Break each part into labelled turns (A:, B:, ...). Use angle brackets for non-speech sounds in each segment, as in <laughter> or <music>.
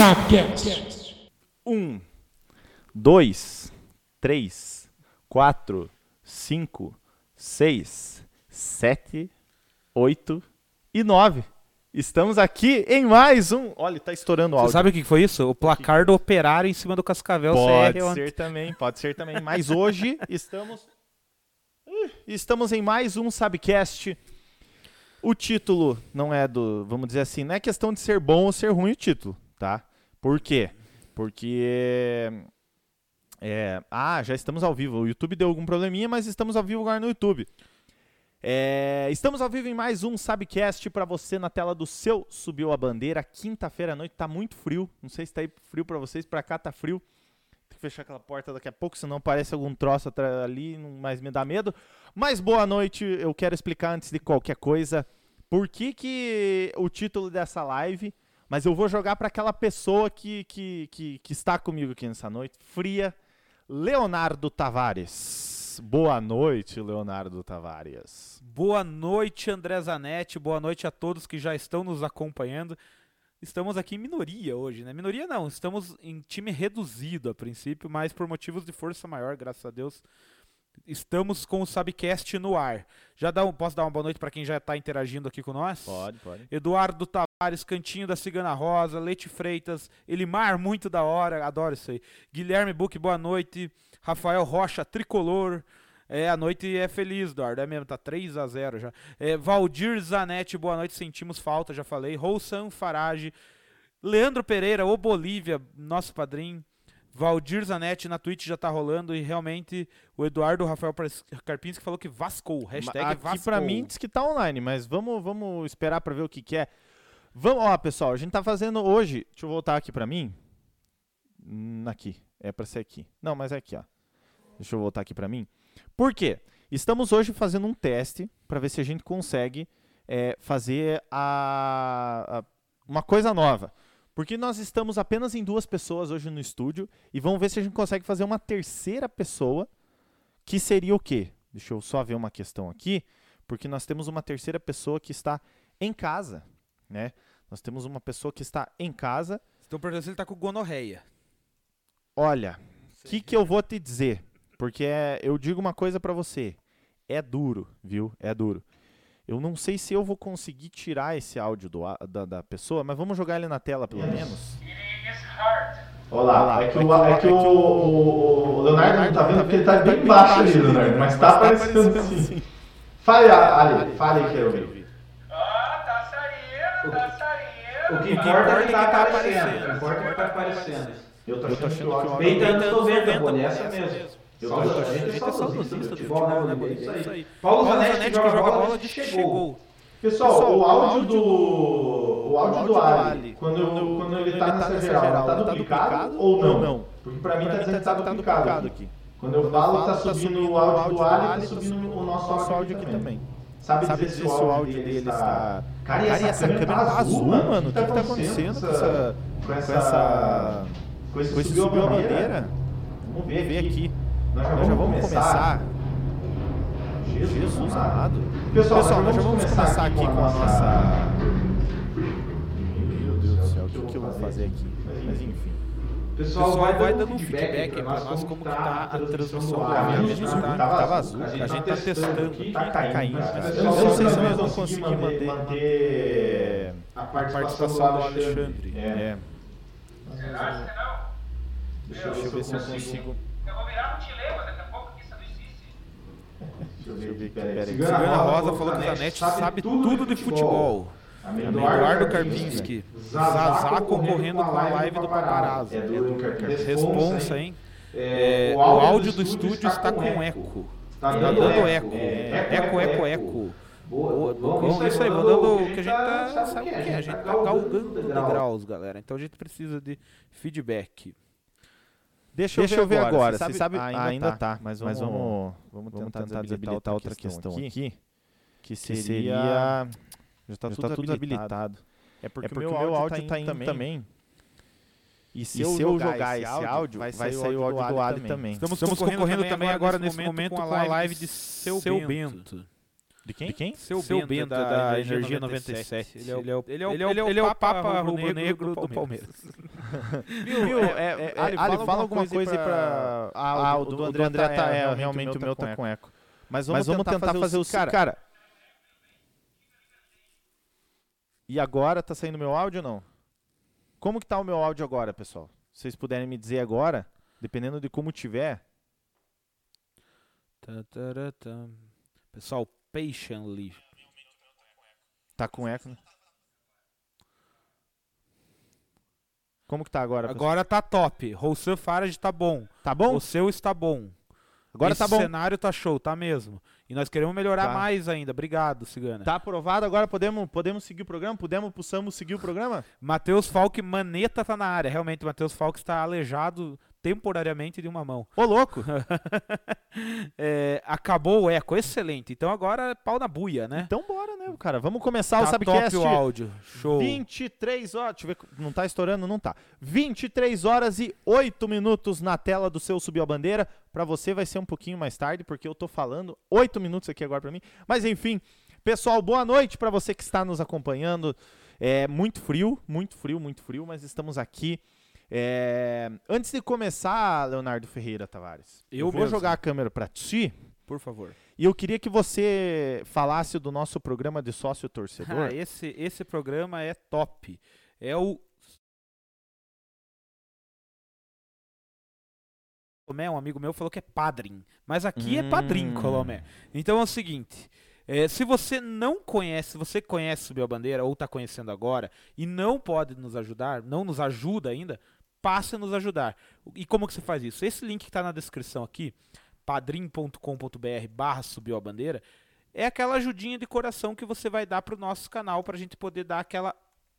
A: Sapcast.
B: Um, dois, três, quatro, cinco, seis, sete, oito e nove. Estamos aqui em mais um. Olha, tá estourando o
C: Você
B: áudio.
C: sabe o que foi isso? O placar do Operário em cima do Cascavel
B: Pode
C: CR ontem.
B: ser também, pode ser também. Mas hoje <laughs> estamos. Estamos em mais um Sabcast. O título não é do. Vamos dizer assim, não é questão de ser bom ou ser ruim o título, tá? Por quê? Porque. É, ah, já estamos ao vivo. O YouTube deu algum probleminha, mas estamos ao vivo agora no YouTube. É, estamos ao vivo em mais um Sabcast para você na tela do seu Subiu a Bandeira. Quinta-feira à noite tá muito frio. Não sei se tá aí frio para vocês, para cá tá frio. Tem que fechar aquela porta daqui a pouco, senão aparece algum troço ali, mas me dá medo. Mas boa noite, eu quero explicar antes de qualquer coisa por que, que o título dessa live, mas eu vou jogar para aquela pessoa que, que, que, que está comigo aqui nessa noite, fria, Leonardo Tavares. Boa noite, Leonardo Tavares.
C: Boa noite, André Zanetti. Boa noite a todos que já estão nos acompanhando. Estamos aqui em minoria hoje, né? Minoria não, estamos em time reduzido a princípio, mas por motivos de força maior, graças a Deus, estamos com o Sabcast no ar. Já dá um, posso dar uma boa noite para quem já está interagindo aqui com nós?
B: pode.
C: Eduardo Tavares, Cantinho da Cigana Rosa, Leite Freitas, Elimar, muito da hora, adoro isso aí. Guilherme Buck, boa noite. Rafael Rocha, Tricolor. É, a noite é feliz, Eduardo, é mesmo, tá 3 a 0 já. É, Valdir Zanetti, boa noite, sentimos falta, já falei. Roussan Farage, Leandro Pereira, o Bolívia, nosso padrinho. Valdir Zanetti na Twitch já tá rolando e realmente o Eduardo Rafael Karpinski falou que vascou, hashtag
B: Aqui
C: vascou.
B: pra mim diz que tá online, mas vamos, vamos esperar pra ver o que, que é. Vamos, ó, pessoal, a gente tá fazendo hoje. Deixa eu voltar aqui pra mim. Hum, aqui, é pra ser aqui. Não, mas é aqui, ó. Deixa eu voltar aqui pra mim. Por quê? Estamos hoje fazendo um teste pra ver se a gente consegue é, fazer a, a- uma coisa nova. Porque nós estamos apenas em duas pessoas hoje no estúdio e vamos ver se a gente consegue fazer uma terceira pessoa, que seria o quê? Deixa eu só ver uma questão aqui, porque nós temos uma terceira pessoa que está em casa, né? Nós temos uma pessoa que está em casa.
C: Estão perguntando se ele tá com gonorreia.
B: Olha, o que, que eu vou te dizer? Porque é- eu digo uma coisa pra você. É duro, viu? É duro. Eu não sei se eu vou conseguir tirar esse áudio do da, da pessoa, mas vamos jogar ele na tela pelo menos.
D: Olá, é que, o, é que o, o Leonardo não tá vendo porque ele tá bem baixo ali, Leonardo, mas tá aparecendo assim. Fale, Ali, fale aí, quero ouvir.
E: Ah, tá saindo, tá saindo.
D: O que importa é que tá aparecendo, o que importa é que tá aparecendo. Eu tô achando que o áudio... Bem anos 90, pô, nessa mesmo. Eu tô achando que a gente é saudosista do futebol, né, Bolívia? É isso aí. Paulo Zanetti que joga bola, que chegou. Pessoal, o áudio do o áudio do Ali, quando, eu- quando ele tá nessa geral, tá duplicado ou não? Porque pra mim tá dizendo que tá duplicado aqui. Quando eu falo tá subindo o áudio do Ali, tá subindo o nosso áudio aqui também. Sabe
B: Sabe
D: dizer se o áudio dele está... Cara, e essa câmera tá azul, mano? O que tá acontecendo com essa... Com essa... Com esse subiu a bandeira? vamos
B: ver aqui.
D: Nós já
B: Nós já vamos começar.
D: Jesus
B: Jesus
D: amado. Pessoal,
B: Pessoal,
D: nós já vamos começar aqui com a nossa...
B: Meu Deus do céu, o que, que eu vou fazer aqui? Mas enfim.
D: Pessoal,
C: Pessoal, vai dando um feedback aí pra nós como que tá a transmissão do ar.
B: A gente tá-
C: tá-
B: tava azul,
D: A gente tá
B: testando
D: aqui,
B: tá caindo, cara.
D: Mas
B: Eu não sei se
D: nós vamos conseguir manter,
B: manter
D: a participação do Alexandre. É.
E: Será que não?
D: Deixa eu
B: ver se eu
D: consigo.
E: Eu vou virar multilema daqui a pouco, que isso não existe.
D: Deixa eu ver aqui, peraí.
B: peraí.
D: Cigana
C: Cigana
D: Rosa
C: falou que o Zanetti sabe tudo de futebol. Eduardo Karpinski, Zazá concorrendo com a live do Paparazzo.
D: É do Karpinski.
C: Responsa, hein?
D: É,
C: É, o áudio do estúdio está com eco.
D: Tá
C: Tá
D: dando
C: dando
D: eco.
C: eco.
D: É,
C: Eco, eco, Bom, isso aí, vou dando o que a gente tá. Sabe o que é? A gente tá galgando degraus, galera. Então a gente precisa de feedback.
B: Deixa,
F: Deixa
B: eu ver agora. Você sabe,
F: ainda
B: ainda,
F: tá,
B: tá, mas
F: mas
B: vamos,
F: vamos-
B: vamos,
F: vamos
B: tentar,
F: tentar
B: desabilitar,
F: desabilitar
B: outra
F: outra
B: questão
F: questão
B: aqui, que
F: que
B: seria...
F: seria-
B: Já está
F: já
B: tudo,
F: tá tudo
B: habilitado. É porque,
F: É porque
B: o meu áudio está indo também. E se,
F: E
B: eu
F: se eu
B: jogar,
F: jogar
B: esse áudio,
F: áudio,
B: vai
F: vai
B: sair o áudio do Ali também.
C: Estamos, concorrendo, também agora nesse momento com a live de Seu, Bento.
B: De quem?
F: De quem?
C: Seu,
B: Seu
C: Bento,
B: Bento,
C: da,
B: da
C: Energia
B: Energia
C: 97.
B: 97.
C: Ele é o, ele é o, ele é o, ele é o Papa Rubro Negro do Palmeiras. <laughs>
B: Viu? É, é, é, Ali, fala, fala alguma coisa aí pra... Ah, o do, do André, André tá, tá, é, realmente o meu tá com eco. Mas vamos, Mas vamos tentar, tentar, fazer, o... Cara, cara, e agora tá saindo meu áudio ou não? Como que tá o meu áudio agora, pessoal? Se vocês puderem me dizer agora, dependendo de como tiver.
C: Pessoal, patiently.
B: Tá com eco, né? Como que tá agora?
C: Pessoal? Agora tá top. Rousseau Farage tá bom.
B: Tá bom?
C: O seu está bom. Agora Esse tá bom. O cenário tá show, tá mesmo. E nós queremos melhorar tá. mais ainda. Obrigado, Cigana.
B: Tá aprovado, agora podemos, podemos seguir o programa? Podemos, possamos seguir o programa?
C: Matheus Falk, maneta tá na área. Realmente, Matheus Falk está aleijado temporariamente de uma mão.
B: Ô, louco! <laughs>
C: é, acabou o eco, excelente. Então agora pau na buia, né?
B: Então bora, né, cara? Vamos começar tá o
C: Sabcast. Top o áudio. Show.
B: 23 horas, deixa eu ver, não tá estourando, não tá. 23 horas e 8 minutos na tela do seu Subiu a Bandeira. Para você vai ser um pouquinho mais tarde, porque eu tô falando 8 minutos aqui agora para mim. Mas enfim, pessoal, boa noite para você que está nos acompanhando. É muito frio, muito frio, muito frio, mas estamos aqui é, antes de começar, Leonardo Ferreira Tavares, eu, eu vou mesmo. jogar a câmera para ti.
C: Por favor.
B: E eu queria que você falasse do nosso programa de sócio torcedor.
C: Ah, esse, esse programa é top. É o Colomé, um amigo meu, falou que é padrim. Mas aqui hum. é padrim, Colomé. Então é o seguinte. É, se você não conhece, se você conhece Subiu a Bandeira ou está conhecendo agora e não pode nos ajudar, não nos ajuda ainda, passe a nos ajudar. E como que você faz isso? Esse link que está na descrição aqui, padrim.com.br barra subiu a bandeira, é aquela ajudinha de coração que você vai dar para o nosso canal para a gente poder dar aquela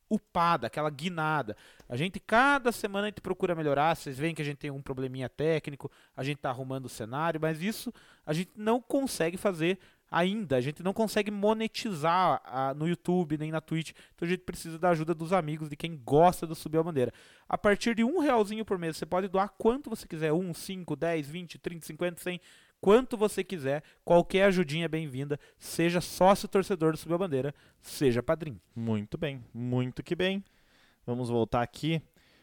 C: upada, aquela guinada. A gente, cada semana, a gente procura melhorar. Vocês veem que a gente tem um probleminha técnico, a gente está arrumando o cenário, mas isso a gente não consegue fazer ainda. A gente não consegue monetizar a, no YouTube nem na Twitch. Então a gente precisa da ajuda dos amigos, de quem gosta do Subir a Bandeira. A partir de um realzinho por mês, você pode doar quanto você quiser. Um, cinco, dez, vinte, trinta, cinquenta, cem. Quanto você quiser, qualquer ajudinha é bem-vinda. Seja sócio torcedor do Subir a Bandeira, seja padrinho.
B: Muito bem, muito que bem. Vamos voltar aqui.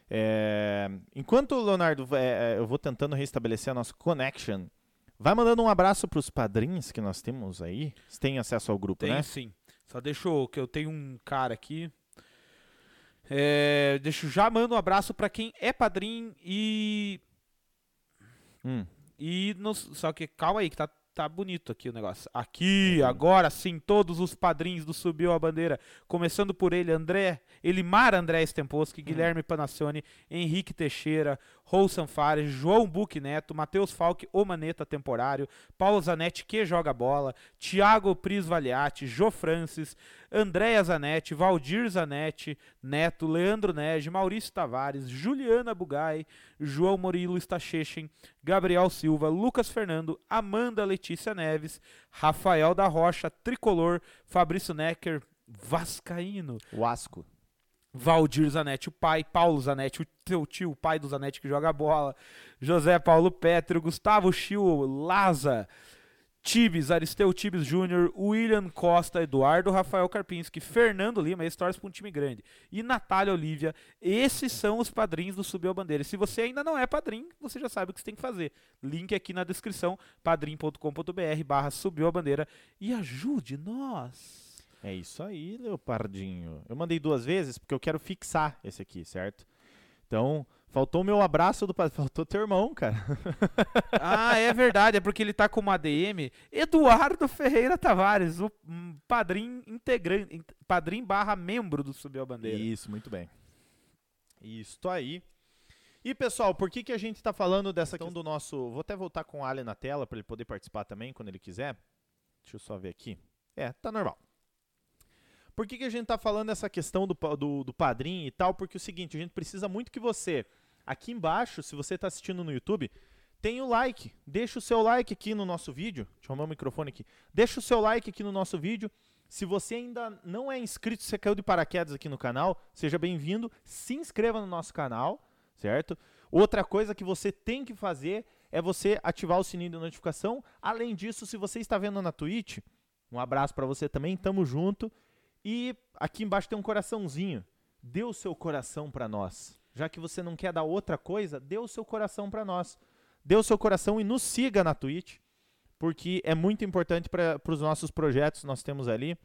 B: É... Enquanto, Leonardo, é, é eu vou tentando restabelecer a nossa connection Vai mandando um abraço para os padrinhos que nós temos aí. Você tem acesso ao grupo,
C: tem,
B: né?
C: sim. Só deixo que eu tenho um cara aqui. É, deixo já mando um abraço para quem é padrinho e hum. e nos, só que calma aí que tá tá bonito aqui o negócio. Aqui, agora sim, todos os padrinhos do Subiu a Bandeira. Começando por ele, André, Elimar André Stemposki, Guilherme Panacione, Henrique Teixeira, Roussan Fares, João Buque Neto, Matheus Falque, o Maneta temporário, Paulo Zanetti, que joga bola, Thiago Pris Valiati, Jô Francis, Andréa Zanetti, Valdir Zanetti, Neto, Leandro Nege, Maurício Tavares, Juliana Bugai, João Murilo Stachechen, Gabriel Silva, Lucas Fernando, Amanda Letícia Neves, Rafael da Rocha, Tricolor, Fabrício Necker, Vascaíno.
B: Vasco.
C: Valdir Zanetti, o pai, Paulo Zanetti, o teu tio, o pai do Zanetti que joga bola, José Paulo Petro, Gustavo Chio, Laza, Tibes, Aristeu Tibes Júnior, William Costa, Eduardo Rafael Karpinski, Fernando Lima, esse torce para um time grande, e Natália Olívia. Esses são os padrinhos do Subiu a Bandeira. Se você ainda não é padrinho, você já sabe o que você tem que fazer. Link aqui na descrição, padrim.com.br barra Subiu a Bandeira e ajude nós.
B: É isso aí, Leopardinho. Eu mandei duas vezes porque eu quero fixar esse aqui, certo? Então, Faltou o meu abraço do Faltou teu irmão, cara. <laughs>
C: ah, é verdade. É porque ele tá com uma DM. Eduardo Ferreira Tavares, o padrinho integrante, padrinho barra membro do Subiu a Bandeira.
B: Isso, muito bem. Isso aí. E pessoal, por que, que a gente tá falando dessa questão do nosso. Vou até voltar com o Ali na tela para ele poder participar também quando ele quiser. Deixa eu só ver aqui. É, tá normal. Por que, que a gente tá falando essa questão do, do, do padrinho e tal? Porque é o seguinte, a gente precisa muito que você Aqui embaixo, se você está assistindo no YouTube, tem o like. Deixa o seu like aqui no nosso vídeo. Deixa eu arrumar o microfone aqui. Deixa o seu like aqui no nosso vídeo. Se você ainda não é inscrito, você caiu de paraquedas aqui no canal, seja bem-vindo. Se inscreva no nosso canal, certo? Outra coisa que você tem que fazer é você ativar o sininho de notificação. Além disso, se você está vendo na Twitch, um abraço para você também, tamo junto. E aqui embaixo tem um coraçãozinho. Dê o seu coração para nós Já que você não quer dar outra coisa, dê o seu coração para nós. Dê o seu coração e nos siga na Twitch, porque é muito importante para os nossos projetos nós temos ali.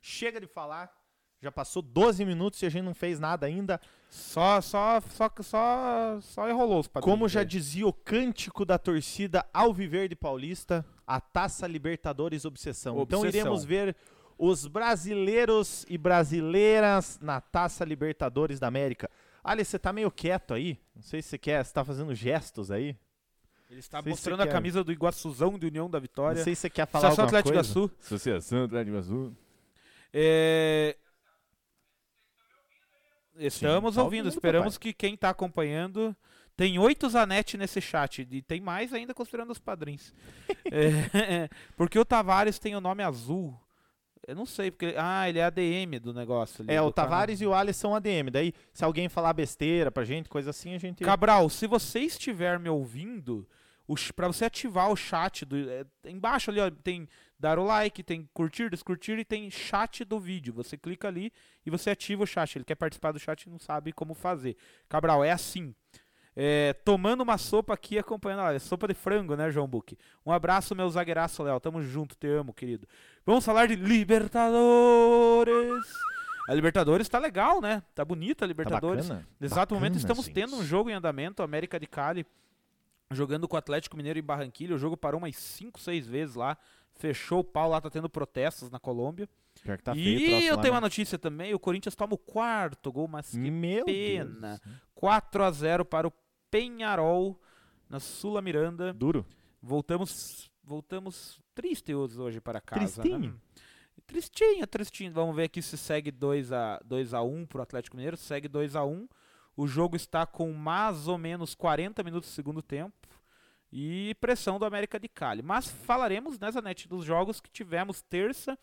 B: Chega de falar. Já passou 12 minutos e a gente não fez nada ainda.
C: Só, só, só, só, só enrolou os padrinhos.
B: Como já dizia o cântico da torcida Alviverde Paulista, a Taça Libertadores Obsessão. Então
C: Obsessão.
B: iremos ver os brasileiros e brasileiras na Taça Libertadores da América. Ali, você tá meio quieto aí. Não sei se você quer, você tá fazendo gestos aí.
C: Ele está mostrando a
B: quer.
C: camisa do Iguaçuzão de União da Vitória.
B: Não sei se você quer falar
C: Associação
B: alguma
C: Atlético
B: coisa.
C: Sul.
B: Associação Atlético Sul.
C: É... Estamos
B: tá
C: ouvindo,
B: ouvindo,
C: esperamos que quem está acompanhando. Tem oito Zanetti nesse chat, e tem mais ainda considerando os padrinhos. <laughs> É, <laughs> porque o Tavares tem o nome azul. Eu não sei, porque. Ah, ele é ADM do negócio. ali,
B: É,
C: do
B: o Tavares e o Alisson são ADM. Daí, se alguém falar besteira pra gente, coisa assim, a gente.
C: Cabral, se você estiver me ouvindo, para você ativar o chat do é, embaixo ali ó, tem dar o like, tem curtir, descurtir e tem chat do vídeo. Você clica ali e você ativa o chat. Ele quer participar do chat e não sabe como fazer. Cabral, é assim. É, tomando uma sopa aqui acompanhando. Olha, sopa de frango, né, João Buque? Um abraço, meu zagueiraço Léo. Tamo junto, te amo, querido. Vamos falar de Libertadores. A Libertadores tá legal, né? Tá bonita a
B: Tá
C: Libertadores.
B: bacana?
C: No exato momento
B: Bacana,
C: estamos
B: gente.
C: tendo um jogo em andamento, América de Cali jogando com o Atlético Mineiro em Barranquilha. O jogo parou umas 5, 6 vezes lá. Fechou o pau lá, tá tendo protestos na Colômbia.
B: Pior que tá feio
C: e eu
B: lá,
C: tenho
B: né?
C: uma notícia também, o Corinthians toma o quarto gol, mas que
B: Meu
C: pena.
B: Deus.
C: 4 a 0 para o Penharol na Sula Miranda.
B: Duro.
C: Voltamos voltamos tristes hoje para casa, né?
B: Tristinho.
C: Tristinho, tristinho. Vamos ver aqui se segue 2 a 2 a 1 pro Atlético Mineiro, segue 2 a 1. O jogo está com mais ou menos 40 minutos do segundo tempo e pressão do América de Cali. Mas falaremos nessa net dos jogos que tivemos terça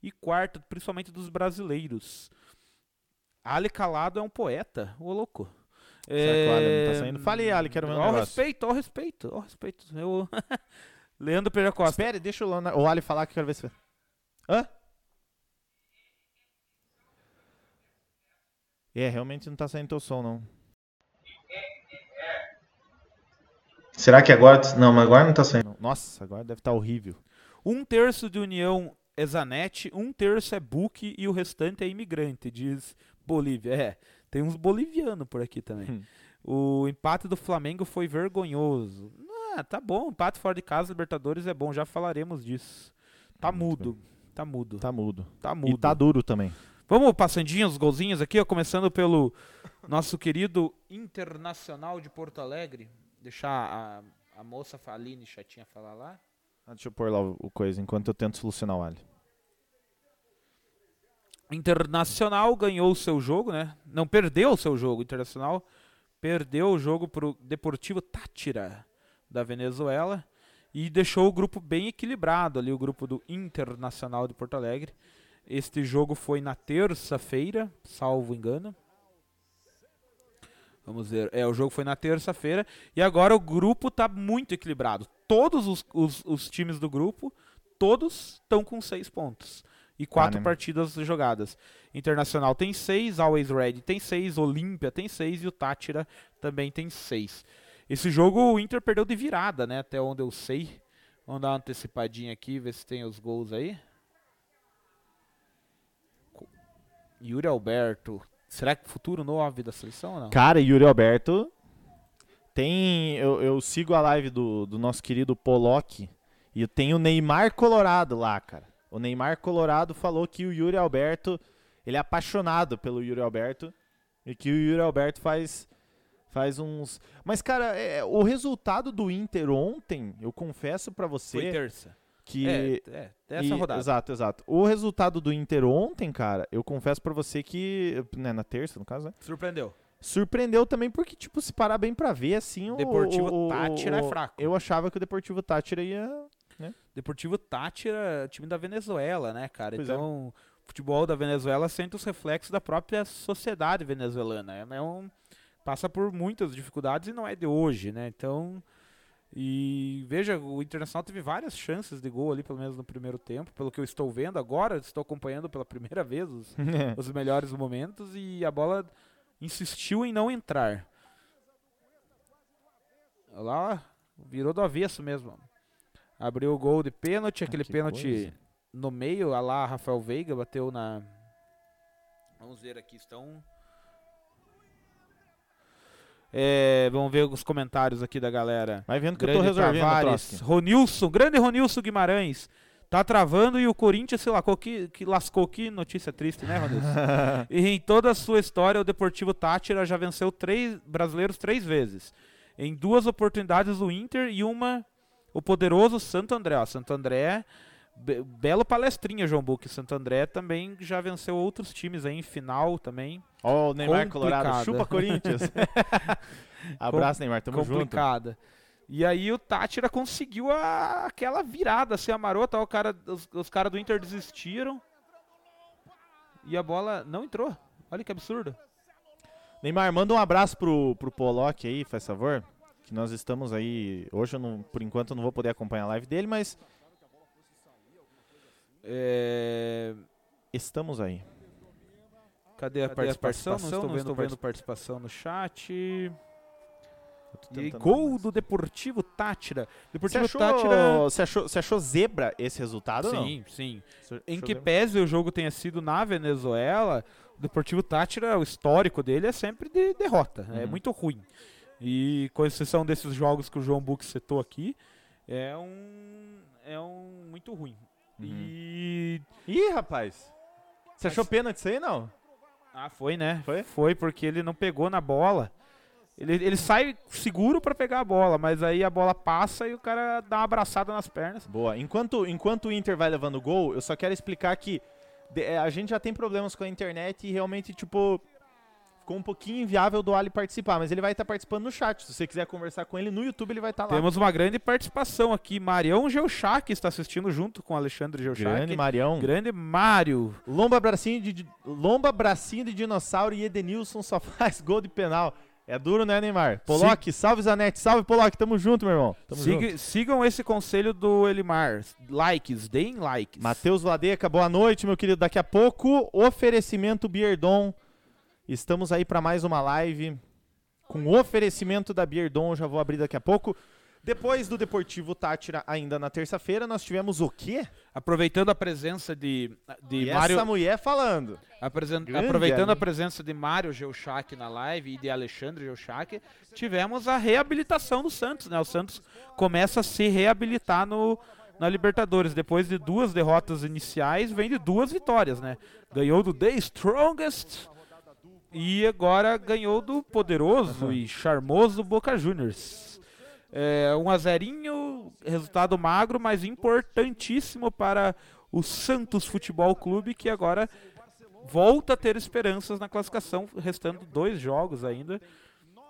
C: e quarta, principalmente dos brasileiros. Ali Calado é um poeta, ô louco.
B: Será que o Ali não tá
C: É,
B: saindo? Fale, Ali, quero ver um
C: Ó
B: negócio.
C: respeito, ó respeito, ó respeito. Eu... <laughs> Leandro Pereira Costa.
B: Espere, deixa o, Leonardo- o Ali falar que eu quero ver se. Hã? É, realmente não tá saindo teu som, não.
A: Será que agora. Não, mas agora não tá saindo.
B: Nossa, agora deve estar horrível.
C: Um terço de União é Zanetti, um terço é Book e o restante é imigrante, diz Bolívia. É, tem uns bolivianos por aqui também.
B: Hum.
C: o empate do Flamengo foi vergonhoso. Ah, tá bom, empate fora de casa, Libertadores é bom, já falaremos disso. Tá
B: Muito
C: mudo, tá mudo,
B: Tá mudo.
C: tá mudo.
B: E tá duro também.
C: Vamos passandinho os golzinhos aqui, ó, começando pelo nosso querido Internacional de Porto Alegre. Deixar a, a moça Faline chatinha falar lá.
B: Ah, deixa eu pôr lá o, coisa enquanto eu tento solucionar o Ali.
C: Internacional ganhou o seu jogo, né? Não perdeu o seu jogo. Internacional perdeu o jogo pro Deportivo Tátira da Venezuela e deixou o grupo bem equilibrado ali, o grupo do Internacional de Porto Alegre. Este jogo foi na terça-feira, salvo engano. Vamos ver. É, o jogo foi na terça-feira. E agora o grupo tá muito equilibrado. Todos os, os, os times do grupo, todos estão com seis pontos. E quatro partidas jogadas. Internacional tem seis, Always Red tem seis, Olímpia tem seis e o Tátira também tem seis. Esse jogo o Inter perdeu de virada, né? Até onde eu sei. Vamos dar uma antecipadinha aqui, ver se tem os gols aí. Yuri Alberto. Será que futuro 9 da seleção ou não?
B: Cara, Yuri Alberto tem. Eu, eu sigo a live do, do nosso querido Pollock e tem o Neymar Colorado lá, cara. O Neymar Colorado falou que o Yuri Alberto. Ele é apaixonado pelo Yuri Alberto e que o Yuri Alberto faz. Faz uns. Mas, cara, é, o resultado do Inter ontem, eu confesso pra você
C: Foi terça.
B: que.
C: É, é, essa
B: E-
C: rodada.
B: Exato, exato. O resultado do Inter ontem, cara, eu confesso pra você que. Né, na terça, no caso, né?
C: Surpreendeu.
B: Surpreendeu também porque, tipo, se parar bem pra ver, assim, o...
C: Deportivo
B: o, o-
C: Tátira é
B: o-
C: fraco.
B: Eu achava que o Deportivo Tátira ia...
C: Deportivo Tátira, time da Venezuela, né, cara?
B: Pois é.
C: então, o futebol da Venezuela sente os reflexos da própria sociedade venezuelana. É, é um, passa por muitas dificuldades e não é de hoje, né? Então, e veja, o Internacional teve várias chances de gol ali, pelo menos no primeiro tempo, pelo que eu estou vendo agora, estou acompanhando pela primeira vez os, <laughs> os melhores momentos e a bola insistiu em não entrar. Olha lá, virou do avesso mesmo. Abriu o gol de pênalti, aquele pênalti
B: coisa.
C: no meio, olha lá, Rafael Veiga bateu na. Vamos ver aqui, estão. É, vamos ver os comentários aqui da galera.
B: Vai vendo que eu tô
C: Grande
B: resolvendo
C: Tavares. Ronilson, grande Ronilson Guimarães. Tá travando e o Corinthians se lascou. Que, que lascou, que notícia triste, né, Ronilson? <laughs> e em toda a sua história, o Deportivo Tátira já venceu três brasileiros três vezes. Em duas oportunidades o Inter e uma o poderoso Santo André. Ó, Santo André, be- belo palestrinha, João Buque. Santo André também já venceu outros times aí em final também.
B: Ó, o Neymar
C: Complicada.
B: Colorado. Chupa Corinthians. <laughs> Abraço, Neymar. Tamo junto.
C: complicada. E aí o Tátira conseguiu a- aquela virada, assim, a marota, ó, o cara, os, os caras do Inter desistiram. E a bola não entrou. Olha que absurdo.
B: Neymar, manda um abraço pro, pro Pollock aí, faz favor. Que nós estamos aí. Hoje eu não, por enquanto eu não vou poder acompanhar a live dele, mas
C: É,
B: estamos aí.
C: Cadê a
B: Cadê a
C: participação?
B: participação?
C: Não
B: Não
C: estou
B: estou
C: vendo participação no chat. E gol
B: mais.
C: do Deportivo Tátira.
B: Você
C: Deportivo
B: achou,
C: Tátira.
B: você, achou, você achou zebra esse resultado ou não?
C: Sim, sim.
B: Você
C: Em que pese o jogo tenha sido na Venezuela, o Deportivo Tátira, o histórico dele é sempre de derrota. É
B: Uhum.
C: muito ruim. E com exceção desses jogos que o João Buque citou aqui, é um. É um muito ruim.
B: Uhum.
C: E.
B: Ih, rapaz. Você achou pênalti isso aí, não?
C: Ah, foi, né?
B: Foi?
C: Foi porque ele não pegou na bola. Ele, ele sai seguro pra pegar a bola, mas aí a bola passa e o cara dá uma abraçada nas pernas.
B: Boa. Enquanto, enquanto o Inter vai levando gol, eu só quero explicar que é, a gente já tem problemas com a internet e realmente, tipo, ficou um pouquinho inviável do Ali participar, mas ele vai estar participando no chat. Se você quiser conversar com ele no YouTube, ele vai estar lá.
C: Temos uma grande participação aqui. Marião Geuchac está assistindo junto com Alexandre Geuchac.
B: Grande Marião.
C: Grande Mário.
B: Lomba bracinho, de, lomba bracinho de dinossauro e Edenilson só <laughs> faz gol de penal. É duro, né, Neymar? Pollock, salve Zanetti, salve Pollock, tamo junto, meu irmão. Tamo junto.
C: Siga- sigam esse conselho do Elimar. Likes, deem likes.
B: Matheus Ladeca, boa noite, meu querido. Daqui a pouco, oferecimento Bierdon. Estamos aí para mais uma live com oferecimento da Bierdon. Já vou abrir daqui a pouco. Depois do Deportivo Tátira, ainda na terça-feira, nós tivemos o quê?
C: Aproveitando a presença de, de
B: E
C: Mário.
B: essa mulher falando.
C: apresen-
B: grande
C: aproveitando a presença de Mário Geuchac na live e de Alexandre Geuchac, tivemos a reabilitação do Santos. Né? O Santos começa a se reabilitar no, na Libertadores. Depois de duas derrotas iniciais, vem de duas vitórias. Né? Ganhou do The Strongest e agora ganhou do poderoso e charmoso Boca Juniors. É, 1 a 0 resultado magro, mas importantíssimo para o Santos Futebol Clube, que agora volta a ter esperanças na classificação, restando dois jogos ainda.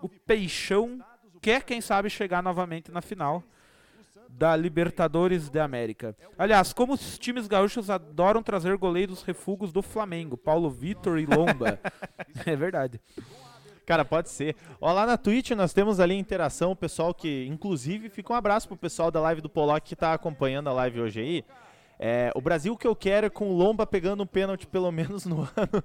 C: O Peixão quer, quem sabe, chegar novamente na final da Libertadores de América. Aliás, como os times gaúchos adoram trazer goleiros refugos do Flamengo, Paulo Vitor e Lomba. <laughs> é verdade.
B: Cara, pode ser. Ó, lá na Twitch nós temos ali interação, o pessoal que, inclusive, fica um abraço pro pessoal da live do Pollock que tá acompanhando a live hoje aí. É, o Brasil que eu quero é com o Lomba pegando um pênalti pelo menos no <laughs> ano.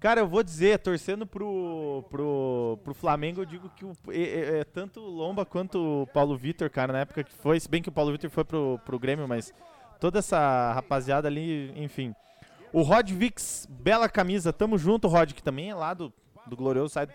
B: Cara, eu vou dizer, torcendo pro, pro, pro Flamengo, eu digo que o, é, é- é tanto o Lomba quanto o Paulo Vitor, cara, na época que foi, se bem que o Paulo Vitor foi pro, pro Grêmio, mas toda essa rapaziada ali, enfim. O Rod Vix, bela camisa, tamo junto, Rod, que também é lá do, do Glorioso Side.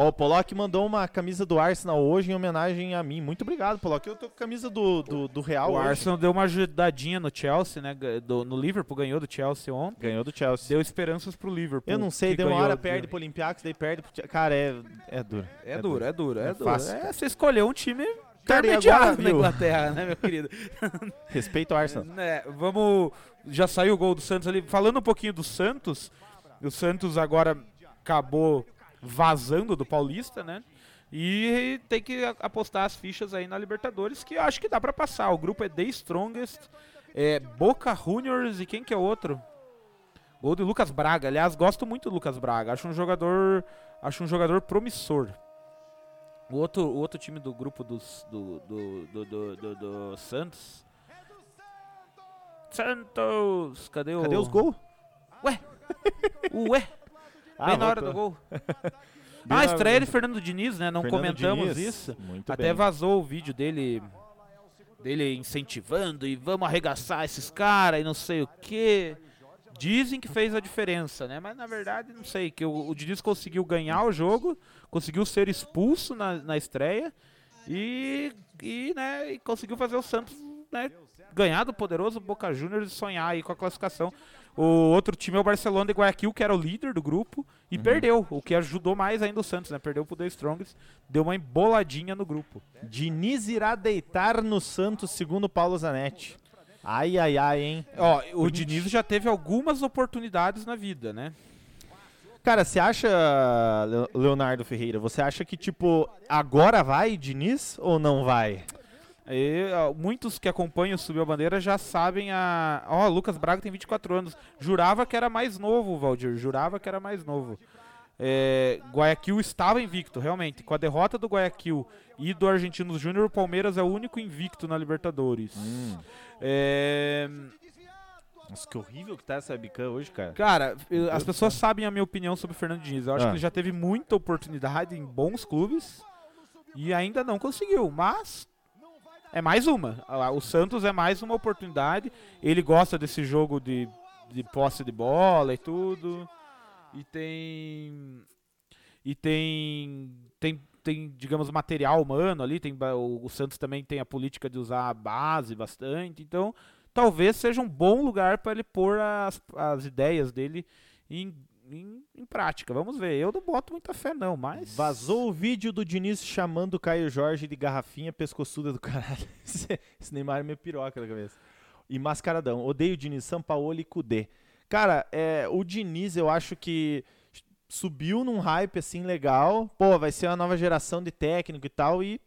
B: Ó, o Pollock mandou uma camisa do Arsenal hoje em homenagem a mim. Muito obrigado, Pollock. Eu tô com a camisa do, do, do Real
C: O
B: hoje.
C: Arsenal deu uma ajudadinha no Chelsea, né? do- no Liverpool ganhou do Chelsea ontem.
B: Ganhou do Chelsea.
C: Deu esperanças pro Liverpool.
B: Eu não sei, deu uma hora
C: do-
B: perde pro Olympiacos, daí perde pro... Chelsea. Cara, é, é duro.
C: É duro, é duro, é
B: É
C: duro.
B: fácil,
C: É, você escolheu um time intermediário na? Inglaterra, né, meu <laughs> querido?
B: Respeito ao Arsenal. <laughs>
C: Né, vamos. Já saiu o gol do Santos ali. Falando um pouquinho do Santos, o Santos agora acabou vazando do Paulista, né? E tem que apostar as fichas aí na Libertadores, que eu acho que dá pra passar. O grupo é The Strongest, é Boca Juniors e quem que é outro? Gol de Lucas Braga. Aliás, gosto muito do Lucas Braga. Acho um jogador, acho um jogador promissor. O outro, o outro time do grupo dos, do, do, do, do, do- do Santos. Santos! Cadê o.
B: Cadê os gols?
C: Ué! <laughs>
B: Ah,
C: Bem na hora do gol. <laughs> Ah, a estreia de Fernando Diniz, né? Não
B: Fernando
C: comentamos
B: Diniz,
C: isso.
B: Muito
C: Até
B: bem.
C: vazou o vídeo dele dele incentivando e vamos arregaçar esses caras e não sei o que. Dizem que fez a diferença, né? Mas na verdade não sei, que o, o Diniz conseguiu ganhar o jogo, conseguiu ser expulso na, na estreia e, e, né, e conseguiu fazer o Santos né, ganhar do poderoso Boca Juniors e sonhar aí com a classificação. O outro time é o Barcelona de Guayaquil, que era o líder do grupo, e
B: Uhum.
C: perdeu, o que ajudou mais ainda o Santos, né? Perdeu pro The Strongest, deu uma emboladinha no grupo.
B: Diniz irá deitar no Santos, segundo Paulo Zanetti. Ai, ai, ai, hein?
C: Ó, o Diniz já teve algumas oportunidades na vida, né?
B: Cara, você acha, Le- Leonardo Ferreira, você acha que, tipo, agora vai Diniz ou não vai?
C: E, ó, muitos que acompanham o Subiu a Bandeira já sabem a. Ó, o Lucas Braga tem 24 anos. Jurava que era mais novo, Valdir. Jurava que era mais novo. É, Guayaquil estava invicto, realmente. Com a derrota do Guayaquil e do Argentinos Júnior, o Palmeiras é o único invicto na Libertadores. É,
B: Nossa, que horrível que tá essa webcam hoje, cara.
C: Cara, eu- as pessoas sabem a minha opinião sobre o Fernando Diniz. Eu acho
B: Ah.
C: que ele já teve muita oportunidade em bons clubes e ainda não conseguiu. Mas é mais uma. O Santos é mais uma oportunidade. Ele gosta desse jogo de, de posse de bola e tudo. E tem. E tem. Tem, tem digamos, material humano ali. Tem, o, o Santos também tem a política de usar a base bastante. Então, talvez seja um bom lugar para ele pôr as, as ideias dele em, em, em prática. Vamos ver. Eu não boto muita fé, não, mas.
B: Vazou o vídeo do Diniz chamando o Caio Jorge de garrafinha pescoçuda do caralho. <laughs> Esse Neymar é meio piroca na cabeça. E mascaradão. Odeio o Diniz, São Paulo e Cudê. Cara, é, o Diniz eu acho que subiu num hype assim legal. Pô, vai ser uma nova geração de técnico e tal. E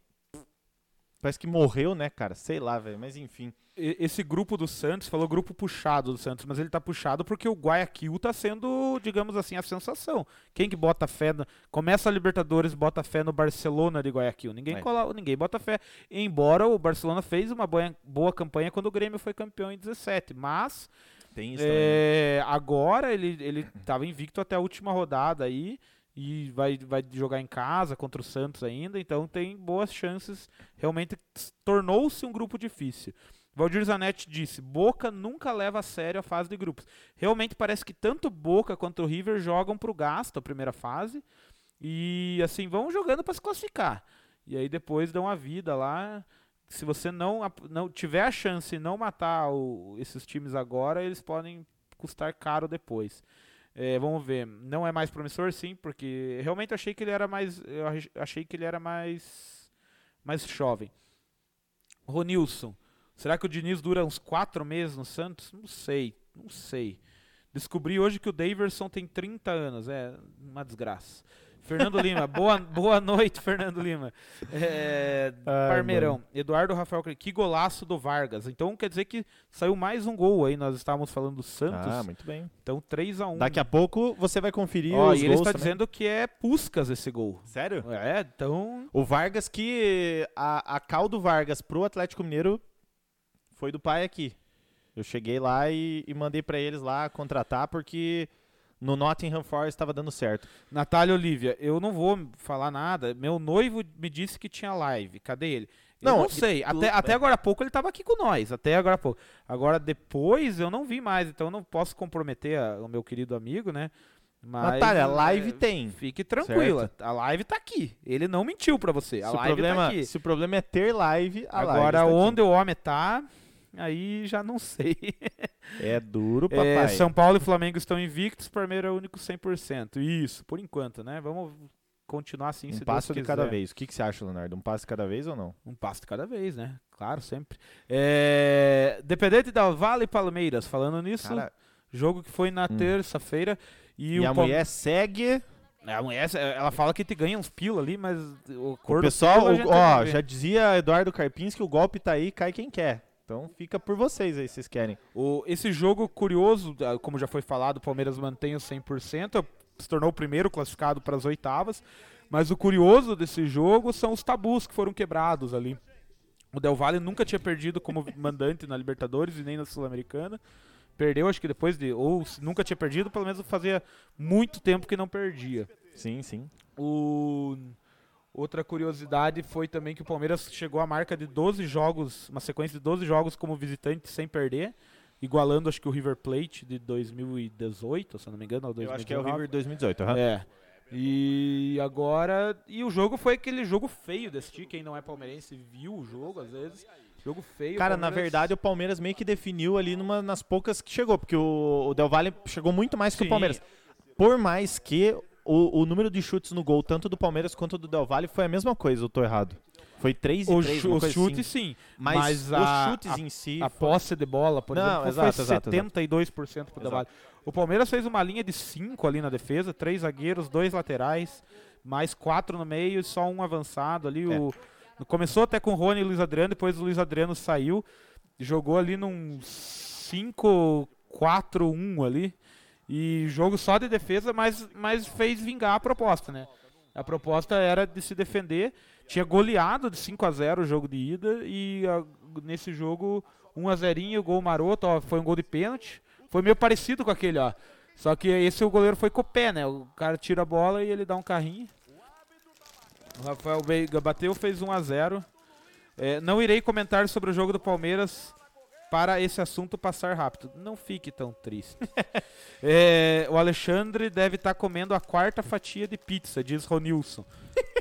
B: parece que morreu, né, cara? Sei lá, velho. Mas enfim.
C: Esse grupo do Santos, falou grupo puxado do Santos, mas ele tá puxado porque o Guayaquil tá sendo, digamos assim, a sensação. Quem que bota fé, no, começa a Libertadores, bota fé no Barcelona de Guayaquil. Ninguém,
B: É.
C: cola, ninguém bota fé. Embora o Barcelona fez uma boa, boa campanha quando o Grêmio foi campeão em 17, mas é, agora ele, ele tava invicto até a última rodada aí e vai, vai jogar em casa contra o Santos ainda, então tem boas chances. Realmente tornou-se um grupo difícil. Valdir Zanetti disse: Boca nunca leva a sério a fase de grupos. Realmente parece que tanto Boca quanto o River jogam pro gasto a primeira fase e assim vão jogando para se classificar. E aí depois dão a vida lá. Se você não, não tiver a chance e não matar o- esses times agora, eles podem custar caro depois. É, vamos ver. Não é mais promissor, sim, porque realmente achei que ele era mais. Eu ach- achei que ele era mais. mais jovem. Ronilson. Será que o Diniz dura uns quatro meses no Santos? Não sei. Não sei. Descobri hoje que o Daverson tem 30 anos. É uma desgraça. Fernando <laughs> Lima, boa, boa noite, Fernando Lima. É,
B: Ai,
C: Parmeirão, Eduardo Rafael, que golaço do Vargas. Então quer dizer que saiu mais um gol aí. Nós estávamos falando do Santos.
B: Ah, muito bem.
C: Então 3 a 1
B: Daqui a pouco você vai conferir
C: Ó,
B: os
C: e ele está
B: também.
C: dizendo que é Puscas esse gol.
B: Sério?
C: É, então.
B: O Vargas que a, a cal do Vargas pro Atlético Mineiro foi do pai aqui. Eu cheguei lá e, e mandei pra eles lá contratar porque no Nottingham Forest estava dando certo.
C: Natália Olivia, eu não vou falar nada. Meu noivo me disse que tinha live. Cadê ele? Eu
B: Não,
C: não sei. Até, até agora há pouco ele estava aqui com nós. Até agora há pouco. Agora depois eu não vi mais. Então eu não posso comprometer a- o meu querido amigo, né? Mas,
B: Natália, live
C: é,
B: tem.
C: Fique tranquila. A live tá aqui. Ele não mentiu pra você. A
B: Se o,
C: live
B: problema,
C: tá aqui.
B: se o problema é ter live, a live
C: Agora,
B: está aqui.
C: onde o homem tá, aí já não sei. <laughs>
B: É duro,
C: É,
B: papai.
C: São Paulo e Flamengo estão invictos, Palmeiras é o único 100%. Isso, por enquanto, né? Vamos continuar assim,
B: um
C: se
B: passo de cada vez. O que, que você acha, Leonardo? Um passo de cada vez ou não?
C: Um passo de cada vez, né? Claro, sempre. É... Dependente da Vale e Palmeiras, falando nisso,
B: Cara,
C: jogo que foi na
B: Hum.
C: terça-feira. E,
B: e
C: o
B: a
C: Palme-
B: mulher segue.
C: A mulher, ela fala que te ganha uns pila ali, mas o cor
B: O pessoal, ó, já dizia Eduardo Carpins que o golpe tá aí, cai quem quer. Então fica por vocês aí, se vocês querem.
C: O- esse jogo curioso, ah, como já foi falado, o Palmeiras mantém o 100%, se tornou o primeiro classificado para as oitavas. Mas o curioso desse jogo são os tabus que foram quebrados ali. O Del Valle nunca tinha perdido como mandante na Libertadores e nem na Sul-Americana. Perdeu, acho que depois de. Ou nunca tinha perdido, pelo menos fazia muito tempo que não perdia.
B: Sim, sim.
C: O... Outra curiosidade foi também que o Palmeiras chegou à marca de 12 jogos, uma sequência de 12 jogos como visitante sem perder, igualando acho que o River Plate de 2018, se não me engano, ou 2019.
B: Eu acho que é o River 2018, aham.
C: É. E agora. E o jogo foi aquele jogo feio desse Quem não é palmeirense viu o jogo, às vezes. Jogo feio.
B: Cara, na
C: Palmeiras-
B: verdade, o Palmeiras meio que definiu ali numa, nas poucas que chegou, porque o, o Del Valle chegou muito mais que
C: Sim.
B: o Palmeiras. Por mais que o, o número de chutes no gol, tanto do Palmeiras quanto do Del Valle, foi a mesma coisa, eu tô errado. Foi 3 e
C: Os
B: 3,
C: chu-
B: uma
C: os chutes,
B: assim.
C: sim.
B: Mas,
C: mas a-
B: os chutes
C: a-
B: em si...
C: A
B: foi-
C: posse de bola, por
B: Não,
C: exemplo,
B: exato,
C: foi
B: exato, exato.
C: 72% pro Del Valle. O Palmeiras fez uma linha de 5 ali na defesa, três zagueiros, dois laterais, mais quatro no meio e só um avançado ali.
B: É.
C: O, começou até com o Rony e o Luiz Adriano, depois o Luiz Adriano saiu, jogou ali num 5-4-1 ali. E jogo só de defesa, mas, mas fez vingar a proposta, né? A proposta era de se defender. Tinha goleado de 5 a 0 o jogo de ida e a- nesse jogo 1 a 0 gol maroto, ó, foi um gol de pênalti. Foi meio parecido com aquele, ó. Só que esse o goleiro foi com o pé, né? O cara tira a bola e ele dá um carrinho. O Rafael Veiga bateu, fez 1 a 0. É, não irei comentar sobre o jogo do Palmeiras para esse assunto passar rápido. Não fique tão triste. <laughs> É, o Alexandre deve estar comendo a quarta fatia de pizza, diz Ronilson.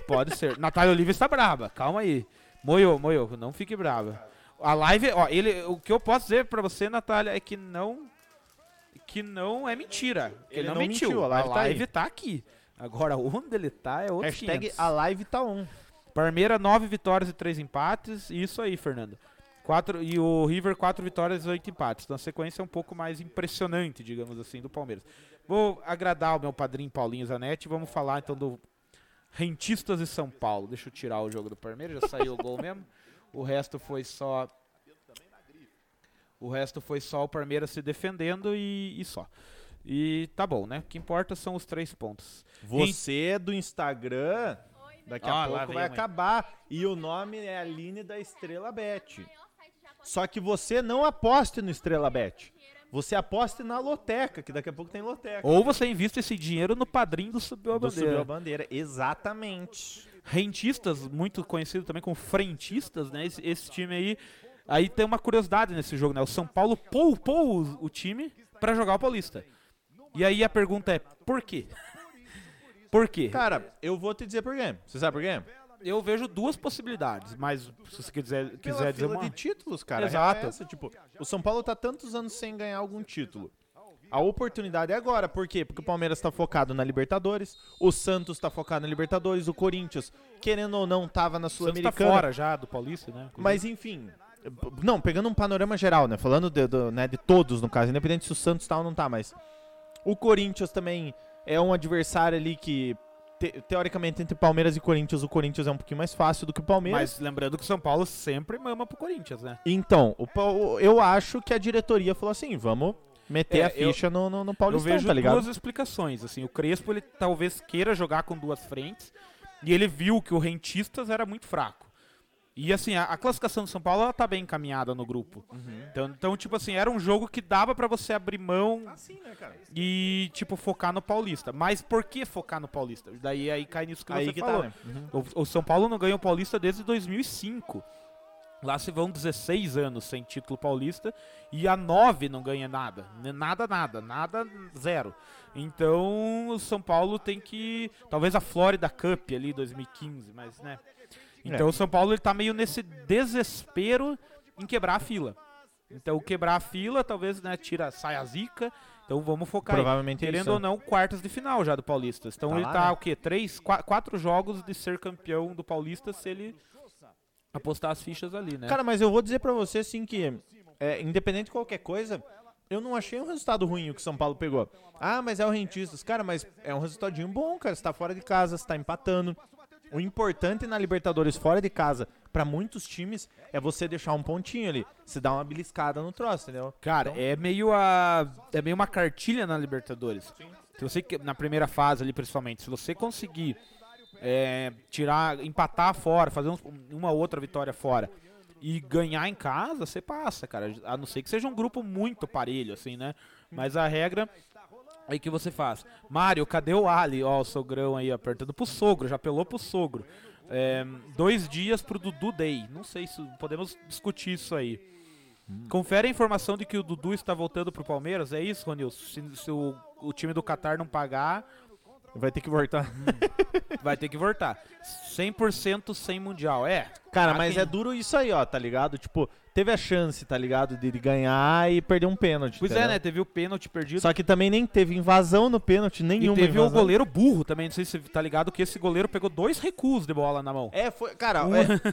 C: Pode ser. <laughs> Natália Oliva está brava. Calma aí. Moiô, moiô, não fique brava. A live, ó, ele, o que eu posso dizer pra você, Natália, é que não que não é mentira.
B: Ele
C: ele não,
B: não
C: mentiu.
B: mentiu, a live tá aí.
C: tá aqui. Agora, onde ele tá é outro
B: Hashtag
C: 500.
B: a live tá on.
C: Parmeira, 9 vitórias e 3 empates. Isso aí, Fernando. Quatro, e o River, 4 vitórias e 8 empates. Então a sequência é um pouco mais impressionante, digamos assim, do Palmeiras. Vou agradar o meu padrinho Paulinho Zanetti. Vamos falar então do Rentistas e São Paulo. Deixa eu tirar o jogo do Palmeiras, já saiu o gol <laughs> mesmo. O resto foi só. O resto foi só o Palmeiras se defendendo e, e só. E tá bom, né? O que importa são os três pontos.
B: Você do Instagram, daqui a
C: Ah,
B: pouco vai acabar. E o nome é Aline da Estrela Bet. Só que você não aposte no Estrela Bet. Você aposte na loteca, que daqui a pouco tem loteca.
C: Ou você invista esse dinheiro no padrinho do Subiu a
B: Do
C: Bandeira.
B: Subiu a Bandeira, exatamente.
C: rentistas, muito conhecido também como frentistas, né? Esse, esse time aí. Aí tem uma curiosidade nesse jogo, né? O São Paulo poupou o, o time pra jogar o Paulista. E aí a pergunta é, por quê? por quê?
B: Cara, eu vou te dizer por quê. Você sabe por quê?
C: Eu vejo duas possibilidades, mas se você quiser,
B: Pela
C: quiser dizer
B: fila
C: uma...
B: de títulos, cara.
C: Exato.
B: É essa, tipo, o São Paulo tá tantos anos sem ganhar algum título. A oportunidade é agora, por quê? Porque o Palmeiras tá focado na Libertadores, o Santos tá focado na Libertadores, o Corinthians, querendo ou não, tava na
C: tá
B: Sul-Americana.
C: fora já do Paulista, né?
B: Mas enfim, não, pegando um panorama geral, né? Falando de, do- né, de todos, no caso, independente se o Santos tá ou não tá, mas o Corinthians também é um adversário ali que, te- teoricamente, entre Palmeiras e Corinthians, o Corinthians é um pouquinho mais fácil do que o Palmeiras.
C: Mas lembrando que o São Paulo sempre mama pro Corinthians, né?
B: Então, o eu acho que a diretoria falou assim, vamos meter
C: É,
B: a ficha no, no, no Paulistão,
C: eu vejo
B: tá ligado?
C: duas explicações. Assim, o Crespo ele talvez queira jogar com duas frentes e ele viu que o Rentistas era muito fraco. E assim, a, a classificação do São Paulo ela tá bem encaminhada no grupo.
B: Uhum.
C: Então, então, tipo assim, era um jogo que dava pra você abrir mão
B: Assim, né, cara?
C: e, tipo, focar no Paulista. Mas por que focar no Paulista? Daí aí cai nisso que
B: Aí
C: você
B: que
C: falou.
B: tá, né?
C: O, o São Paulo não ganha o Paulista desde 2005. Lá se vão 16 anos sem título paulista e a 9 não ganha nada. Nada, nada, nada, zero. Então o São Paulo tem que. Talvez a Florida Cup ali 2015, mas né. Então
B: É.
C: o São Paulo ele tá meio nesse desespero em quebrar a fila. Então quebrar a fila, talvez, né, tira, sai a zica. Então vamos focar aí.
B: Provavelmente é
C: Querendo
B: isso.
C: ou não, quartas de final já do Paulista. Então
B: Tá
C: ele
B: lá,
C: tá
B: né?
C: o quê? Três, qua- quatro jogos de ser campeão do Paulista se ele apostar as fichas ali, né?
B: Cara, mas eu vou dizer pra você, assim, que é, independente de qualquer coisa, eu não achei um resultado ruim o que o São Paulo pegou. Ah, mas é o Rentistas. Cara, mas é um resultadinho bom, cara. Você tá fora de casa, você tá empatando. O importante na Libertadores fora de casa, pra muitos times, é você deixar um pontinho ali. Você dá uma beliscada no troço, entendeu?
C: Cara, é meio a é meio uma cartilha na Libertadores. Se você na primeira fase ali principalmente, se você conseguir é, tirar, empatar fora, fazer uns- uma outra vitória fora e ganhar em casa, você passa, cara. A não ser que seja um grupo muito parelho, assim, né? Mas a regra Aí que você faz? Mário, cadê o Ali? Ó, o sogrão aí apertando pro sogro, já apelou pro sogro. É, dois dias pro Dudu Day. Não sei se podemos discutir isso aí. Confere a informação de que o Dudu está voltando pro Palmeiras. É isso, Ronilson? Se, se o, o time do Qatar não pagar,
B: Vai ter que voltar. <laughs>
C: vai ter que voltar. 100% sem Mundial. É.
B: Cara, mas
C: quem-
B: é duro isso aí, ó, tá ligado? Tipo, teve a chance, tá ligado? De ele ganhar e perder um pênalti.
C: Pois é,
B: entendeu?
C: né? Teve o pênalti perdido.
B: Só que também nem teve invasão no pênalti,
C: E
B: nenhuma
C: teve o
B: invasão.
C: goleiro burro também. Não sei se você tá ligado que esse goleiro pegou dois recuos de bola na mão.
B: É, foi, cara, é,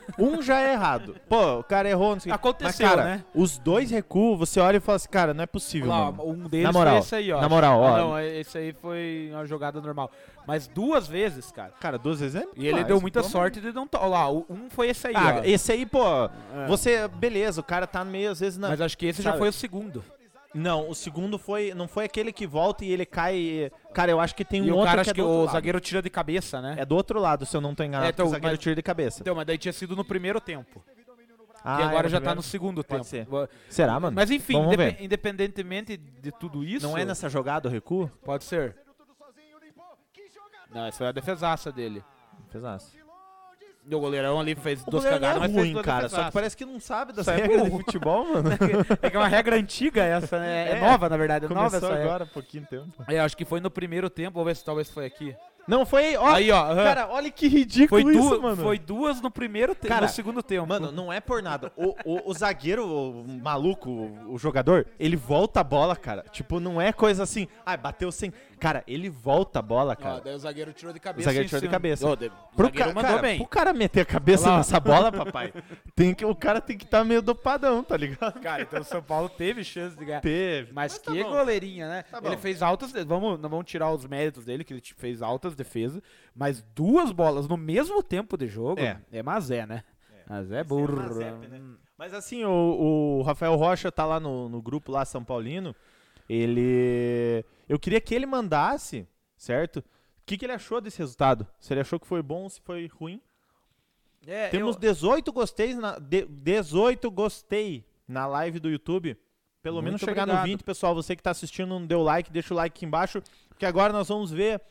B: <laughs> um já é errado. Pô, o cara errou, não sei o.
C: Aconteceu,
B: Mas, cara,
C: né?
B: os dois recuos, você olha e fala assim, cara, não é possível,
C: Lá, um deles
B: Na moral,
C: foi esse aí, ó.
B: na moral,
C: Ah,
B: ó.
C: Não, esse aí foi uma jogada normal. Mas duas vezes, cara.
B: Cara, duas vezes é
C: E ele
B: demais,
C: deu muita sorte de não. Ó lá, o- um foi esse aí,
B: Ah,
C: ó.
B: esse aí, pô, você, beleza, o cara tá meio, às vezes, na...
C: Mas acho que esse já
B: Sabe?
C: foi o segundo.
B: Não, o segundo foi, não foi aquele que volta e ele cai... Cara, eu acho que tem um
C: e o
B: outro
C: cara,
B: que
C: acho
B: é
C: que o
B: lado.
C: zagueiro tira de cabeça, né?
B: É do outro lado, se eu não tô enganado,
C: É, então,
B: o zagueiro
C: mas-
B: tira de cabeça.
C: Então, mas daí tinha sido no primeiro tempo.
B: Ah,
C: e agora
B: é,
C: já tá
B: primeiro?
C: no segundo tempo.
B: Pode ser.
C: Bo-
B: Será, mano?
C: Mas enfim, independentemente de tudo isso.
B: Não é nessa jogada o recuo?
C: Pode ser. Não, essa foi a defesaça dele.
B: Pesaço.
C: E o goleirão ali fez
B: O
C: duas cagadas,
B: é
C: mas
B: ruim, cara, só que parece que não sabe das
C: é
B: regras de
C: burro.
B: futebol, mano. <laughs>
C: É que é uma regra antiga essa, né? É,
B: É.
C: nova, na verdade. É nova essa
B: agora, há pouquinho tempo.
C: É, acho que foi no primeiro tempo. Vamos ver se talvez foi aqui.
B: Não, foi. Ó,
C: Aí, ó.
B: cara, olha que ridículo
C: foi,
B: isso, mano.
C: foi duas no primeiro tempo,
B: Cara,
C: no segundo tempo.
B: Mano, não é por nada. O, o, o zagueiro, o maluco, o, o jogador, ele volta a bola, cara. Tipo, não é coisa assim. Ah, bateu sem. Cara, ele volta a bola, cara.
C: daí o zagueiro tirou de
B: O
C: cabeça.
B: zagueiro
C: em
B: tirou de cabeça.
C: Ó, de- o
B: Pro,
C: zagueiro
B: ca
C: mandou
B: cara,
C: bem.
B: pro cara meter a cabeça
C: Olha lá.
B: nessa bola, papai, <laughs> tem que, o cara tem que estar meio dopadão, tá ligado?
C: Cara, então o São Paulo teve chance de ganhar.
B: Teve.
C: Mas,
B: tá
C: que
B: bom.
C: goleirinha, né?
B: Tá
C: ele fez altas. Vamos, não vamos tirar os méritos dele, que ele fez altas defesas. Mas duas bolas no mesmo tempo de jogo
B: É.
C: é, mazé, né? Mazé burro.
B: Mazep, né? Mas assim, o, o Rafael Rocha tá lá no, no grupo lá São Paulino. Ele. Eu queria que ele mandasse, certo? O que, que ele achou desse resultado? Se ele achou que foi bom ou se foi ruim.
C: É,
B: Temos
C: eu-
B: 18 gostei na, de- 18 gostei na live do YouTube. Pelo menos
C: Muito
B: chegar no
C: obrigado.
B: 20, pessoal. Você que tá assistindo, não deu like, deixa o like aqui embaixo. Porque agora nós vamos ver.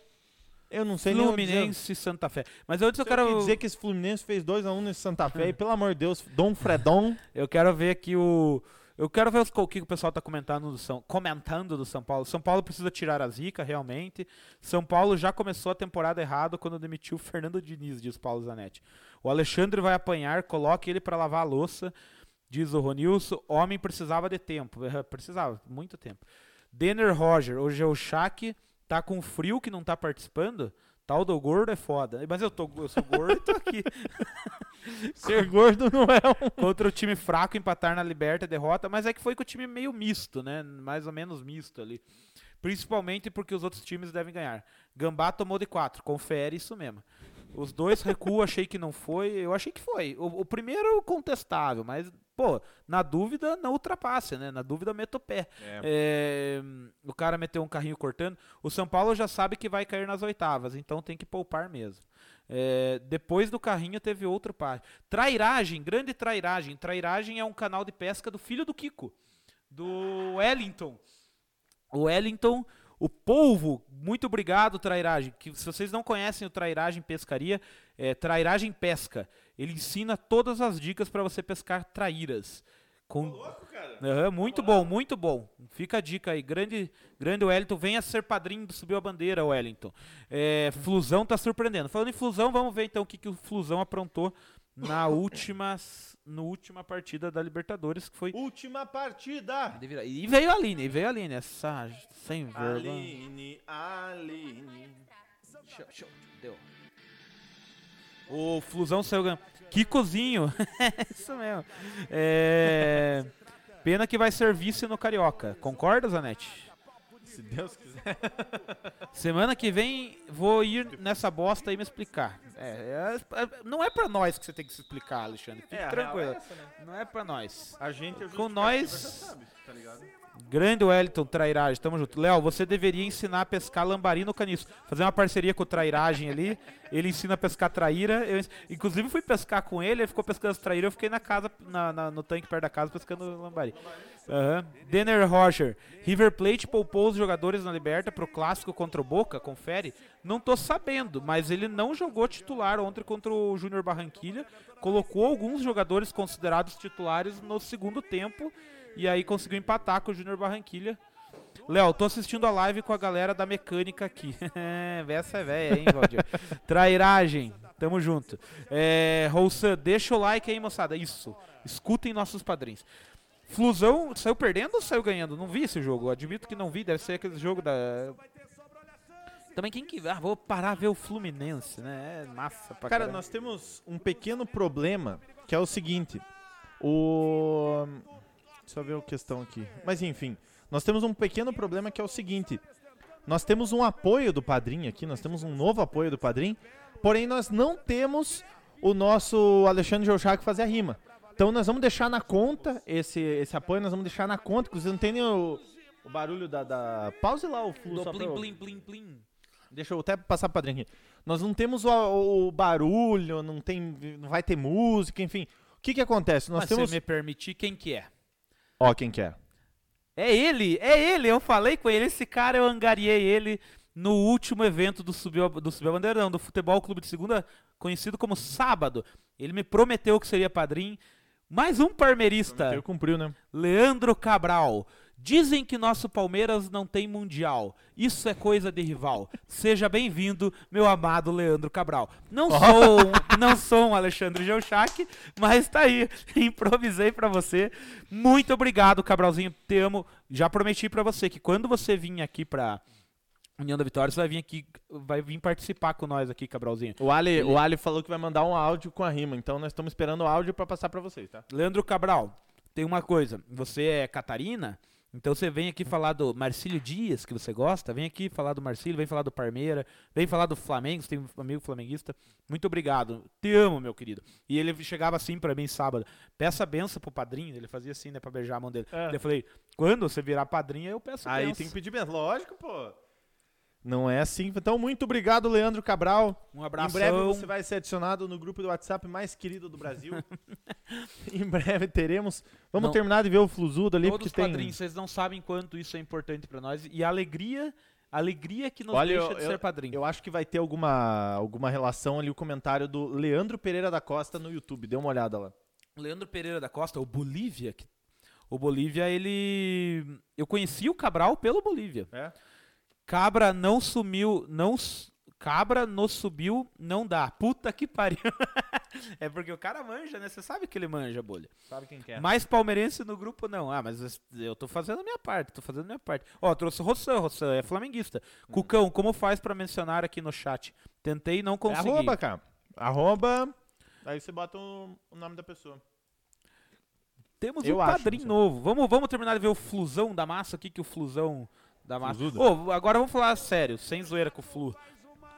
B: Eu não sei nem o que dizer.
C: Fluminense e Santa Fé. Mas antes eu
B: Eu quero dizer que esse Fluminense fez 2x1 nesse Santa Fé. <laughs> E pelo amor de Deus, Dom Fredon.
C: eu quero ver aqui o. Eu quero ver o que o pessoal tá comentando do São, comentando do São Paulo. São Paulo precisa tirar a zica, realmente. São Paulo já começou a temporada errado quando demitiu o Fernando Diniz, diz Paulo Zanetti. O Alexandre vai apanhar, coloque ele para lavar a louça, diz o Ronilson. Homem precisava de tempo. Eh, Precisava, muito tempo. Denner Roger, hoje é o Shaq, tá com frio que não tá participando. Tal do gordo é foda. Mas eu, tô, eu sou gordo e tô aqui. <laughs>
B: Ser gordo não é um.
C: Contra o time fraco, empatar na Liberta, derrota. Mas é que foi com o time meio misto, né? Mais ou menos misto ali. Principalmente porque os outros times devem ganhar. Gambá tomou de 4, confere isso mesmo. Os dois recuo, achei que não foi. Eu achei que foi. O, o primeiro, contestável, mas, pô, na dúvida, não ultrapasse, né? Na dúvida, meta o pé. É, o cara meteu um carrinho cortando. O São Paulo já sabe que vai cair nas oitavas, então tem que poupar mesmo. É, depois do carrinho teve outro par. Trairagem, grande trairagem. Trairagem é um canal de pesca do filho do Kiko, do Wellington. O Wellington, o polvo, muito obrigado, Trairagem. Que, se vocês não conhecem o Trairagem Pescaria, é Trairagem Pesca. Ele ensina todas as dicas para você pescar traíras. Com... Aham, muito bom, muito bom. Fica a dica aí. Grande, grande Wellington. Venha ser padrinho do Subiu a Bandeira, Wellington. É, Flusão tá surpreendendo. Falando em Flusão, vamos ver então o que, que o Flusão aprontou na <coughs> última, no última partida da Libertadores, que foi
B: Última partida.
C: e veio a Aline, e veio a Aline, essa sem vergonha.
B: Aline, Aline.
C: Show, show, deu. O Flusão saiu ganhando. Kikozinho, <laughs> isso mesmo. É... Pena que vai ser vice no Carioca. Concorda, Zanetti?
B: Se Deus quiser. <laughs>
C: Semana que vem vou ir nessa bosta aí me explicar. É, é- não é pra nós que você tem que se explicar, Alexandre. Fique
B: É, a
C: tranquilo.
B: é essa, né?
C: Não é pra nós.
B: A gente
C: Com nós-
B: sabe, tá ligado?
C: Grande Wellington, Trairagem, tamo junto. Léo, você deveria ensinar a pescar lambari no caniço. Fazer uma parceria com o Trairagem ali. Ele ensina a pescar traíra. Eu, inclusive fui pescar com ele, ele ficou pescando as traíras. Eu fiquei na casa, na, na, no tanque perto da casa, pescando lambari. Uhum. Denner Roger. River Plate poupou os jogadores na Liberta pro clássico contra o Boca, confere. Não tô sabendo, mas ele não jogou titular ontem contra o Júnior Barranquilha. Colocou alguns jogadores considerados titulares no segundo tempo e aí conseguiu empatar com o Júnior Barranquilha. Léo, tô assistindo a live com a galera da mecânica aqui. <laughs> Essa é velha, hein, Valdir? <laughs> Trairagem, tamo junto. É, Roussan, deixa o like aí, moçada. Isso, escutem nossos padrinhos. Flusão saiu perdendo ou saiu ganhando? Não vi esse jogo, admito que não vi, deve ser aquele jogo da... Também quem que... Ah, vou parar ver o Fluminense, né? É massa pra
B: Cara,
C: caramba.
B: nós temos um pequeno problema, que é o seguinte. O... Deixa eu ver a questão aqui. Mas enfim, nós temos um pequeno problema que é o seguinte. Nós temos um apoio do Padrim aqui, nós temos um novo apoio do Padrim, porém nós não temos o nosso Alexandre Geuchac fazer a rima. Então nós vamos deixar na conta esse, esse apoio, nós vamos deixar na conta, inclusive não tem nem o, o barulho da, da... Pause lá o fluxo.
C: Do plim, plim, plim, plim.
B: Deixa eu até passar pro padrinho aqui. Nós não temos o, o barulho, não tem, não vai ter música, enfim. O que que acontece? Nós
C: Mas
B: temos,
C: se me permitir, quem que é?
B: Ó, quem quer.
C: É ele, é ele, eu falei com ele, esse cara eu angariei ele no último evento do Subiu, do Subiu a Bandeira, não, do Futebol Clube de Segunda, conhecido como Sábado. Ele me prometeu que seria padrinho. Mais um parmeirista,
B: Ele cumpriu, né?
C: Leandro Cabral. Dizem que nosso Palmeiras não tem mundial. Isso é coisa de rival. Seja bem-vindo, meu amado Leandro Cabral. Não sou, um- não sou um Alexandre Geuchac, mas tá aí. <laughs> Improvisei pra você. Muito obrigado, Cabralzinho. Te amo. Já prometi pra você que quando você vir aqui pra União da Vitória, você vai vir aqui, vai vir participar com nós aqui, Cabralzinho.
B: O Ali, o Ali falou que vai mandar um áudio com a rima, então nós estamos esperando o áudio pra passar pra vocês, tá?
C: Leandro Cabral, tem uma coisa. Você é Catarina, então você vem aqui falar do Marcílio Dias, que você gosta. Vem aqui falar do Marcílio, vem falar do Parmeira, vem falar do Flamengo. Você tem um amigo flamenguista. Muito obrigado. Te amo, meu querido. E ele chegava assim pra mim sábado. Peça a benção pro padrinho. Ele fazia assim, né, pra beijar a mão dele.
B: É.
C: Eu falei, quando você virar padrinho, eu peço
B: Aí
C: benção.
B: tem que pedir benção. Lógico, pô. Não é assim. Então, muito obrigado, Leandro Cabral.
C: Um abraço.
B: Em breve você vai ser adicionado no grupo do WhatsApp mais querido do Brasil. <laughs> em breve teremos. Vamos
C: Não.
B: terminar de ver o Fluzudo ali,
C: Todos os
B: porque tem.
C: padrinhos, vocês não sabem quanto isso é importante pra nós. E a alegria, a alegria que nos
B: Olha,
C: deixa
B: eu-
C: de
B: eu-
C: ser padrinho.
B: Eu acho que vai ter alguma, alguma relação ali o comentário do Leandro Pereira da Costa no YouTube. Dê uma olhada lá.
C: Leandro Pereira da Costa, o Bolívia. O Bolívia, ele. Eu conheci o Cabral pelo Bolívia.
B: É?
C: Cabra não sumiu, não. Cabra no subiu, não dá. Puta que pariu. <laughs> é porque o cara manja, né? Você sabe que ele manja, bolha.
B: Sabe quem quer?
C: Mais palmeirense no grupo, não. Ah, mas eu tô fazendo a minha parte, tô fazendo a minha parte. Ó, trouxe o Rossan, Rossan é flamenguista.
B: Hum.
C: Cucão, como faz pra mencionar aqui no chat? Tentei não
B: É
C: consegui.
B: arroba, cara. Arroba. Aí você bota o, o nome da pessoa.
C: Temos
B: Eu
C: um padrinho novo. Vamos, vamos terminar de ver o flusão da massa aqui, que o flusão da massa. Ô, agora vamos falar sério, sem zoeira com o flu.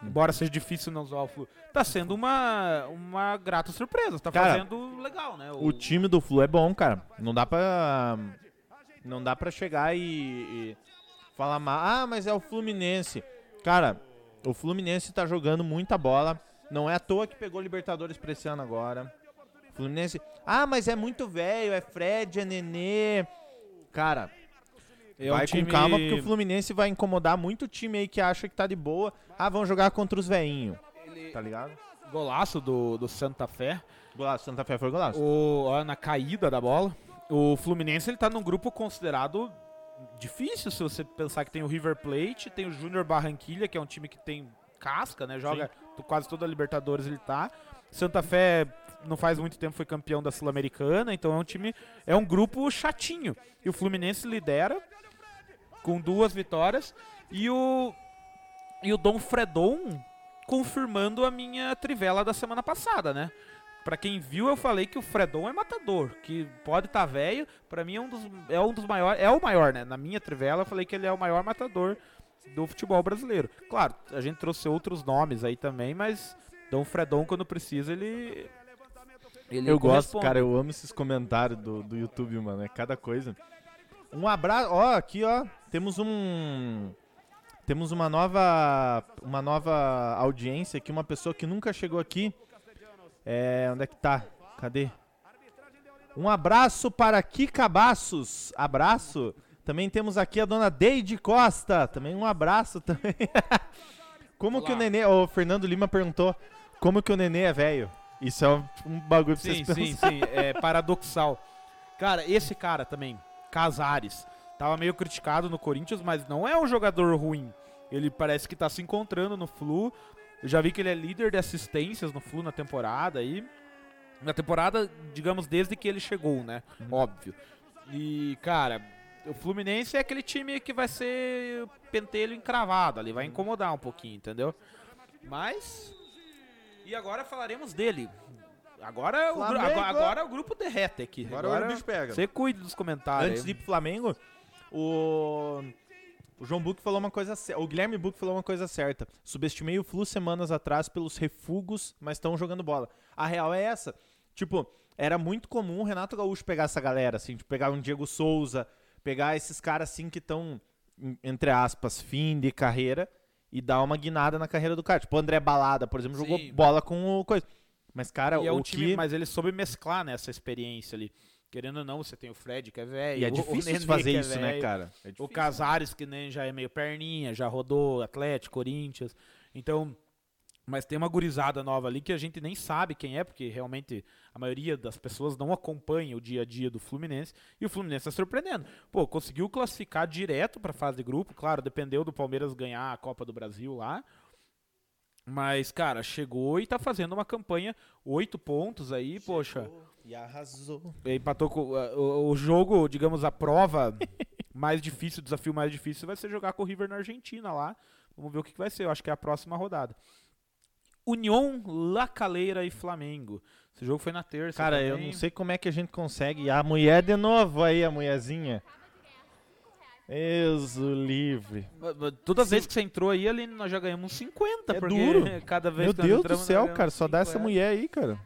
C: Embora seja difícil não zoar o flu. Tá sendo uma, uma grata surpresa. Tá
B: Cara,
C: fazendo legal, né?
B: O time do Flu é bom, cara. Não dá pra. Não dá pra chegar e, e falar mal. Ah, mas é o Fluminense. Cara, o Fluminense tá jogando muita bola. Não é à toa que pegou Libertadores pra esse ano agora. Fluminense. Ah, mas é muito velho, é Fred, é Nenê. Cara,
C: É um
B: vai
C: time-
B: com calma porque o Fluminense vai incomodar muito time aí que acha que tá de boa. Ah, vão jogar contra os veinhos. Tá ligado?
C: Golaço do, do Santa Fé.
B: Golaço, Santa Fé foi golaço.
C: O, na caída da bola. O Fluminense ele tá num grupo considerado difícil se você pensar que tem o River Plate, tem o Júnior Barranquilha, que é um time que tem casca, né? Joga to- quase toda a Libertadores ele tá. Santa Fé não faz muito tempo foi campeão da Sul-Americana, então é um time, é um grupo chatinho. E o Fluminense lidera com duas vitórias e o e o Dom Fredon confirmando a minha trivela da semana passada, né? Pra quem viu, eu falei que o Fredon é matador, que pode estar velho, pra mim é um dos é um dos maiores, é o maior, né? Na minha trivela eu falei que ele é o maior matador do futebol brasileiro. Claro, a gente trouxe outros nomes aí também, mas Dom Fredon quando precisa ele ele
B: Eu gosto, cara, eu amo esses comentários do, do YouTube, mano. É cada coisa. Um abraço. Ó, aqui, ó. Temos um. Temos uma nova. Uma nova audiência aqui, uma pessoa que nunca chegou aqui. É. Onde é que tá? Cadê? Um abraço para Kikabaços. Abraço. Também temos aqui a dona Deide Costa. Também um abraço também. <laughs> como que o Nenê. O Fernando Lima perguntou como que o Nenê é velho. Isso é um, um bagulho pra
C: Sim,
B: vocês
C: sim,
B: pensarem.
C: sim. É paradoxal. Cara, esse cara também, Casares, tava meio criticado no Corinthians, mas não é um jogador ruim. Ele parece que tá se encontrando no Flu. Eu já vi que ele é líder de assistências no Flu na temporada aí. Na temporada, digamos, desde que ele chegou, né? Óbvio. E, cara, o Fluminense é aquele time que vai ser pentelho encravado ali, vai incomodar um pouquinho, entendeu? Mas. E agora falaremos dele. Agora, o, gru-
B: Flamengo!
C: agora, agora o grupo derrete aqui.
B: Agora o bicho pega.
C: Você cuide dos comentários.
B: Antes de ir pro Flamengo, o. O João Buck falou uma coisa certa. O Guilherme Buck falou uma coisa certa. Subestimei o Flu semanas atrás pelos refugos, mas estão jogando bola. A real é essa. Tipo, era muito comum o Renato Gaúcho pegar essa galera, assim, tipo, pegar um Diego Souza, pegar esses caras assim que estão, entre aspas, fim de carreira e dar uma guinada na carreira do cara. Tipo, o André Balada, por exemplo, jogou
C: Sim.
B: bola com o coisa. Mas, cara,
C: E é
B: o
C: um time,
B: que.
C: mas ele soube mesclar nessa experiência ali. Querendo ou não, você tem o Fred, que é velho.
B: E é
C: o- o
B: difícil
C: Nenê,
B: fazer
C: é
B: isso, né,
C: velho,
B: cara? É
C: O
B: difícil.
C: Casares, que nem já é meio perninha, já rodou Atlético, Corinthians. Então, mas tem uma gurizada nova ali que a gente nem sabe quem é, porque realmente a maioria das pessoas não acompanha o dia a dia do Fluminense. E o Fluminense tá surpreendendo. Pô, conseguiu classificar direto pra fase de grupo. Claro, dependeu do Palmeiras ganhar a Copa do Brasil lá. Mas, cara, chegou e tá fazendo uma campanha, oito pontos aí, poxa.
B: E arrasou.
C: Empatou com uh, o, o jogo, digamos, a prova <laughs> mais difícil, o desafio mais difícil vai ser jogar com o River na Argentina lá. Vamos ver o que, que vai ser. Eu acho que é a próxima rodada. União, La Calera e Flamengo. Esse jogo foi na terça.
B: Cara, eu
C: também.
B: não sei como é que a gente consegue. E a mulher de novo aí, a mulherzinha. Exo livre.
C: Todas as vezes que você entrou aí, ali nós já ganhamos uns 50.
B: É
C: porque
B: duro. <laughs>
C: Cada vez
B: Meu
C: que
B: Deus do
C: entramos, nós
B: céu, cara, só dá essa
C: 50.
B: mulher aí, cara.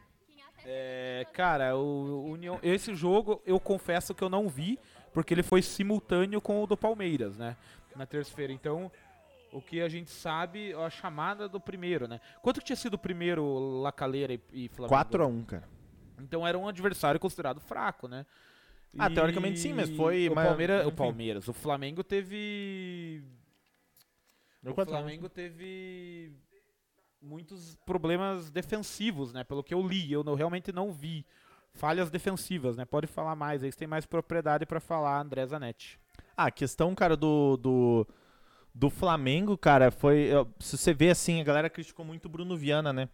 C: É, cara, o, o União, esse jogo eu confesso que eu não vi, porque ele foi simultâneo com o do Palmeiras, né? Na terça-feira. Então, o que a gente sabe, a chamada do primeiro, né? Quanto que tinha sido o primeiro Lacaleira e, e Flamengo?
B: 4x1, cara.
C: Então era um adversário considerado fraco, né?
B: Ah, teoricamente sim, mas foi-
C: O
B: mas-
C: Palmeiras, o. Palmeiras. O Flamengo teve.
B: Deu
C: O
B: 4 a 1.
C: Flamengo teve muitos problemas defensivos, né? Pelo que eu li, eu não- realmente não vi falhas defensivas, né? Pode falar mais, aí você tem mais propriedade pra falar, André Zanetti.
B: Ah, a questão, cara, do, do, do Flamengo, cara, foi. Se você vê assim, a galera criticou muito o Bruno Viana, né?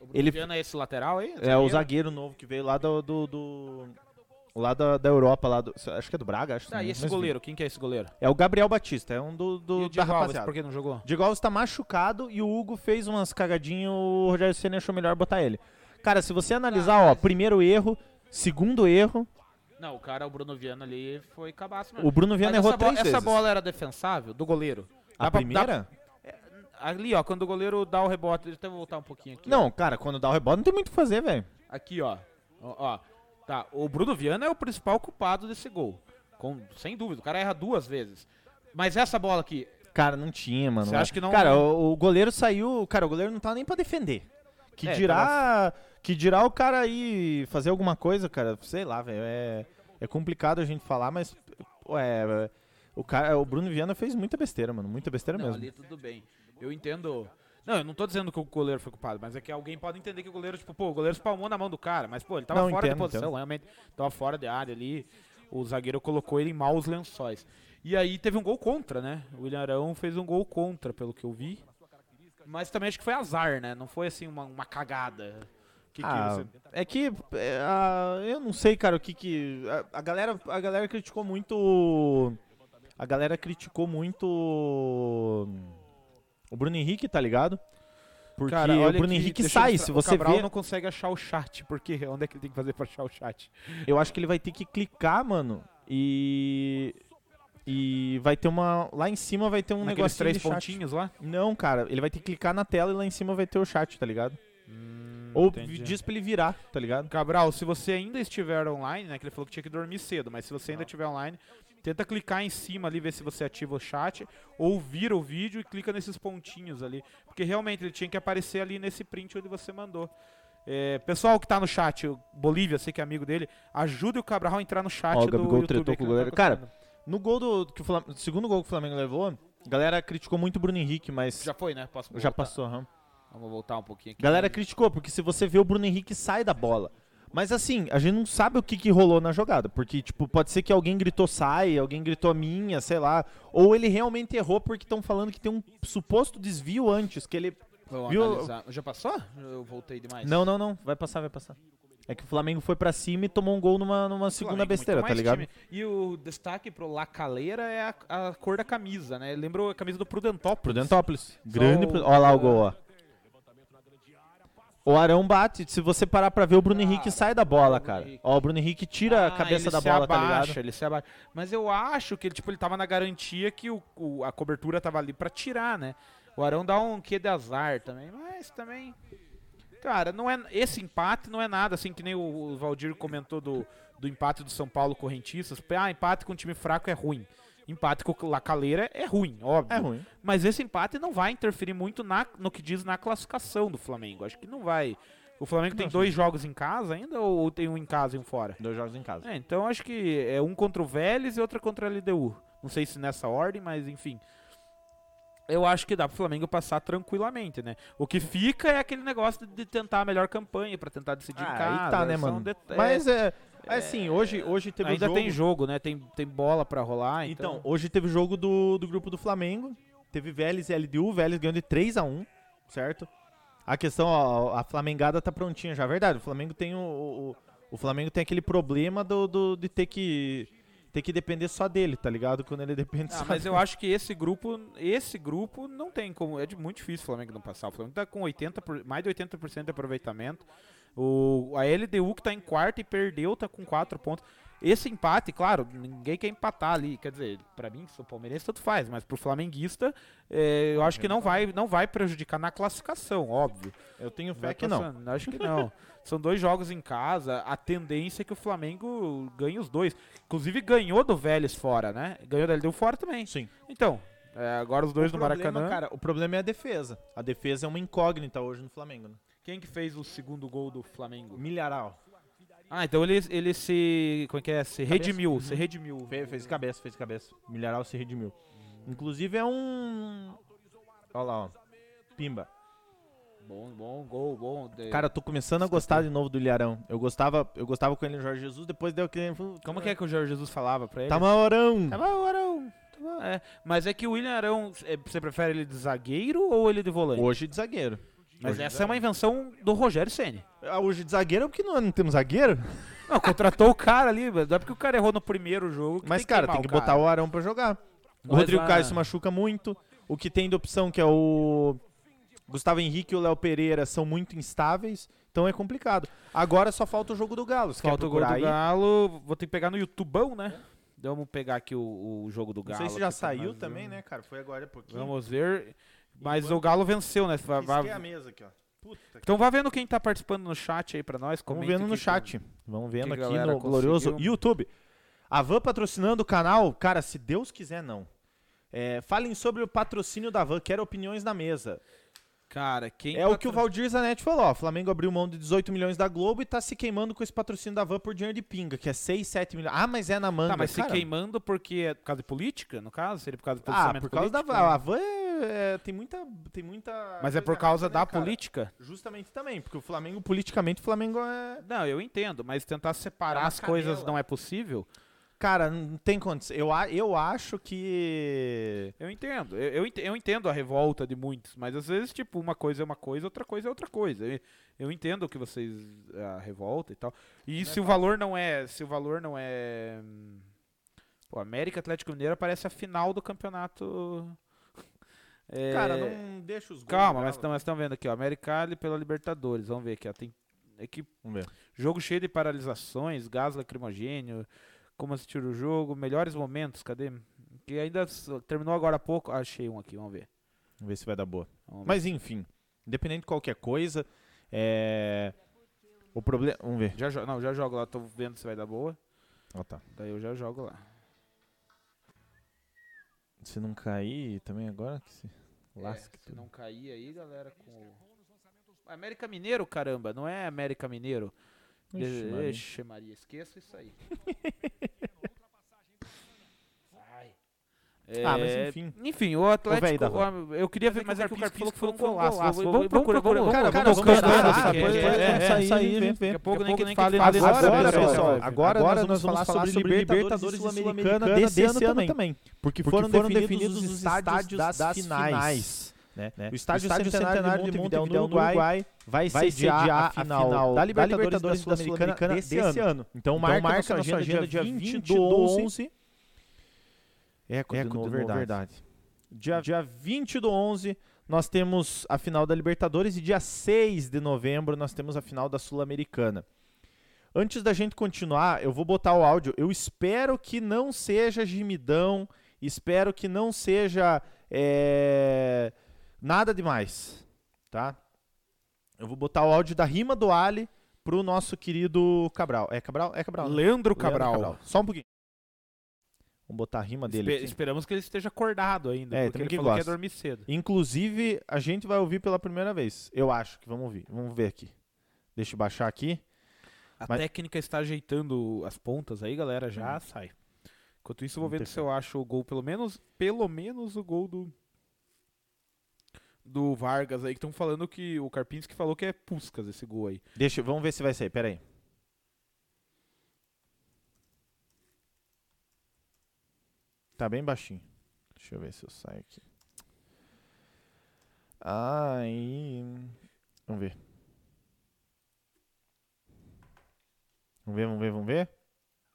C: O
B: Ele-
C: Bruno Viana é esse lateral aí?
B: É o zagueiro novo que veio lá do. do, do- lá da, da Europa, lá do, acho que é do Braga, acho.
C: Tá,
B: não-
C: e esse goleiro? Quem que é esse goleiro?
B: É o Gabriel Batista, é um do, do
C: e o
B: da
C: Alves, por que não jogou?
B: Diego Alves tá machucado e o Hugo fez umas cagadinhas, o Rogério Senna achou melhor botar ele. Cara, se você analisar, ó, primeiro erro, segundo erro,
C: Não, o cara, o Bruno Viana ali foi cabaço mesmo.
B: o Bruno Viana errou
C: essa,
B: três
C: essa
B: vezes.
C: bola era defensável do goleiro?
B: A
C: Dá pra-
B: primeira?
C: Ali, ó, quando o goleiro dá o rebote, deixa eu voltar um pouquinho aqui.
B: Não, cara, quando dá o rebote não tem muito o que fazer, velho.
C: Aqui, ó. ó. ó. Tá, o Bruno Viana é o principal culpado desse gol. Com, sem dúvida, o cara erra duas vezes. Mas essa bola aqui,
B: Cara, não tinha, mano.
C: Você acha que não-
B: Cara, o, o goleiro saiu. Cara, o goleiro não tava nem pra defender. Que
C: É,
B: dirá. Que dirá o cara aí fazer alguma coisa, cara. Sei lá, velho. É, é complicado a gente falar, mas. Ué, o, cara, o Bruno Viana fez muita besteira, mano. Muita besteira
C: não,
B: mesmo.
C: ali tudo bem. Eu entendo. Não, eu não tô dizendo que o goleiro foi culpado, mas é que alguém pode entender que o goleiro, tipo, pô, o goleiro espalmou na mão do cara, mas, pô, ele tava
B: Não,
C: fora de
B: entendo,
C: posição,
B: entendo.
C: realmente. Tava fora de área ali. O zagueiro colocou ele em maus lençóis. E aí teve um gol contra, né? O William Arão fez um gol contra, pelo que eu vi. Mas também acho que foi azar, né? Não foi assim uma, uma cagada. Que que
B: Ah,
C: você-
B: é que é, ah, eu não sei, cara, o que que a, a galera a galera criticou muito a galera criticou muito o Bruno Henrique, tá ligado? Porque
C: Cara,
B: o Bruno
C: aqui,
B: Henrique sai, se
C: O
B: você
C: Cabral
B: vê,
C: não consegue achar o chat, porque <laughs> onde é que ele tem que fazer pra achar o chat?
B: eu acho que ele vai ter que clicar, mano, e e vai ter uma lá em cima vai ter um
C: Naqueles
B: negócio
C: três pontinhos lá?
B: Não, cara, ele vai ter que clicar na tela e lá em cima vai ter o chat, tá ligado?
C: Hum,
B: Ou
C: entendi.
B: diz pra ele virar, tá ligado?
C: Cabral, se você ainda estiver online, né? Que ele falou que tinha que dormir cedo, mas se você ainda estiver online, tenta clicar em cima ali, ver se você ativa o chat, ou vira o vídeo e clica nesses pontinhos ali. Porque realmente ele tinha que aparecer ali nesse print onde você mandou. É, pessoal que tá no chat, o Bolívia, sei que é amigo dele, ajude o Cabral a entrar no chat
B: Ó, o
C: do
B: Gabigol
C: YouTube.
B: com
C: que
B: o
C: não tá
B: goleiro. Cara. No gol do. Que o segundo gol que o Flamengo levou, a galera criticou muito o Bruno Henrique, mas.
C: já foi, né? Posso
B: Já
C: voltar?
B: passou, aham.
C: Vamos voltar um pouquinho aqui.
B: Galera criticou, porque se você vê o Bruno Henrique sai da bola. Mas assim, a gente não sabe o que, que rolou na jogada. Porque, tipo, pode ser que alguém gritou sai, alguém gritou minha, sei lá. Ou ele realmente errou porque estão falando que tem um suposto desvio antes, que ele.
C: Vamos
B: Viu?
C: analisar. Já passou? Eu voltei demais.
B: Não, não, não. Vai passar, vai passar. É que o Flamengo foi pra cima e tomou um gol numa, numa segunda besteira, tá ligado?
C: time. E o destaque pro La Caleira é a, a cor da camisa, né? Lembrou a camisa do Prudentópolis.
B: Prudentópolis. Grande. Olha lá o gol, ó. O Arão bate. Se você parar pra ver, o Bruno Henrique sai da bola, cara.
C: Henrique.
B: Ó, o Bruno Henrique tira a
C: Ah,
B: cabeça
C: ele
B: da bola, tá
C: abaixa,
B: ligado?
C: Ele se abaixa. Mas eu acho que ele, tipo, ele tava na garantia que o, o- a cobertura tava ali pra tirar, né? O Arão dá um quê de azar também, mas também. Cara, não é, esse empate não é nada assim que nem o, o Valdir comentou do, do empate do São Paulo Correntistas. Ah, empate com um time fraco é ruim. Empate com o La Calera é ruim, óbvio.
B: É ruim.
C: Mas esse empate não vai interferir muito na- no que diz na classificação do Flamengo. Acho que não vai. O Flamengo tem
B: Não,
C: dois jogos em casa ainda ou tem um em casa e um fora?
B: Dois jogos em casa.
C: É, então acho que é um contra o Vélez e outro contra a LDU. Não sei se nessa ordem, mas enfim. Eu acho que dá pro Flamengo passar tranquilamente, né? O que fica é aquele negócio de tentar a melhor campanha pra tentar decidir em
B: Ah,
C: casa.
B: aí tá, né,
C: são
B: mano?
C: det- é,
B: Mas é. Assim, hoje, hoje teve
C: ainda
B: jogo.
C: tem jogo, né? Tem, tem bola pra rolar,
B: Então,
C: então...
B: hoje teve jogo do, do grupo do Flamengo. Teve Vélez e LDU. Vélez ganhou de 3x1, certo? A questão, ó, a Flamengada tá prontinha já. Verdade, o Flamengo tem o. o, o Flamengo tem aquele problema do, do- de ter que. Ter que depender só dele, tá ligado? Quando ele <laughs> depende
C: Ah,
B: só
C: mas
B: dele.
C: eu acho que esse grupo, esse grupo não tem como, é de muito difícil o Flamengo não passar. O Flamengo tá com 80 por- mais de 80% de aproveitamento. O a LDU que tá em quarto e perdeu tá com 4 pontos. Esse empate, claro, ninguém quer empatar ali, quer dizer, pra mim, sou palmeirense, tanto faz, mas pro flamenguista, é, eu acho que não vai, não vai prejudicar na classificação, óbvio.
B: Eu tenho fé que não.
C: Acho que não. <laughs> São dois jogos em casa. A tendência é que o Flamengo ganhe os dois. Inclusive ganhou do Vélez fora, né? Ganhou da LDU fora também.
B: Sim.
C: Então, é, agora os dois
B: o
C: no
B: problema,
C: Maracanã.
B: cara, o problema é a defesa. A defesa é uma incógnita hoje no Flamengo, né?
C: Quem que fez o segundo gol do Flamengo?
B: Milharal.
C: Ah, então ele, ele se. Como é que é? Se redimiu. Se redimiu.
B: Fez, fez cabeça, fez cabeça. Milharal se redimiu. Inclusive é um. Olha lá, ó. Pimba.
C: Bom, bom, gol, bom. De-
B: Cara, eu tô começando a gostar de novo do Ilharão. Eu gostava, eu gostava com ele no Jorge Jesus, depois deu aquele.
C: como que é que o Jorge Jesus falava pra ele?
B: Tá
C: Arão. Tava- É, mas é que o William Arão, é, você prefere ele de zagueiro ou ele de volante?
B: Hoje de zagueiro.
C: Mas essa é uma invenção do Rogério Ceni.
B: Ah, Hoje de zagueiro é porque não, não temos zagueiro.
C: Não, contratou o cara ali, não é porque o cara errou no primeiro jogo.
B: Mas,
C: tem
B: cara, tem que botar o Arão pra jogar. O
C: Mas
B: Rodrigo
C: a-
B: Caio se machuca muito. O que tem de opção, que é o Gustavo Henrique e o Léo Pereira, são muito instáveis. Então é complicado. Agora só falta o jogo do Galo. Você
C: Falta
B: quer
C: o gol do
B: procurar aí?
C: Galo. Vou ter que pegar no YouTubão, né? Vamos pegar aqui o, o jogo do
B: Não
C: Galo.
B: sei se já
C: aqui pra
B: saiu
C: nós
B: também,
C: vermos.
B: né, cara? Foi agora há pouquinho.
C: Vamos ver. Mas
B: Enquanto-
C: o Galo venceu, né? Vai- vai-
B: a mesa aqui, ó. Puta que...
C: Então vá vendo quem tá participando no chat aí pra nós.
B: Vamos vendo no
C: aqui
B: chat. Vamos vendo
C: que a
B: aqui
C: galera
B: no glorioso
C: conseguiu.
B: YouTube. A Van patrocinando o canal, cara, se Deus quiser, não. É, falem sobre o patrocínio da Van, quero opiniões na mesa.
C: Cara, quem
B: É o que o
C: patro-
B: Valdir Zanetti falou, ó, o Flamengo abriu mão de 18 milhões da Globo e tá se queimando com esse patrocínio da Van por dinheiro de pinga, que é 6, 7 milhões. Ah, mas é na manga,
C: Tá, mas
B: cara.
C: se queimando porque é por causa de política, no caso? Seria por causa do
B: Ah, por causa
C: político?
B: da Van. A Van é, é- tem muita tem muita
C: Mas é por causa
B: errada,
C: da
B: né,
C: política?
B: Justamente também, porque o Flamengo politicamente o Flamengo é
C: Não, eu entendo, mas tentar
B: É
C: separar
B: uma
C: as coisas não é possível?
B: Cara, não tem condição. Eu, eu acho que
C: Eu entendo, eu, eu ente- eu entendo a revolta de muitos, mas às vezes, tipo, uma coisa é uma coisa, outra coisa é outra coisa. Eu, eu entendo que vocês, a revolta e tal. E se o valor não é, se o valor não é... hum, Pô, América Atlético Mineiro aparece a final do campeonato... É,
B: Cara, não deixa os gols.
C: Calma, mas estamos vendo aqui, ó, Americali pela Libertadores, vamos ver aqui, ó, tem... É que
B: Vamos ver.
C: Jogo cheio de paralisações, gás lacrimogênio, como assistir o jogo, melhores momentos, cadê? Que ainda terminou agora há pouco. Ah, achei um aqui, vamos ver.
B: Vamos ver se vai dar boa. Mas enfim, independente de qualquer coisa, É, o problema. Vamos ver.
C: Já, jo- não, já jogo lá, tô vendo se vai dar boa.
B: Ó, tá.
C: Daí eu já jogo lá.
B: Se não cair também agora que se lasque
C: É, se
B: tudo.
C: não cair aí, galera, com. América Mineiro, caramba, não é América Mineiro.
B: Ixi, Maria.
C: Ixi, Maria, esqueça isso aí. <laughs> Ai.
B: Ah, mas
C: É,
B: enfim.
C: Enfim, o Atlético. o- eu queria ver, mas é que o Carpinho falou que foi um golaço.
B: golaço.
C: Vamos
B: Vamos
C: procurar,
B: procurar,
C: vamos
B: vamos-
C: Cara,
B: cara,
C: vamos sabe?
B: depois-
C: É, é, é,
B: sair,
C: é,
B: a gente vê.
C: Daqui a pouco nem que nem que
B: Agora,
C: fale
B: pessoal, agora, nós vamos falar sobre Libertadores e Sul-Americana desse ano também. Porque foram, definidos os estádios das, finais. né?
A: O estádio, Centenário, de Montevideo, no Uruguai,
B: vai,
A: vai
B: sediar, a final da Libertadores,
A: e da
B: da Sul-Americana desse ano. Então,
A: Então
B: marca,
A: marca
B: na sua agenda dia 20 do 11. Eco,
A: Eco
B: de
A: de
B: novo,
A: novo,
B: verdade. Dia, dia 20 do 11, nós temos a final da Libertadores e dia 6 de novembro nós temos a final da Sul-Americana. Antes da gente continuar, eu vou botar o áudio. Eu espero que não seja gemidão, espero que não seja é, nada demais, tá? Eu vou botar o áudio da rima do Ali pro nosso querido Cabral. É Cabral? É Cabral. né?
C: Leandro
B: Leandro
C: Cabral.
B: Só um pouquinho. Vamos botar a rima dele
C: Espe-
B: aqui.
C: esperamos que ele esteja acordado ainda,
B: É,
C: porque
B: tem
C: ele
B: que
C: falou que ia dormir cedo.
B: Inclusive, a gente vai ouvir pela primeira vez. Eu acho que vamos ouvir. Vamos ver aqui. Deixa eu baixar aqui.
C: A
B: Mas-
C: técnica está ajeitando as pontas aí, galera, já sai. Enquanto isso, eu vou ver se eu acho o gol, pelo menos, pelo menos o gol do do Vargas aí, que estão falando que o Karpinski falou que é Puskas esse gol aí.
B: Deixa, vamos ver se vai sair. Pera Tá bem baixinho. Deixa eu ver se eu saio aqui. Aí. Vamos ver. Vamos ver, vamos ver, vamos ver.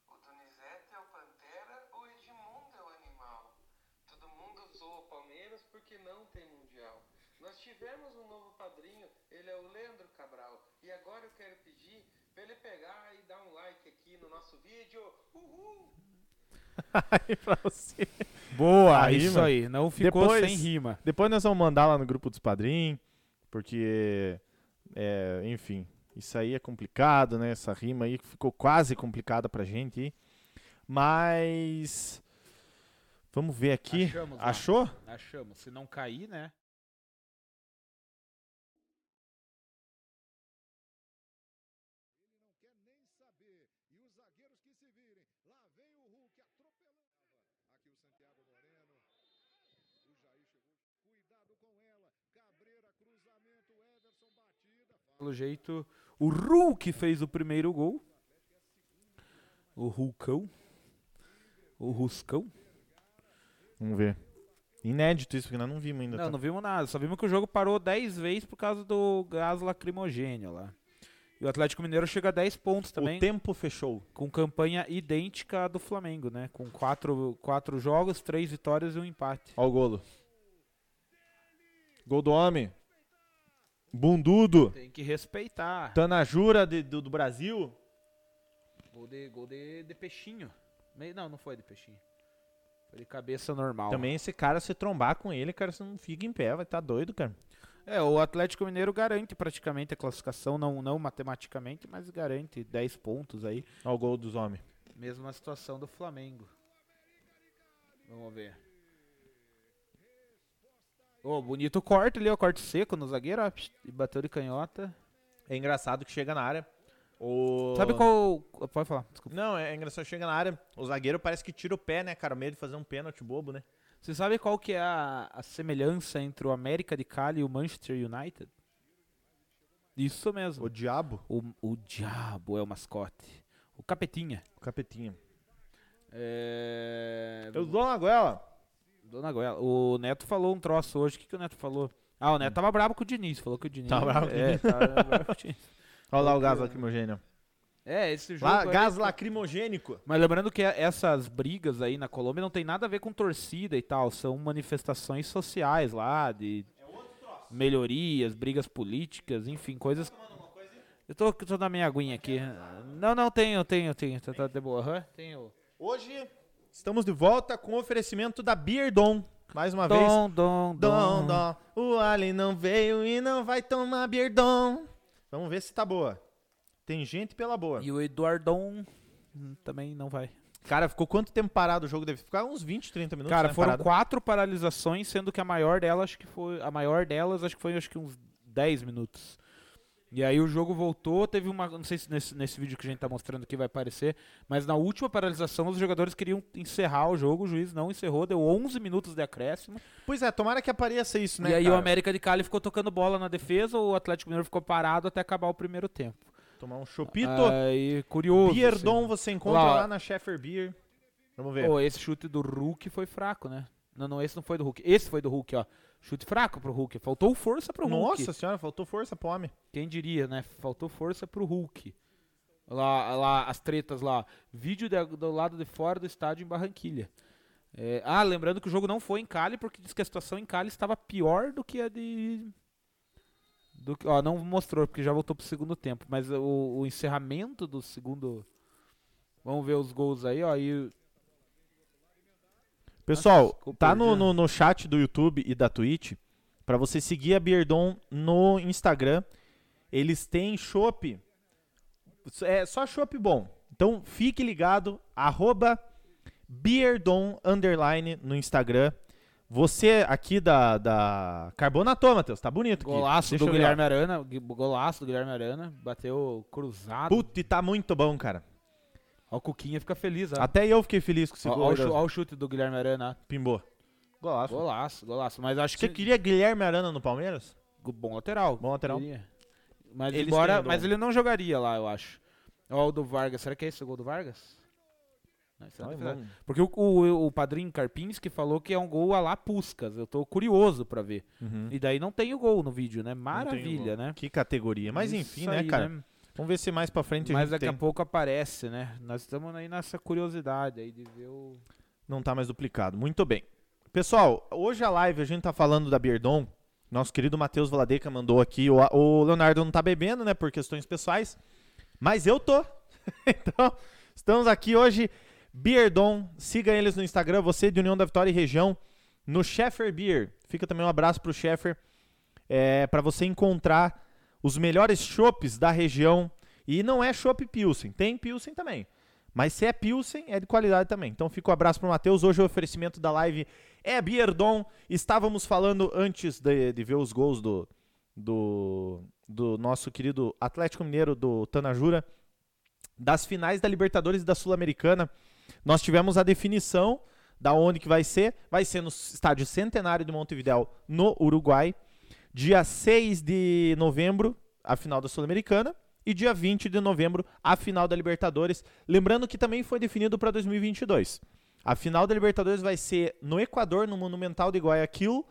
F: O Donizete é o Pantera ou Edmundo é o animal? Todo mundo zoa o Palmeiras porque não tem Mundial. Nós tivemos um novo padrinho, ele é o Leandro Cabral. E agora eu quero pedir pra ele pegar e dar um like aqui no nosso vídeo. Uhul! <laughs>
B: Aí pra você.
C: Boa, isso
B: rima.
C: aí. Não ficou
B: Depois-
C: sem rima.
B: Depois nós vamos mandar lá no grupo dos padrinhos, porque, é, enfim, isso aí é complicado, né? Essa rima aí ficou quase complicada pra gente. Mas, vamos ver aqui.
C: Achamos.
B: Achou?
C: Achamos. Se não cair, né? Pelo jeito, o Hulk fez o primeiro gol. O Hulkão. O Ruscão.
B: Vamos ver. Inédito isso, porque nós não vimos ainda.
C: Não,
B: tá?
C: não vimos nada. Só vimos que o jogo parou 10 vezes por causa do gás lacrimogênio lá. E o Atlético Mineiro chega a 10 pontos também,
B: O tempo fechou.
C: com campanha idêntica à do Flamengo, né? Com 4 quatro jogos, 3 vitórias e um empate.
B: Ó o golo. Gol do homem. Bundudo.
C: Tem que respeitar.
B: Tanajura de- do, do Brasil.
C: Gol de, gol de, de peixinho. Meio- Não, não foi de peixinho. Foi de cabeça normal.
B: Também esse cara, se trombar com ele, cara, você não fica em pé, vai estar doido, cara.
C: É, o Atlético Mineiro garante praticamente a classificação, não, não matematicamente, mas garante 10 pontos aí.
B: Ó o gol dos homens.
C: Mesma situação do Flamengo. Vamos ver. Ô, bonito corte ali, ó, corte seco no zagueiro, ó, e bateu de canhota.
B: É engraçado que chega na área. O...
C: Sabe qual... Pode falar, desculpa.
B: Não, é engraçado que chega na área. O zagueiro parece que tira o pé, né, cara? Medo de fazer um pênalti bobo, né?
C: Você sabe qual que é a, a semelhança entre o América de Cali e o Manchester United? Isso mesmo.
B: O diabo.
C: O, o diabo é o mascote. O capetinha.
B: O capetinha.
C: É...
B: Eu dou uma goela.
C: Dona Goela. O Neto falou um troço hoje. O que, que o Neto falou? Ah, o Neto tava bravo com o Diniz. Falou que o Diniz.
B: Tava bravo com o
C: é,
B: Diniz.
C: tava bravo com o Diniz. <laughs>
B: Olha lá o gás lacrimogêneo.
C: É, esse jogo.
B: Lá,
C: aí-
B: gás lacrimogênico.
C: Mas lembrando que essas brigas aí na Colômbia não tem nada a ver com torcida e tal. São manifestações sociais lá, de melhorias, brigas políticas, enfim, coisas. Eu tô, tô na minha aguinha aqui. Não, não, tenho, tenho, tenho. Tá, tá de boa. Aham, tenho.
B: Hoje estamos de volta com o oferecimento da Beardon. Mais uma vez.
C: Dom, dom,
B: Dom,
C: dom.
B: dom. O Alien não veio e não vai tomar Beardon. Vamos ver se tá boa. Tem gente pela boa.
C: E o Eduardon também não vai.
B: Cara, ficou quanto tempo parado o jogo? Deve ficar uns 20, 30 minutos.
C: Cara,
B: né,
C: foram
B: parado.
C: quatro paralisações, sendo que a maior delas acho que foi. A maior delas acho que foi acho que uns 10 minutos. E aí o jogo voltou, teve uma. Não sei se nesse, nesse vídeo que a gente tá mostrando aqui vai aparecer, mas na última paralisação os jogadores queriam encerrar o jogo, o juiz não encerrou, deu 11 minutos de acréscimo.
B: Pois é, tomara que apareça isso, né?
C: e aí
B: cara?
C: o América de Cali ficou tocando bola na defesa, o Atlético Mineiro ficou parado até acabar o primeiro tempo.
B: Tomar um chopito.
C: Aí, curioso.
B: Bierdon
C: assim.
B: você encontra
C: Lá.
B: lá na Sheffer Beer. Vamos ver.
C: Pô, esse chute do Hulk foi fraco, né? Não, não, esse não foi do Hulk. Esse foi do Hulk, ó. Chute fraco pro Hulk. Faltou força pro Hulk.
B: Nossa senhora, faltou força pro homem.
C: Quem diria, né? Faltou força pro Hulk. Lá, lá as tretas lá. Vídeo de- do lado de fora do estádio em Barranquilha. É, ah, lembrando que o jogo não foi em Cali, porque diz que a situação em Cali estava pior do que a de. Do que, ó, não mostrou, porque já voltou pro segundo tempo. Mas o, o encerramento do segundo. Vamos ver os gols aí, ó. E
B: Pessoal,
C: Nossa,
B: tá no, no, no chat do YouTube e da Twitch pra você seguir a Beardon no Instagram. Eles têm chopp. É só chopp bom. Então fique ligado, arroba Beardon underline no Instagram. Você aqui da, da Carbonatou, Matheus, tá bonito
C: golaço do Guilherme. Arana. Golaço do Guilherme Arana. Bateu cruzado.
B: Puta, e tá muito bom, cara.
C: Ó, o Cuquinha fica feliz, ó.
B: Até eu fiquei feliz com esse
C: Ó,
B: gol.
C: ó o
B: aí
C: chu-
B: da-
C: ó o chute do Guilherme Arana.
B: Pimbou. Golaço.
C: Golaço, golaço. Mas acho
B: Você
C: que.
B: queria Guilherme Arana no Palmeiras?
C: Bom lateral.
B: Bom lateral.
C: Queria. Mas,
B: Eles
C: embora, mas ele não jogaria lá, eu acho. Ó, o do Vargas. Será que é esse o gol do Vargas? Não, é
B: Ai, vamos.
C: Porque o, o, o padrinho Karpinski falou que é um gol a lá Puskas. Eu tô curioso pra ver.
B: Uhum.
C: E daí não tem o gol no vídeo, né? Maravilha, né?
B: Que categoria. Mas
C: Isso
B: enfim, né,
C: aí,
B: cara? Vamos ver se mais pra frente a
C: Mas
B: gente
C: daqui
B: tem.
C: a pouco aparece, né? Nós estamos aí nessa curiosidade aí de ver o.
B: Não tá mais duplicado. Muito bem. Pessoal, hoje a live a gente tá falando da Beardon. Nosso querido Matheus Valadeca mandou aqui. O, o Leonardo não tá bebendo, né, por questões pessoais. Mas eu tô. <laughs> então, estamos aqui hoje. Beardon, siga eles no Instagram, você de União da Vitória e região, no Sheffer Beer. Fica também um abraço pro Sheffer, é, para você encontrar os melhores chopes da região. E não é chopp Pilsen, tem Pilsen também. Mas se é Pilsen, é de qualidade também. Então fica o abraço pro Matheus. Hoje o oferecimento da live é Beardon. Estávamos falando antes de, de ver os gols do, do, do nosso querido Atlético Mineiro do Tanajura, das finais da Libertadores e da Sul-Americana. Nós tivemos a definição da onde que vai ser. Vai ser no estádio Centenário de Montevidéu, no Uruguai. Dia 6 de novembro, a final da Sul-Americana. E dia 20 de novembro, a final da Libertadores. Lembrando que também foi definido para 2022. A final da Libertadores vai ser no Equador, no Monumental de Guayaquil.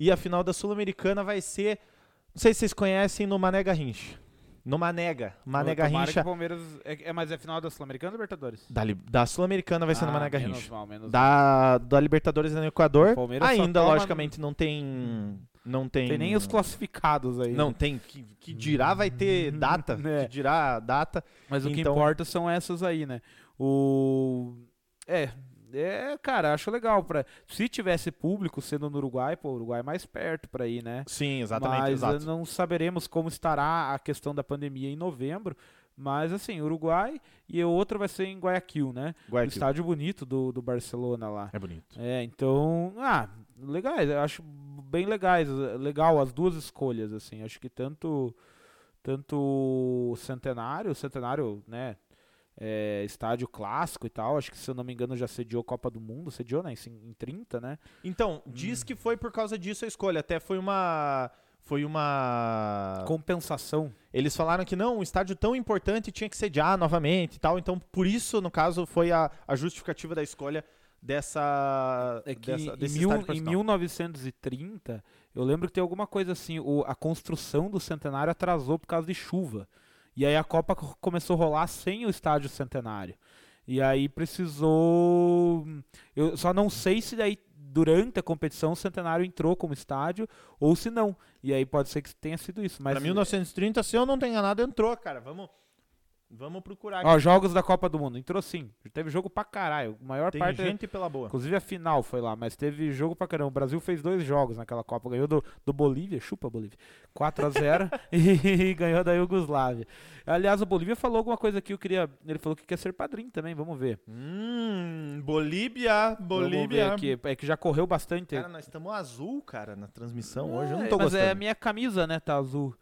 B: E a final da Sul-Americana vai ser, não sei se vocês conhecem, no Mané Garrincha. No Manega. Mané Garrincha.
C: Palmeiras. É, é, mas é final da Sul-Americana ou Libertadores?
B: Da, da Sul-Americana vai ser no
C: Ah, menos mal, menos mal.
B: Da, da Libertadores é no Equador. Ainda, logicamente, não tem. Não tem.
C: Tem nem os classificados aí.
B: Não,
C: né?
B: tem. Que, que dirá vai ter data. <laughs>
C: É.
B: Que dirá data.
C: Mas o que
B: Então-
C: importa são essas aí, né? O. É. É, cara, acho legal. Pra... Se tivesse público sendo no Uruguai, pô, o Uruguai é mais perto pra ir, né?
B: Sim, exatamente.
C: Mas
B: exato.
C: eh, não saberemos como estará a questão da pandemia em novembro. Mas assim, Uruguai e o outro vai ser em Guayaquil, né? O
B: Guayaquil.
C: estádio bonito do, do Barcelona lá.
B: É bonito.
C: É, então, ah, legais, eu acho bem legais, legal as duas escolhas, assim, acho que tanto tanto o Centenário, o Centenário, né, é, estádio clássico e tal, acho que se eu não me engano já sediou Copa do Mundo, sediou, né, em, em 30, né,
B: Então, diz que foi por causa disso a escolha. Até foi uma. Foi uma.
C: compensação,
B: Eles falaram que não, um estádio tão importante tinha que sediar novamente e tal. Então, por isso, no caso, foi a, a justificativa da escolha dessa.
C: é que
B: dessa
C: em,
B: desse
C: mil,
B: estádio
C: em
B: profissional.
C: 1930, eu lembro que tem alguma coisa assim, o, a construção do Centenário atrasou por causa de chuva. E aí a Copa co- começou a rolar sem o estádio Centenário. E aí precisou. Eu só não sei se daí durante a competição o Centenário entrou como estádio ou se não. E aí pode ser que tenha sido isso. Mas
B: Pra 1930, se eu não tenho nada, entrou, cara. Vamos. Vamos procurar aqui.
C: Ó, jogos da Copa do Mundo. Entrou sim. Teve jogo pra caralho. A maior
B: Tem
C: parte.
B: gente pela boa.
C: Inclusive a final foi lá, mas teve jogo pra caramba. O Brasil fez dois jogos naquela Copa. Ganhou do, do Bolívia, chupa Bolívia, 4x0 <laughs> <laughs> e ganhou da Iugoslávia. Aliás, o Bolívia falou alguma coisa aqui, eu queria. Ele falou que quer ser padrinho também, vamos ver.
B: Hum, Bolívia,
C: Vamos
B: Bolívia.
C: ver aqui. É que já correu bastante.
B: Cara, nós estamos azul, cara, na transmissão
C: É,
B: hoje. Eu não tô
C: mas
B: gostando.
C: é a minha camisa, né, tá azul.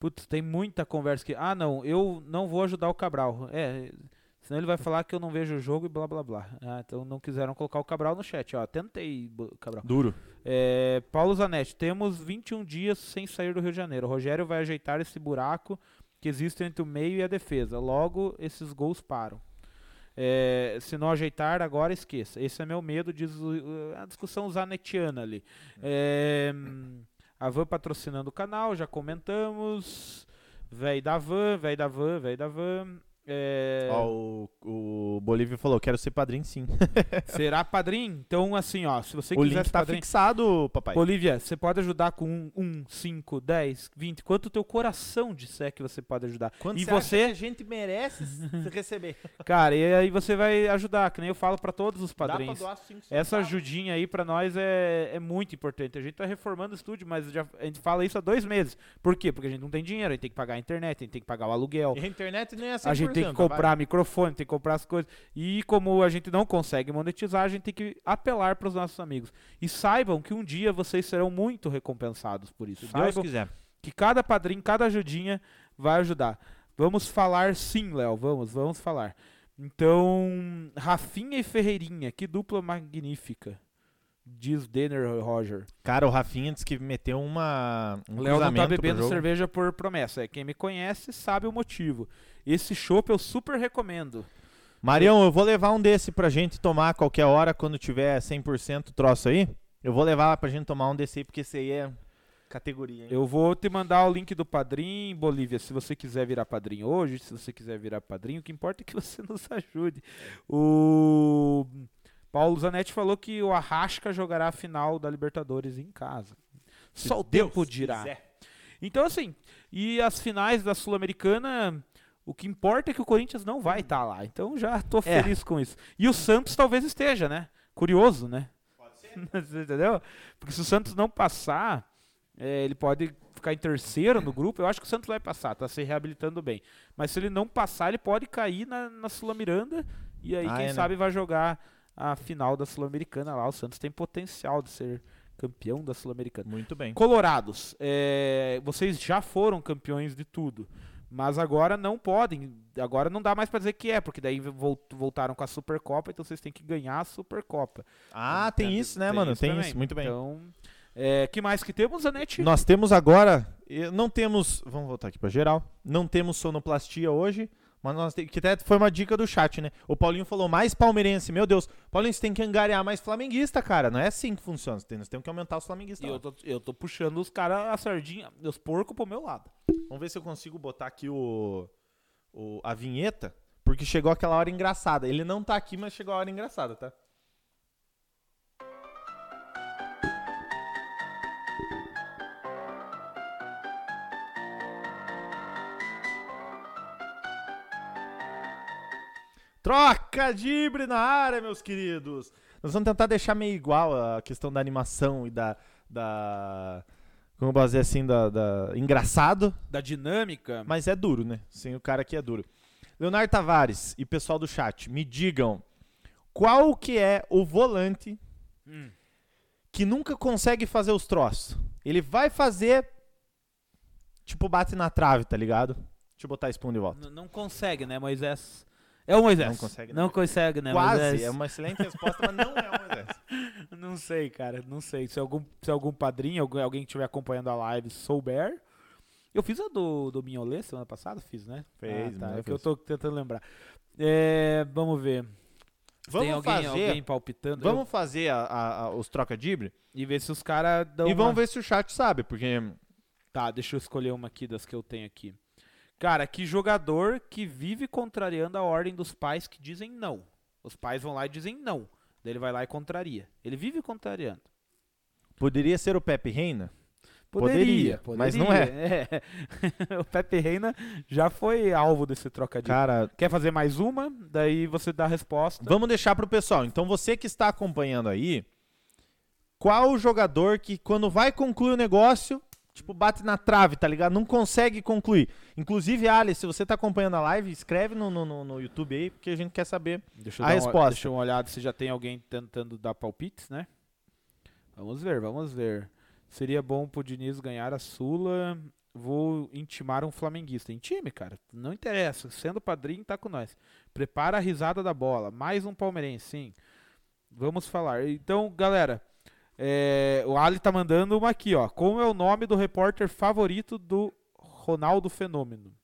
C: Putz, tem muita conversa aqui. Ah, não, eu não vou ajudar o Cabral. É, senão ele vai <laughs> falar que eu não vejo o jogo e blá blá blá. Ah, então não quiseram colocar o Cabral no chat, ó. Tentei, Cabral.
B: Duro.
C: É, Paulo Zanetti, temos 21 dias sem sair do Rio de Janeiro. O Rogério vai ajeitar esse buraco que existe entre o meio e a defesa. Logo, esses gols param. É, se não ajeitar, agora esqueça. Esse é meu medo, diz a discussão zanetiana ali. É, hum, a Van patrocinando o canal, já comentamos. Véi da Van, véi da Van, véi da Van. É,
B: Ó, o, o Bolívia falou, quero ser padrinho sim. <laughs>
C: será padrinho? Então, assim, ó, se você
B: o
C: quiser
B: link tá
C: padrinho,
B: fixado, papai.
C: Bolívia, você pode ajudar com 1, 5, 10, 20, quanto o teu coração disser que você pode ajudar.
B: Quando
C: e
B: você a gente merece <laughs> receber.
C: cara, e aí você vai ajudar, que nem eu falo pra todos os padrinhos.
B: doar
C: Essa ajudinha aí pra nós é, é muito importante. A gente tá reformando o estúdio, mas já, a gente fala isso há dois meses. Por quê? Porque a gente não tem dinheiro, a gente tem que pagar a internet, a gente tem que pagar o aluguel.
B: E a internet nem é 100%,
C: A gente tem que comprar microfone, tem que comprar as coisas. E como a gente não consegue monetizar, a gente tem que apelar para os nossos amigos. E saibam que um dia vocês serão muito recompensados por isso.
B: Se Deus
C: Saibam
B: quiser.
C: que cada padrinho, cada ajudinha vai ajudar. Vamos falar sim, Léo. Vamos, vamos falar. Então, Rafinha e Ferreirinha, que dupla magnífica. Diz Denner Roger.
B: Cara, o Rafinha disse que meteu uma, um
C: Léo não tá bebendo cerveja por promessa. É quem me conhece sabe o motivo. Esse chopp eu super recomendo.
B: Marião, eu vou levar um desse pra gente tomar qualquer hora quando tiver 100% troço aí. Eu vou levar pra gente tomar um desse aí, porque esse aí é categoria, hein?
C: Eu vou te mandar o link do padrinho, Bolívia, se você quiser virar padrinho hoje, se você quiser virar padrinho, o que importa é que você <laughs> nos ajude. O Paulo Zanetti falou que o Arrasca jogará a final da Libertadores em casa. Só o tempo dirá.
B: quiser.
C: Então, assim, e as finais da Sul-Americana, o que importa é que o Corinthians não vai estar lá. Então já tô
B: É.
C: feliz com isso. E o Santos talvez esteja, né? Curioso, né? Pode ser. <laughs> Entendeu? Porque se o Santos não passar, é, ele pode ficar em terceiro no grupo. Eu acho que o Santos vai passar, tá se reabilitando bem. Mas se ele não passar, ele pode cair na, na Sul-Miranda. E aí,
B: Ah,
C: quem
B: é, né?
C: sabe, vai jogar a final da Sul-Americana lá. O Santos tem potencial de ser campeão da Sul-Americana.
B: Muito bem.
C: Colorados, é, vocês já foram campeões de tudo, mas agora não podem. Agora não dá mais pra dizer que é, porque daí vol- voltaram com a Supercopa, então vocês têm que ganhar a Supercopa.
B: Ah, tem isso, né, mano? Tem
C: também.
B: isso, muito bem.
C: Então, é, que mais que temos, Anete?
B: Nós temos agora, não temos, vamos voltar aqui pra geral, não temos sonoplastia hoje, mas nós temos, que até foi uma dica do chat, né? O Paulinho falou mais palmeirense, meu Deus, Paulinho, você tem que angariar mais flamenguista, cara, não é assim que funciona, Você tem- nós temos que aumentar os flamenguistas.
C: E eu tô, eu tô puxando os caras, a sardinha, os porcos pro meu lado.
B: Vamos ver se eu consigo botar aqui o, o- a vinheta, porque chegou aquela hora engraçada. Ele não tá aqui, mas chegou a hora engraçada, tá? Troca de Ibre na área, meus queridos. Nós vamos tentar deixar meio igual a questão da animação e da. da como dizer assim, da, da- engraçado,
C: Da dinâmica,
B: mas é duro, né? Sem o cara aqui é duro. Leonardo Tavares e pessoal do chat, me digam qual que é o volante
C: Hum.
B: que nunca consegue fazer os troços. Ele vai fazer, tipo, bate na trave, tá ligado? Deixa eu botar esse pão de volta.
C: n- não consegue, né, Moisés? É o Moisés.
B: Não consegue, né?
C: Não consegue, né,
B: Quase,
C: Moisés?
B: é uma excelente resposta, mas não é o Moisés. <laughs>
C: Não sei, cara, não sei. Se algum, se algum padrinho, alguém que estiver acompanhando a live souber. Eu fiz a do, do Minholê semana passada, fiz, né?
B: Fez,
C: ah, tá. É que eu tô tentando lembrar. É, vamos ver.
B: Vamos
C: Tem alguém,
B: fazer,
C: alguém palpitando?
B: vamos fazer a- a- a- os troca-dibre
C: Eu- e ver se os caras dão.
B: e vamos
C: uma-
B: ver se o chat sabe, porque
C: Tá, deixa eu escolher uma aqui das que eu tenho aqui. Cara, que jogador que vive contrariando a ordem dos pais que dizem não. Os pais vão lá e dizem não. Daí ele vai lá e contraria. Ele vive contrariando.
B: poderia ser o Pepe Reina. Poderia,
C: Poderia,
B: mas não é.
C: é. <laughs> o Pepe Reina já foi alvo desse trocadilho.
B: Cara,
C: Quer fazer mais uma? Daí você dá a resposta.
B: vamos deixar pro pessoal. Então você que está acompanhando aí, qual o jogador que quando vai concluir o negócio, tipo, bate na trave, tá ligado? Não consegue concluir. Inclusive, Alice, se você tá acompanhando a live, escreve no, no, no- YouTube aí, porque a gente quer saber.
C: Deixa eu
B: A
C: dar
B: resposta.
C: Deixa eu uma olhada se já tem alguém tentando dar palpites, né? Vamos ver, vamos ver. Seria bom pro Diniz ganhar a Sula. Vou intimar um flamenguista. Em time, cara. Não interessa. Sendo padrinho, tá com nós. Prepara a risada da bola. Mais um palmeirense, sim. Vamos falar. Então, galera. É, o Ali tá mandando uma aqui, ó. Como é o nome do repórter favorito do Ronaldo Fenômeno?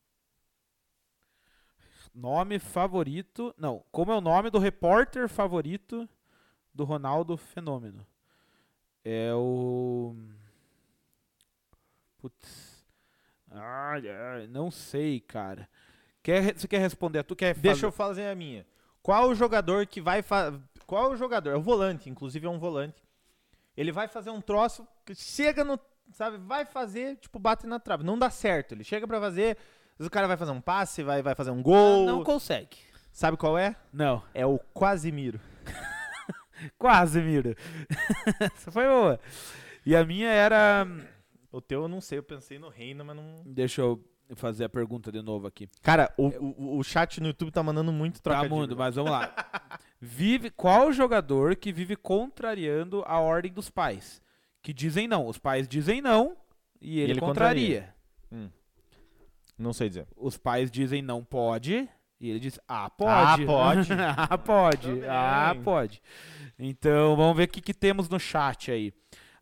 C: Nome favorito. Não, como é o nome do repórter favorito do Ronaldo Fenômeno? É o. Putz. Ai, ai, não sei, cara. Quer, você quer responder? Tu quer
B: Deixa eu
C: fazer-
B: fazer a minha. Qual o jogador que vai fa... Qual o jogador? É o volante, inclusive é um volante. Ele vai fazer um troço que chega no, sabe, vai fazer, tipo, bate na trave. Não dá certo. Ele chega pra fazer, o cara vai fazer um passe, vai, vai fazer um gol.
C: Não consegue.
B: Sabe qual é?
C: Não.
B: É o Quasimiro.
C: Quase, <laughs> Miro. <laughs> Essa foi boa. E a minha era.
B: O teu eu não sei, eu pensei no Reina, mas não.
C: Deixa eu fazer a pergunta de novo aqui.
B: Cara, o, o, o chat no YouTube tá mandando muito
C: Tá,
B: trocadilho.
C: mundo, mas vamos lá. <laughs> Vive, qual jogador que vive contrariando a ordem dos pais? Que dizem não. Os pais dizem não e ele,
B: ele
C: contraria.
B: Não sei dizer.
C: Os pais dizem não pode e ele diz ah, pode.
B: Ah, pode. <laughs>
C: ah, pode. Ah, pode. Então, vamos ver o que, que temos no chat aí.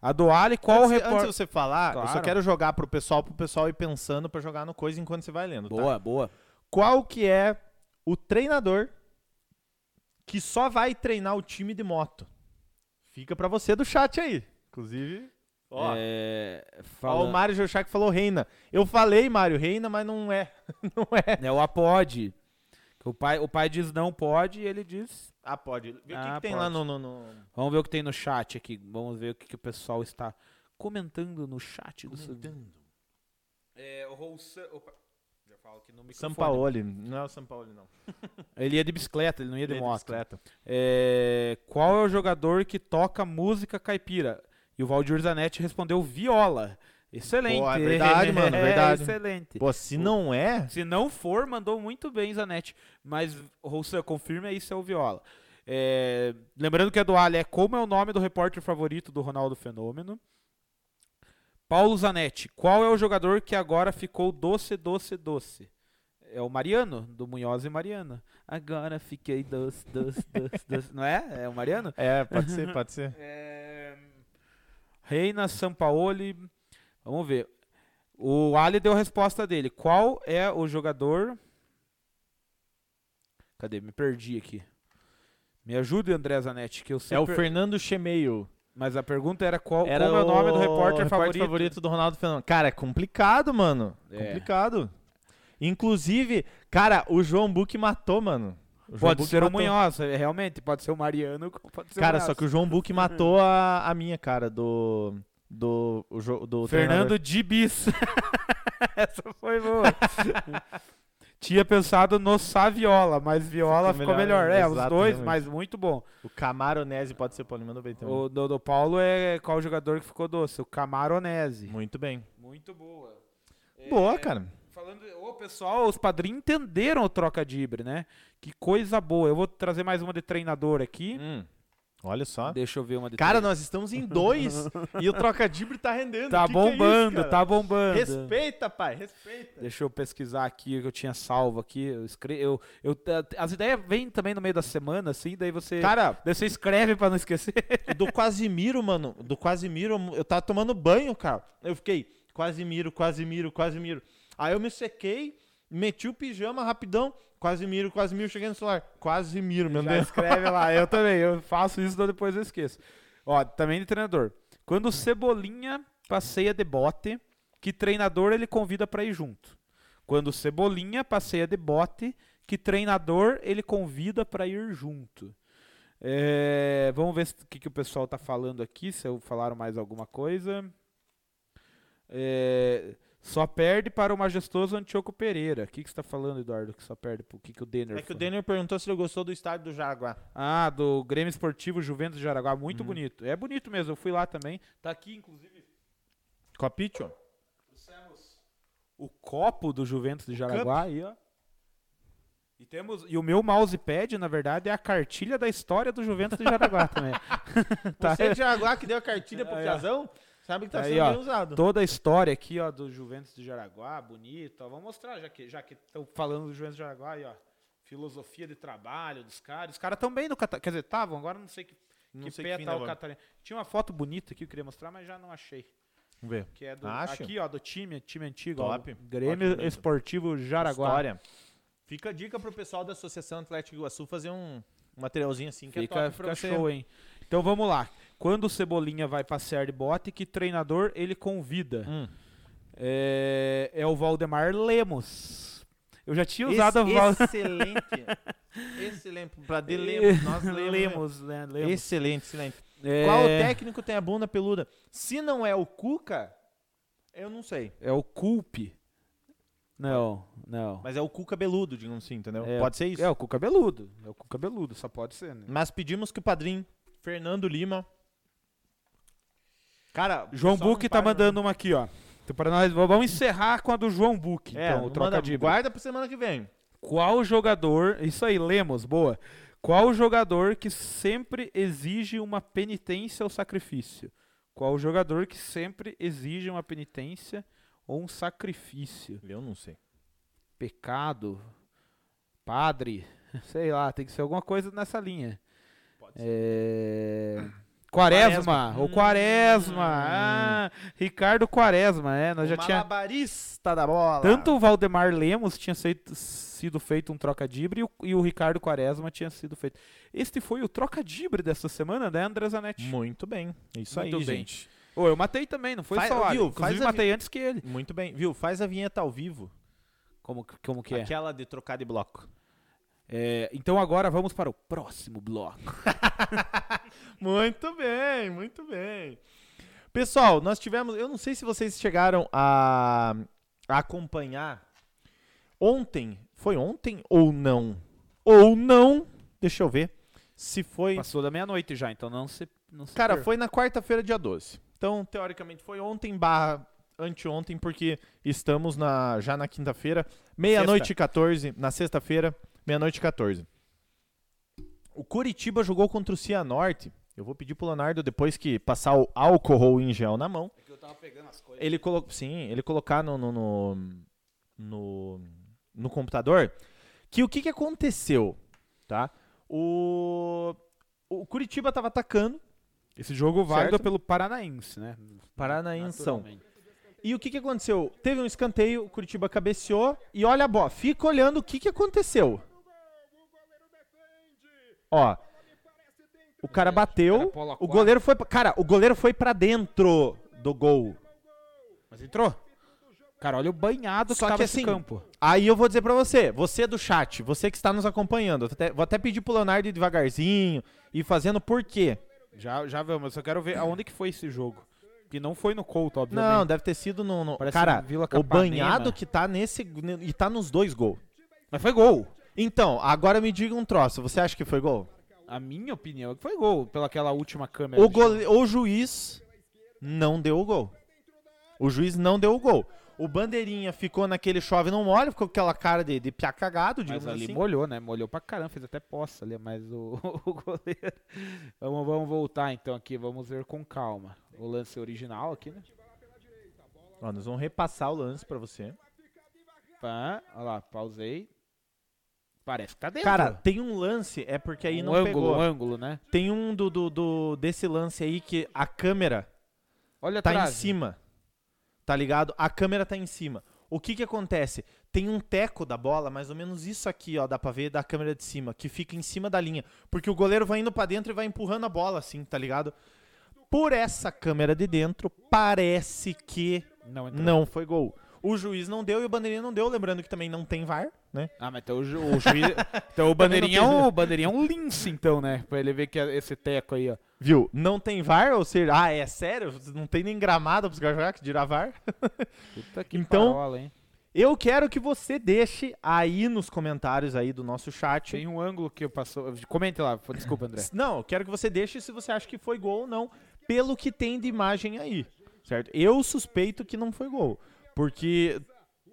C: A do Ali, qual o
B: antes, antes
C: repórter...
B: de você falar, eu só
C: Claro.
B: quero jogar pro pessoal, pro pessoal ir pensando pra jogar no coisa enquanto você vai lendo, tá?
C: Boa, boa.
B: Qual que é o treinador que só vai treinar o time de moto? Fica pra você do chat aí. Inclusive, ó,
C: É,
B: ó,
C: fala-
B: o Mário Geuchac falou Reina. Eu falei, Mário, Reina, mas não é. <laughs> não é.
C: É o apode. Que O pai, o pai diz não pode e ele diz.
B: Ah, pode. Vê o que,
C: Ah,
B: que tem
C: pode.
B: lá no, no- no-
C: Vamos ver o que tem no chat aqui. Vamos ver o que, que o pessoal está comentando no chat do É, o Roussan. Opa, falo aqui no microfone.
B: Sampaoli. Não é o Sampaoli, não. <laughs>
C: Ele ia de bicicleta, ele não ia de
B: Ele é de
C: moto.
B: bicicleta.
C: É, qual é o jogador que toca música caipira? E o Valdir Zanetti respondeu viola. Excelente.
B: Pô, é verdade, <laughs> mano,
C: É,
B: verdade.
C: excelente.
B: Pô, se não é,
C: Se não for, mandou muito bem, Zanetti. Mas, Roussan, confirma aí se é o Viola. É, lembrando que a do Ali é como é o nome do repórter favorito do Ronaldo Fenômeno. Paulo Zanetti, qual é o jogador que agora ficou doce, doce, doce? É o Mariano, do Munhoz e Mariano. Agora fiquei doce, doce, <laughs> doce, doce. Não é? É o Mariano?
B: é, pode ser, <laughs> pode ser.
C: É... Reina Sampaoli. Vamos ver. O Ali deu a resposta dele. Qual é o jogador. Cadê? Me perdi aqui. Me ajude, André Zanetti, que eu
B: É
C: sempre...
B: o Fernando Chemeio.
C: Mas a pergunta era qual
B: Era
C: como é o nome do repórter, favorito.
B: favorito do Ronaldo Fenômeno. Cara, é complicado, mano.
C: É.
B: Complicado. Inclusive, cara, o João Buck matou, mano. O
C: Pode
B: Buck
C: ser o
B: matou.
C: Munhoz, é, realmente. Pode ser o Mariano, pode ser
B: Cara,
C: o
B: só que o João Buck matou a, a minha, cara, do. Do. o jo- do
C: Fernando Dibis. <laughs> Essa foi boa. <laughs> Tinha pensado no Saviola, mas Viola
B: Ficou
C: ficou
B: melhor,
C: melhor. É, os
B: exato,
C: dois, mas muito bom.
B: O Camaronese pode ser bem também.
C: O do, do Paulo é qual jogador que ficou doce? O Camaronese.
B: Muito bem.
C: Muito boa.
B: Boa,
C: É,
B: cara.
C: Falando, ô pessoal, os padrinhos entenderam o troca de Ibre, né? Que coisa boa. Eu vou trazer mais uma de treinador aqui.
B: Hum, olha só.
C: Deixa eu ver uma de
B: Cara,
C: treinador.
B: nós estamos em dois <laughs> e o trocadibre tá rendendo.
C: Tá
B: Que que é isso,
C: bombando, tá bombando.
B: Respeita, pai, respeita.
C: Deixa eu pesquisar aqui, que eu tinha salvo aqui. Eu escre... eu, eu, as ideias vêm também no meio da semana, assim, daí você.
B: Cara,
C: daí você escreve pra não esquecer. <laughs>
B: do Quasimiro, mano, do Quasimiro, eu tava tomando banho, cara. Eu fiquei, Quasimiro, Quasimiro, Quasimiro. Aí eu me sequei, meti o pijama rapidão, Quasimiro, Quasimiro, cheguei no celular. Quasimiro, meu
C: Já
B: Deus.
C: escreve lá. Eu <laughs> também, eu faço isso, daí depois eu esqueço. Ó, também de treinador. Quando o Cebolinha passeia de bote, que treinador ele convida pra ir junto? Quando o Cebolinha passeia de bote, que treinador ele convida pra ir junto? É, vamos ver o que, que o pessoal tá falando aqui, se eu falaram mais alguma coisa. É, só perde para o majestoso Antioco Pereira. O que, que você tá falando, Eduardo? Que só perde pro que, que o Denner
B: É que o? Denner perguntou se ele gostou do estádio do Jaraguá.
C: Ah, do Grêmio Esportivo Juventus de Jaraguá. Muito
B: Uhum.
C: bonito. É bonito mesmo. Eu fui lá também. Tá aqui, inclusive,
B: Copicho?
C: o copo do Juventus de Jaraguá aí, ó. E, temos, e o meu mousepad, na verdade, é a cartilha da história do Juventus de Jaraguá também. <laughs> <laughs> Tá.
B: Você é de Jaraguá que deu a cartilha pro
C: Aí, ó.
B: Sabe que tá
C: Aí,
B: sendo
C: ó.
B: bem usado.
C: Toda a história aqui, ó, do Juventus de Jaraguá, bonito. Ó. Vamos mostrar, já que já que estão falando do Juventus de Jaraguá aí, ó. Filosofia de trabalho dos caras. Os caras estão bem no Catarina. Quer dizer, estavam, agora não sei que,
B: Não
C: que
B: sei
C: pé
B: que
C: tá o. Catarina. Tinha uma foto bonita aqui que eu queria mostrar, mas já não achei.
B: Vamos ver.
C: Que é do, aqui, ó, do time, time antigo.
B: Top.
C: Ó, Grêmio
B: Ótimo,
C: Esportivo Jaraguá.
B: História. Fica a dica pro pessoal da Associação Atlético Iguaçu fazer um materialzinho assim que
C: Fica,
B: é top pra
C: fica
B: você.
C: show, hein? Então vamos lá. Quando o Cebolinha vai passear de bote, que treinador ele convida?
B: Hum.
C: É, é o Valdemar Lemos. Eu já tinha usado o Val...
B: Excelente. <laughs> excelente. Pra de Lemos. Nós <laughs> lemos.
C: Lemos, né? Lemos.
B: Excelente, excelente.
C: É,
B: Qual técnico tem a bunda peluda? Se não é o Cuca, eu não sei.
C: É o Culpe. Não, não.
B: Mas é o Cuca beludo, digamos assim, entendeu?
C: É,
B: Pode ser isso.
C: É o cu cabeludo. É o cu cabeludo, só pode ser, né?
B: Mas pedimos que o padrinho Fernando Lima. Cara,
C: João Buque tá
B: para,
C: mandando uma aqui, ó. Então, para nós, vamos encerrar com a do João Buque.
B: É,
C: então, o troca de
B: guarda pra semana que vem.
C: Qual jogador. Isso aí, Lemos, boa. Qual jogador que sempre exige uma penitência ou sacrifício? Qual jogador que sempre exige uma penitência ou um sacrifício?
B: Eu não sei.
C: Pecado? Padre? <laughs> Sei lá, tem que ser alguma coisa nessa linha.
B: Pode ser.
C: É... Quaresma,
B: Quaresma.
C: o Quaresma.
B: Hum.
C: Ah, Ricardo Quaresma, é, nós já
B: o
C: tinha
B: malabarista da bola.
C: tanto o Valdemar Lemos tinha seito- sido feito um troca-dibre e o, e o Ricardo Quaresma tinha sido feito. Este foi o troca-dibre dessa semana, né, André Zanetti?
B: Muito bem. Isso
C: Muito
B: aí,
C: bem.
B: gente.
C: Ô, eu matei também, não foi
B: Faz-
C: só o
B: viu, faz a
C: matei antes que ele.
B: Muito bem. Viu? Faz a vinheta ao vivo.
C: Como, que- como que é?
B: Aquela de trocar de bloco.
C: É, Então agora vamos para o próximo bloco. <laughs>
B: Muito bem, muito bem. Pessoal, nós tivemos. Eu não sei se vocês chegaram a, a acompanhar. Ontem. Foi ontem ou não? Ou não? Deixa eu ver. Se foi.
C: Passou da meia-noite já, então não se. Não se
B: Cara,
C: perca.
B: foi na quarta-feira, dia 12. Então, teoricamente, foi ontem barra anteontem, porque estamos na, já na quinta-feira. Meia-noite e 14, na sexta-feira, meia-noite e 14. O Curitiba jogou contra o Cianorte. Eu vou pedir pro Leonardo, depois que passar o álcool em gel na mão,
C: eu tava pegando as coisas.
B: ele colo... sim, ele colocar no no, no, no, no computador que o que, que aconteceu, tá? O, o Curitiba tava atacando,
C: Esse jogo válido
B: Certo.
C: pelo Paranaense, né? Naturalmente.
B: E o que, que aconteceu? Teve um escanteio, o Curitiba cabeceou e olha a bola, fica olhando o que, que aconteceu. Ó, o cara bateu, o goleiro foi, pra- cara, o goleiro foi pra dentro do gol.
C: Mas entrou. Cara, olha o banhado
B: Só
C: que
B: que assim,
C: campo.
B: Aí eu vou dizer pra você, você do chat, você que está nos acompanhando, até- vou até pedir pro Leonardo ir devagarzinho e fazendo por quê.
C: Já, já vamos, eu só quero ver aonde que foi esse jogo. Que não foi no Couto, obviamente.
B: Não, deve ter sido no, no- cara,
C: Vila
B: o banhado que tá nesse e tá nos dois gols.
C: Mas foi gol.
B: Então, agora me diga um troço, você acha que foi gol?
C: A minha opinião é que foi gol, pelaquela última câmera.
B: O, gole... o juiz não deu o gol. O juiz não deu o gol. O bandeirinha ficou naquele chove não molha, ficou com aquela cara de, de piá cagado,
C: Mas
B: digamos
C: ali
B: assim.
C: molhou, né? Molhou pra caramba, fez até poça ali, mas o, <laughs> o goleiro. <laughs> Vamos, vamos voltar então aqui, vamos ver com calma. O lance original aqui, né?
B: Ó, nós vamos repassar o lance pra você.
C: Pá, olha lá, pausei. Parece que tá dentro.
B: Cara, tem um lance, é porque aí
C: um
B: não
C: ângulo,
B: pegou.
C: um ângulo, né?
B: Tem um do, do, do- desse lance aí que a câmera
C: Olha
B: tá em cima. Tá ligado? A câmera tá em cima. O que que acontece? Tem um teco da bola, mais ou menos isso aqui, ó, dá pra ver da câmera de cima, que fica em cima da linha, porque o goleiro vai indo pra dentro e vai empurrando a bola assim, tá ligado? Por essa câmera de dentro, parece que
C: Não,
B: não foi gol. O juiz não deu e o bandeirinha não deu, lembrando que também não tem VAR, né?
C: Ah, mas então o, ju- o juiz. <laughs> então o bandeirinha, é um, o bandeirinha é um lince, então, né? Pra ele ver que é esse teco aí, ó.
B: Viu? Não tem VAR, ou seja, ah, é sério? Não tem nem gramado pros caras jogar, que dirá VAR?
C: Puta que <laughs>
B: Então-
C: parola, hein?
B: Eu quero que você deixe aí nos comentários aí do nosso chat.
C: Tem um ângulo que eu passou. Comente lá, desculpa, André.
B: Não, eu quero que você deixe se você acha que foi gol ou não, pelo que tem de imagem aí, certo? Eu suspeito que não foi gol, porque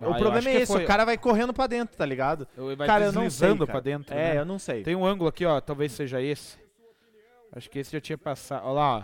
C: Ah,
B: o problema é esse,
C: foi.
B: o cara vai correndo pra dentro, tá ligado?
C: Eu- Vai
B: cara, eu não sei,
C: deslizando
B: cara.
C: pra dentro.
B: É,
C: né?
B: eu não sei.
C: Tem um ângulo aqui, ó. Talvez seja esse. Acho que esse já tinha passado. Olha lá, ó.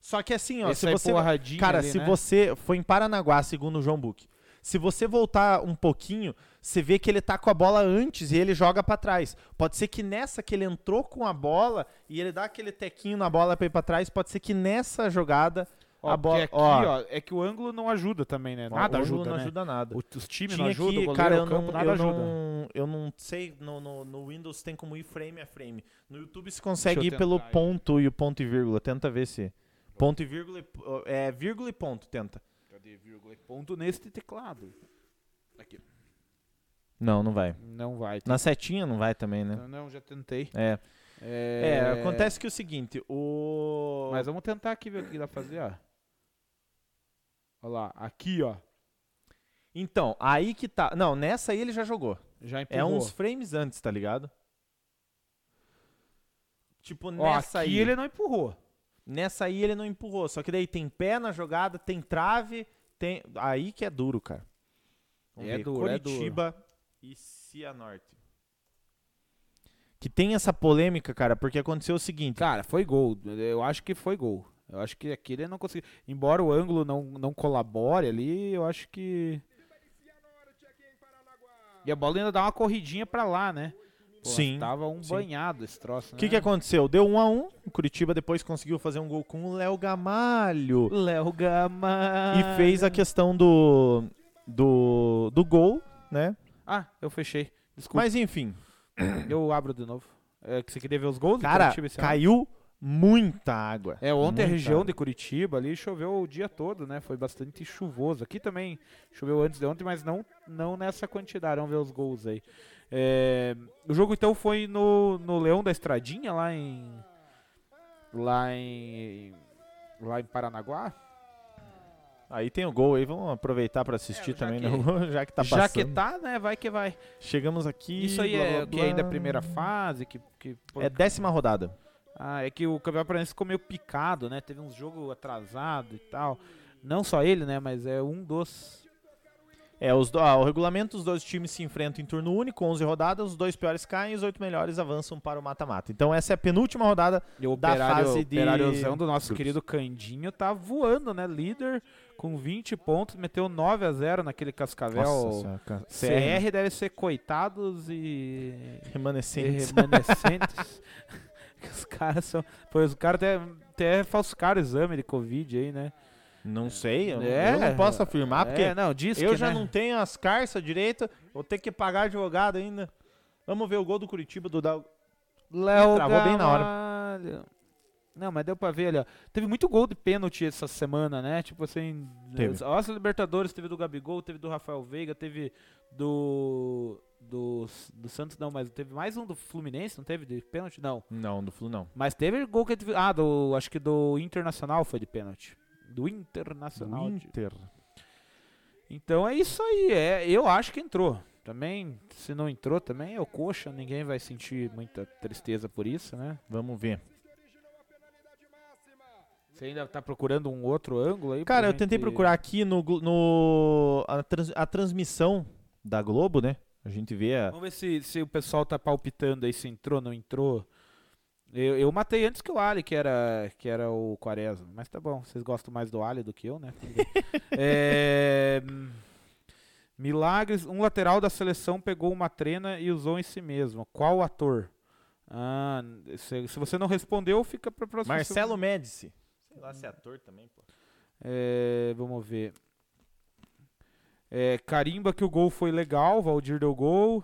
B: Só que assim, ó,
C: Esse
B: se
C: aí
B: você Cara,
C: ali,
B: se
C: né?
B: você foi em Paranaguá, segundo o João Buck, se você voltar um pouquinho, você vê que ele tá com a bola antes e ele joga pra trás. Pode ser que nessa que ele entrou com a bola e ele dá aquele tequinho na bola pra ir pra trás, pode ser que nessa jogada
C: Ó,
B: a bola,
C: porque aqui, ó, é que o ângulo não ajuda também, né?
B: ó,
C: Nada
B: o ângulo
C: ajuda,
B: não
C: né?
B: ajuda nada.
C: O- Os times não ajudam, o goleiro,
B: cara, eu
C: o campo,
B: não,
C: nada
B: eu
C: ajuda.
B: não, eu não sei, no, no, no Windows tem como ir frame a frame. No YouTube se consegue ir pelo
C: aí.
B: ponto e o ponto e vírgula. Tenta ver se. Ponto e vírgula, e- é vírgula e ponto, tenta.
C: Cadê vírgula e ponto neste teclado? Aqui.
B: Não, não vai.
C: Não vai.
B: Na setinha não vai também, né?
C: Não, não, já tentei.
B: É.
C: É,
B: É, acontece que é o seguinte, o.
C: Mas vamos tentar aqui ver o que dá pra fazer, ó. Olha lá, aqui, ó.
B: Então, aí que tá. Não, nessa aí ele já jogou.
C: Já
B: É
C: empurrou.
B: uns frames antes, tá ligado? Tipo,
C: Ó,
B: nessa
C: aqui
B: aí.
C: ele não empurrou.
B: Nessa aí ele não empurrou. Só que daí tem pé na jogada, tem trave, tem. Aí que é duro, cara. Vamos
C: É
B: ver.
C: duro, é
B: Curitiba e Cianorte. Que tem essa polêmica, cara, porque aconteceu o seguinte.
C: Cara, foi gol. Eu acho que foi gol. Eu acho que aqui ele não conseguiu. Embora o ângulo não, não colabore ali, eu acho que. E a bola ainda dá uma corridinha pra lá, né? Pô,
B: Sim,
C: Tava um
B: sim.
C: banhado esse troço,
B: O
C: né?
B: que, que aconteceu? Deu 1 a 1 O Curitiba depois conseguiu fazer um gol com o Léo Gamalho.
C: Léo Gama.
B: E fez a questão do, do, do gol, né?
C: Ah, eu fechei. Desculpa.
B: Mas enfim,
C: Eu abro de novo. É que você queria ver os gols do
B: cara,
C: Curitiba esse ano?
B: Muita água.
C: É, ontem a região
B: água.
C: de Curitiba ali choveu o dia todo, né? Foi bastante chuvoso. Aqui também choveu antes de ontem, mas não, não nessa quantidade. Vamos ver os gols aí. É, o jogo então foi no, no Leão da Estradinha, lá em. Lá em. Lá em Paranaguá.
B: Aí tem o gol aí, vamos aproveitar pra assistir
C: É, já
B: também,
C: que-
B: né? <laughs> já que tá
C: Já
B: passando.
C: que tá, né? Vai que vai.
B: Chegamos aqui.
C: Isso aí
B: blá,
C: é
B: blá,
C: o que ainda é a
B: blá.
C: primeira fase. Que, que,
B: É décima rodada.
C: Ah, é que o Campeonato Paranaense ficou meio picado, né? Teve uns jogos atrasados e tal. Não só ele, né? Mas é um dos.
B: É, os do, ah, o regulamento, os dois times se enfrentam em turno único, 11 rodadas, os dois piores caem e os oito melhores avançam para o mata-mata. Então essa é a penúltima rodada.
C: E o
B: Da fase de
C: operáriozão do nosso
B: grupos.
C: querido Candinho tá voando, né? Líder com 20 pontos, meteu 9 a 0 naquele Cascavel.
B: Ca-
C: CR deve ser coitados e, e
B: Remanescentes. <laughs>
C: remanescentes. <laughs> os caras são. Pois os caras até, até falsificaram o exame de Covid aí, né?
B: Não sei, eu,
C: É,
B: eu não posso afirmar, porque
C: é, não, diz
B: eu
C: que,
B: já
C: né?
B: não tenho as carças direito, vou ter que pagar advogado ainda. Vamos ver o gol do Curitiba do Dal...
C: Léo
B: Travou bem na hora.
C: Gamalho. Não, mas deu pra ver ali, ó. Teve muito gol de pênalti essa semana, né? Tipo assim.
B: Teve.
C: As Libertadores teve do Gabigol, teve do Rafael Veiga, teve do. Do, do Santos, não, mas teve mais um do Fluminense, não teve de pênalti? Não.
B: Não, do Flu não.
C: Mas teve gol que teve. Ah, do. Acho que do Internacional foi de pênalti. Do Internacional.
B: Do
C: de-
B: Inter.
C: Então é isso aí. É, eu acho que entrou. Também, se não entrou, também é o coxa, ninguém vai sentir muita tristeza por isso, né?
B: Vamos ver.
C: Você ainda tá procurando um outro ângulo aí?
B: Cara, eu tentei
C: gente-
B: procurar aqui no, no a, trans- a transmissão da Globo, né? A gente vê a,
C: Vamos ver se, se o pessoal tá palpitando aí, se entrou, não entrou. Eu, eu matei antes que o Ali, que era, que era o Quaresma. Mas tá bom, vocês gostam mais do Ali do que eu, né? <laughs> É, Milagres, um lateral da seleção pegou uma trena e usou em si mesmo. Qual ator? Ah, se, se você não respondeu, fica pra próxima.
B: Marcelo Médici. Sei lá se é ator também, pô.
C: É, vamos ver. É, carimba que o gol foi legal, Valdir deu gol.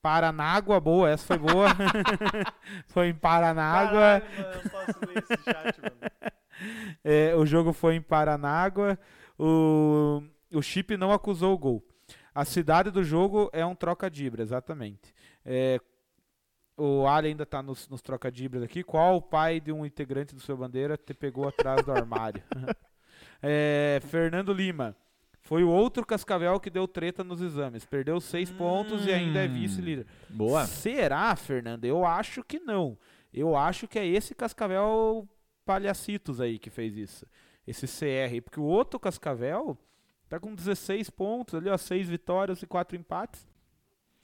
C: Paranágua, boa, essa foi boa. <laughs> <laughs> foi em Paranágua.
B: Caralho, eu posso ler esse chat, mano. <laughs>
C: É, o jogo foi em Paranágua. O, o chip não acusou o gol. A cidade do jogo é um troca-dibra, exatamente. É, o Ali ainda está nos, nos troca-dibras aqui. Qual o pai de um integrante do seu bandeira te pegou atrás do armário? é, Fernando Lima. Foi o outro Cascavel que deu treta nos exames. Perdeu seis hum, pontos e ainda é vice-líder.
B: Boa.
C: Será, Fernando? Eu acho que não. Eu acho que é esse Cascavel Palhacitos aí que fez isso. Esse CR. Porque o outro Cascavel tá com 16 pontos ali, ó. Seis vitórias e quatro empates.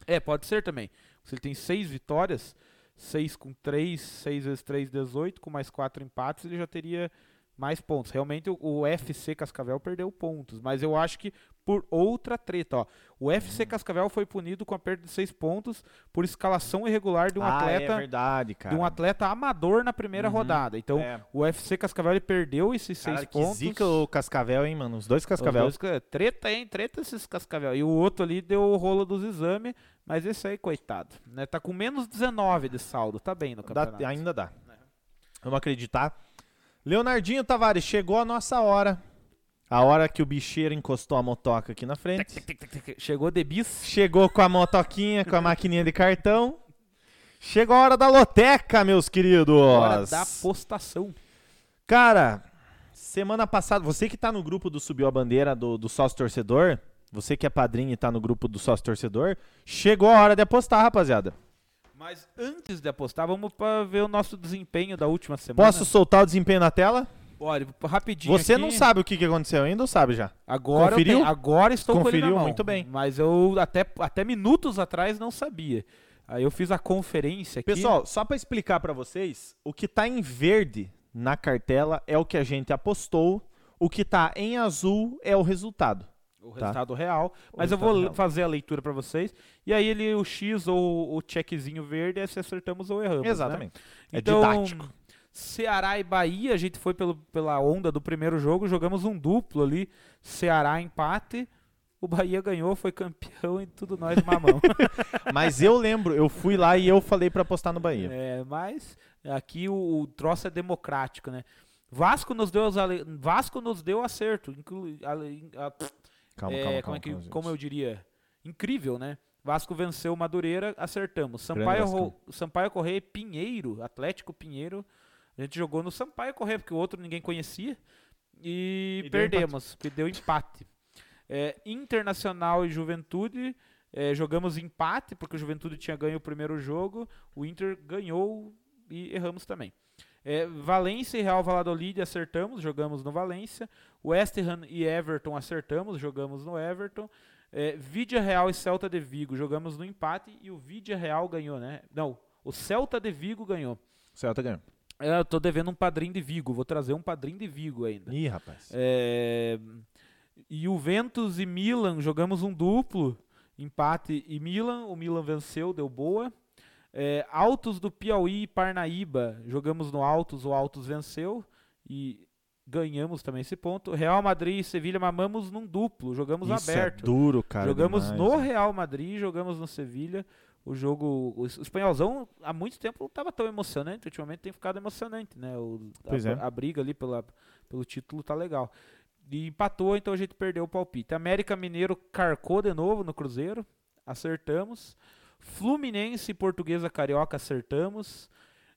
C: É, pode ser também. Se ele tem seis vitórias, 6 com 3, 6 vezes 3, 18, com mais 4 empates, ele já teria mais pontos. Realmente o, o FC Cascavel perdeu pontos, mas eu acho que por outra treta, ó. O FC Cascavel foi punido com a perda de 6 pontos por escalação irregular de um
B: ah,
C: atleta,
B: é verdade, cara.
C: de um atleta amador na primeira uhum, rodada. Então, é. o FC Cascavel ele perdeu esses 6 pontos. Que
B: zica o Cascavel, hein, mano? Os dois Cascavel. Os dois,
C: treta, hein? Treta esses Cascavel. E o outro ali deu o rolo dos exames, mas esse aí, coitado, né? Tá com menos 19 de saldo, tá bem no campeonato.
B: Dá, ainda dá. Vamos acreditar. Leonardinho Tavares, chegou a nossa hora. A hora que o bicheiro encostou a motoca aqui na frente.
C: Chegou de bis.
B: Chegou com a motoquinha, com a maquininha de cartão. Chegou a hora da loteca, meus queridos. Hora
C: da postação.
B: Cara, semana passada, você que tá no grupo do Subiu a Bandeira do, do Sócio Torcedor, você que é padrinho e tá no grupo do Sócio Torcedor, chegou a hora de apostar, rapaziada.
C: Mas antes de apostar, vamos para ver o nosso desempenho da última semana.
B: Posso soltar o desempenho na tela?
C: Olha, rapidinho.
B: Você
C: aqui.
B: não sabe o que, que aconteceu ainda ou sabe já?
C: Agora
B: Conferiu?
C: Tenho, agora estou
B: Conferiu
C: mão,
B: muito bem.
C: Mas eu até, até minutos atrás não sabia. Aí eu fiz a conferência aqui.
B: Pessoal, só para explicar para vocês, o que tá em verde na cartela é o que a gente apostou, o que tá em azul é o resultado
C: o tá. resultado real. Mas eu vou real. fazer a leitura para vocês. E aí ele, o X ou o checkzinho verde é se acertamos ou erramos. Né?
B: Exatamente.
C: Né? Então, é didático. Ceará e Bahia, a gente foi pelo, pela onda do primeiro jogo, jogamos um duplo ali. Ceará empate. O Bahia ganhou, foi campeão e tudo nós mamão. <laughs> <laughs>
B: mas eu lembro, eu fui lá e eu falei para apostar no Bahia.
C: É, mas aqui o, o troço é democrático, né? Vasco nos deu, Vasco nos deu acerto. Inclu, a, a,
B: Calma, é,
C: calma,
B: como, é
C: que, calma, como eu diria? Incrível, né? Vasco venceu Madureira, acertamos. Sampaio, Ro... Sampaio Correia e Pinheiro, Atlético Pinheiro. A gente jogou no Sampaio Correia, porque o outro ninguém conhecia. E, e perdemos, deu deu empate. É, Internacional e Juventude, é, jogamos empate, porque o Juventude tinha ganho o primeiro jogo. O Inter ganhou e erramos também. É, Valência e Real Valladolid acertamos, jogamos no Valência. West Ham e Everton acertamos, jogamos no Everton. É, Vidia Real e Celta de Vigo jogamos no empate e o Vidia Real ganhou, né? Não, o Celta de Vigo ganhou.
B: Celta ganhou.
C: É, eu tô devendo um padrinho de Vigo, vou trazer um padrinho de Vigo ainda.
B: Ih, rapaz.
C: É, e o Ventus e Milan jogamos um duplo, empate e Milan. O Milan venceu, deu boa. É, Altos do Piauí e Parnaíba, jogamos no Altos, o Altos venceu e ganhamos também esse ponto. Real Madrid e Sevilha mamamos num duplo, jogamos
B: Isso
C: é aberto.
B: É duro, cara.
C: Jogamos
B: demais,
C: no? Real Madrid, jogamos no Sevilha. O jogo, o espanholzão há muito tempo não estava tão emocionante, ultimamente tem ficado emocionante, né? O, a,
B: é.
C: a briga ali pela, pelo título tá legal. E empatou, então a gente perdeu o palpite. América Mineiro carcou de novo no Cruzeiro, acertamos. Fluminense e Portuguesa Carioca acertamos.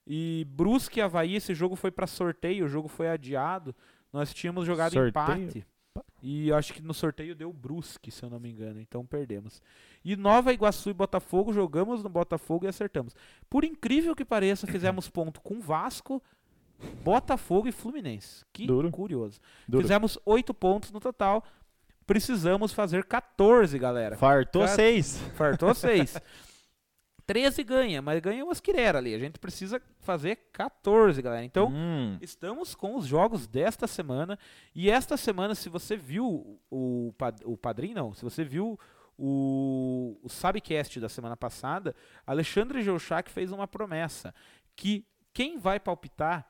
C: E Brusque e Havaí, esse jogo foi para sorteio, o jogo foi adiado. Nós tínhamos jogado sorteio? empate. E acho que no sorteio deu Brusque, se eu não me engano. Então perdemos. E Nova Iguaçu e Botafogo, jogamos no Botafogo e acertamos. Por incrível que pareça, <coughs> fizemos ponto com Vasco, Botafogo e Fluminense. Que
B: Duro.
C: curioso.
B: Duro.
C: Fizemos oito pontos no total. Precisamos fazer 14, galera.
B: Fartou 6.
C: Fartou 6. <laughs> 13 ganha, mas ganha umas quirera ali. A gente precisa fazer 14, galera. Então,
B: hum.
C: estamos com os jogos desta semana. E esta semana, se você viu o, o padrinho, não, se você viu o, o Sabcast da semana passada, Alexandre Geuchac fez uma promessa que quem vai palpitar,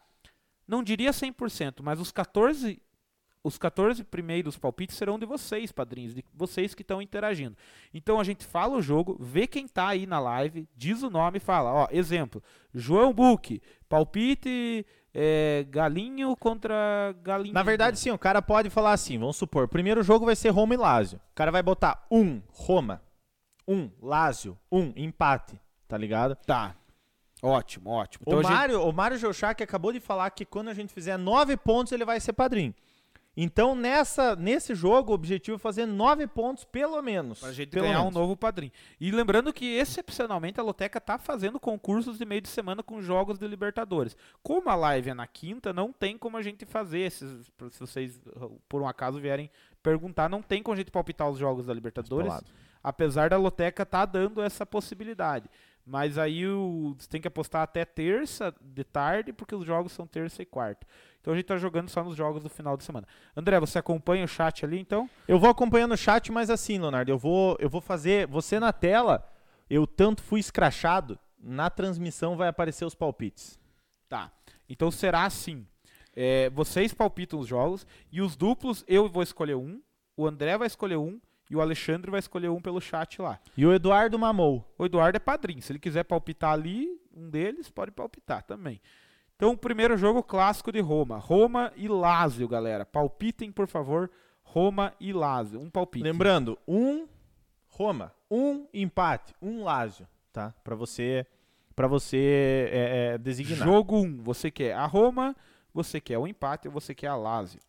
C: não diria 100%, mas os 14 os 14 primeiros palpites serão de vocês, padrinhos, de vocês que estão interagindo. Então a gente fala o jogo, vê quem está aí na live, diz o nome e fala, ó, exemplo, João Buque, palpite é, galinho contra galinho.
B: Na verdade, sim, o cara pode falar assim, vamos supor, o primeiro jogo vai ser Roma e Lazio. O cara vai botar um Roma, um Lazio, um empate, tá ligado?
C: Tá. Ótimo, ótimo. Então
B: o,
C: a gente-
B: Mário, o Mário Geuchac acabou de falar que quando a gente fizer nove pontos, ele vai ser padrinho. Então, nessa, nesse jogo, o objetivo é fazer nove pontos, pelo menos.
C: Pra gente ganhar
B: menos.
C: um novo padrinho. E lembrando que, excepcionalmente, a Loteca tá fazendo concursos de meio de semana com jogos de Libertadores. Como a live é na quinta, não tem como a gente fazer esses. Se vocês, por um acaso, vierem perguntar, não tem como a gente palpitar os jogos da Libertadores. Apesar da Loteca tá dando essa possibilidade. Mas aí o, você tem que apostar até terça de tarde, porque os jogos são terça e quarta. Então a gente tá jogando só nos jogos do final de semana. André, você acompanha o chat ali, então?
B: Eu vou acompanhando o chat, mas assim, Leonardo, eu vou, eu vou fazer. Você na tela, eu tanto fui escrachado, na transmissão vai aparecer os palpites.
C: Tá. Então será assim. É, vocês palpitam os jogos e os duplos eu vou escolher um, o André vai escolher um e o Alexandre vai escolher um pelo chat lá.
B: E o Eduardo mamou.
C: O Eduardo é padrinho. Se ele quiser palpitar ali, um deles pode palpitar também. Então, o primeiro jogo clássico de Roma. Roma e Lazio, galera. Palpitem, por favor. Roma e Lazio. Um palpite.
B: Lembrando, um Roma, um empate, um Lazio, tá? Pra você, pra você é, é, designar.
C: Jogo 1. Um. Você quer a Roma, você quer o empate ou você quer a Lazio.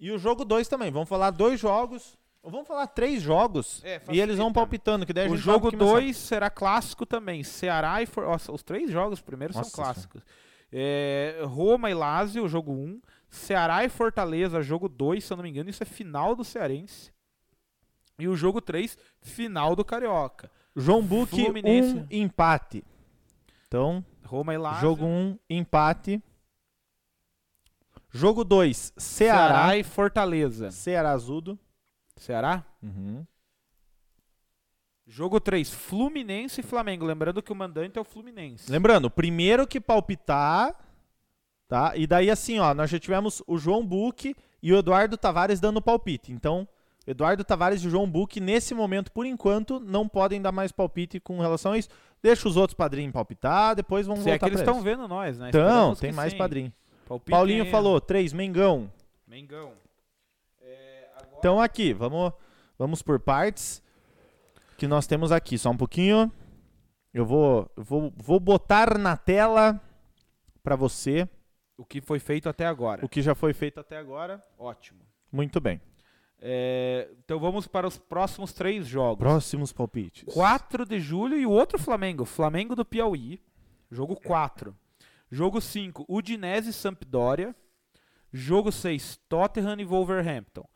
B: E o jogo 2 também. Vamos falar dois jogos. Vamos falar três jogos.
C: É,
B: e eles vão palpitando, que daí a
C: O jogo
B: pouquinho mais
C: 2 será clássico também. Ceará e For... Nossa, os três jogos primeiros
B: Nossa
C: são clássicos. É, Roma e Lazio, jogo 1. Um. Ceará e Fortaleza, jogo 2, se eu não me engano. Isso é final do Cearense. E o jogo 3, final do Carioca.
B: João Buck,
C: Fluminense.
B: um empate. Então,
C: Roma e Lazio.
B: jogo 1, um, empate. Jogo 2,
C: Ceará
B: Ceará.
C: e Fortaleza.
B: Ceará Azudo.
C: Ceará?
B: Uhum.
C: Jogo 3, Fluminense e Flamengo. Lembrando que o mandante é o Fluminense.
B: Lembrando, primeiro que palpitar, tá? E daí assim, ó, nós já tivemos o João Buck e o Eduardo Tavares dando palpite. Então, Eduardo Tavares e o João Buck, nesse momento, por enquanto, não podem dar mais palpite com relação a isso. Deixa os outros padrinhos palpitar, depois vamos
C: Se é
B: voltar
C: que eles estão vendo nós, né?
B: Então,
C: Esperamos
B: tem mais
C: sim.
B: padrinho.
C: Palpitem
B: Paulinho
C: aí.
B: falou, 3, Mengão.
C: Mengão.
B: Então aqui, vamos, vamos por partes que nós temos aqui. Só um pouquinho. Eu vou, vou, vou botar na tela para você
C: O que foi feito até agora.
B: o que já foi feito até agora.
C: Ótimo.
B: Muito bem.
C: É, então vamos para os próximos três jogos.
B: Próximos palpites.
C: 4 de julho e o outro Flamengo. Flamengo do Piauí. Jogo 4. Jogo 5, Udinese e Sampdoria. Jogo 6, Tottenham e Wolverhampton.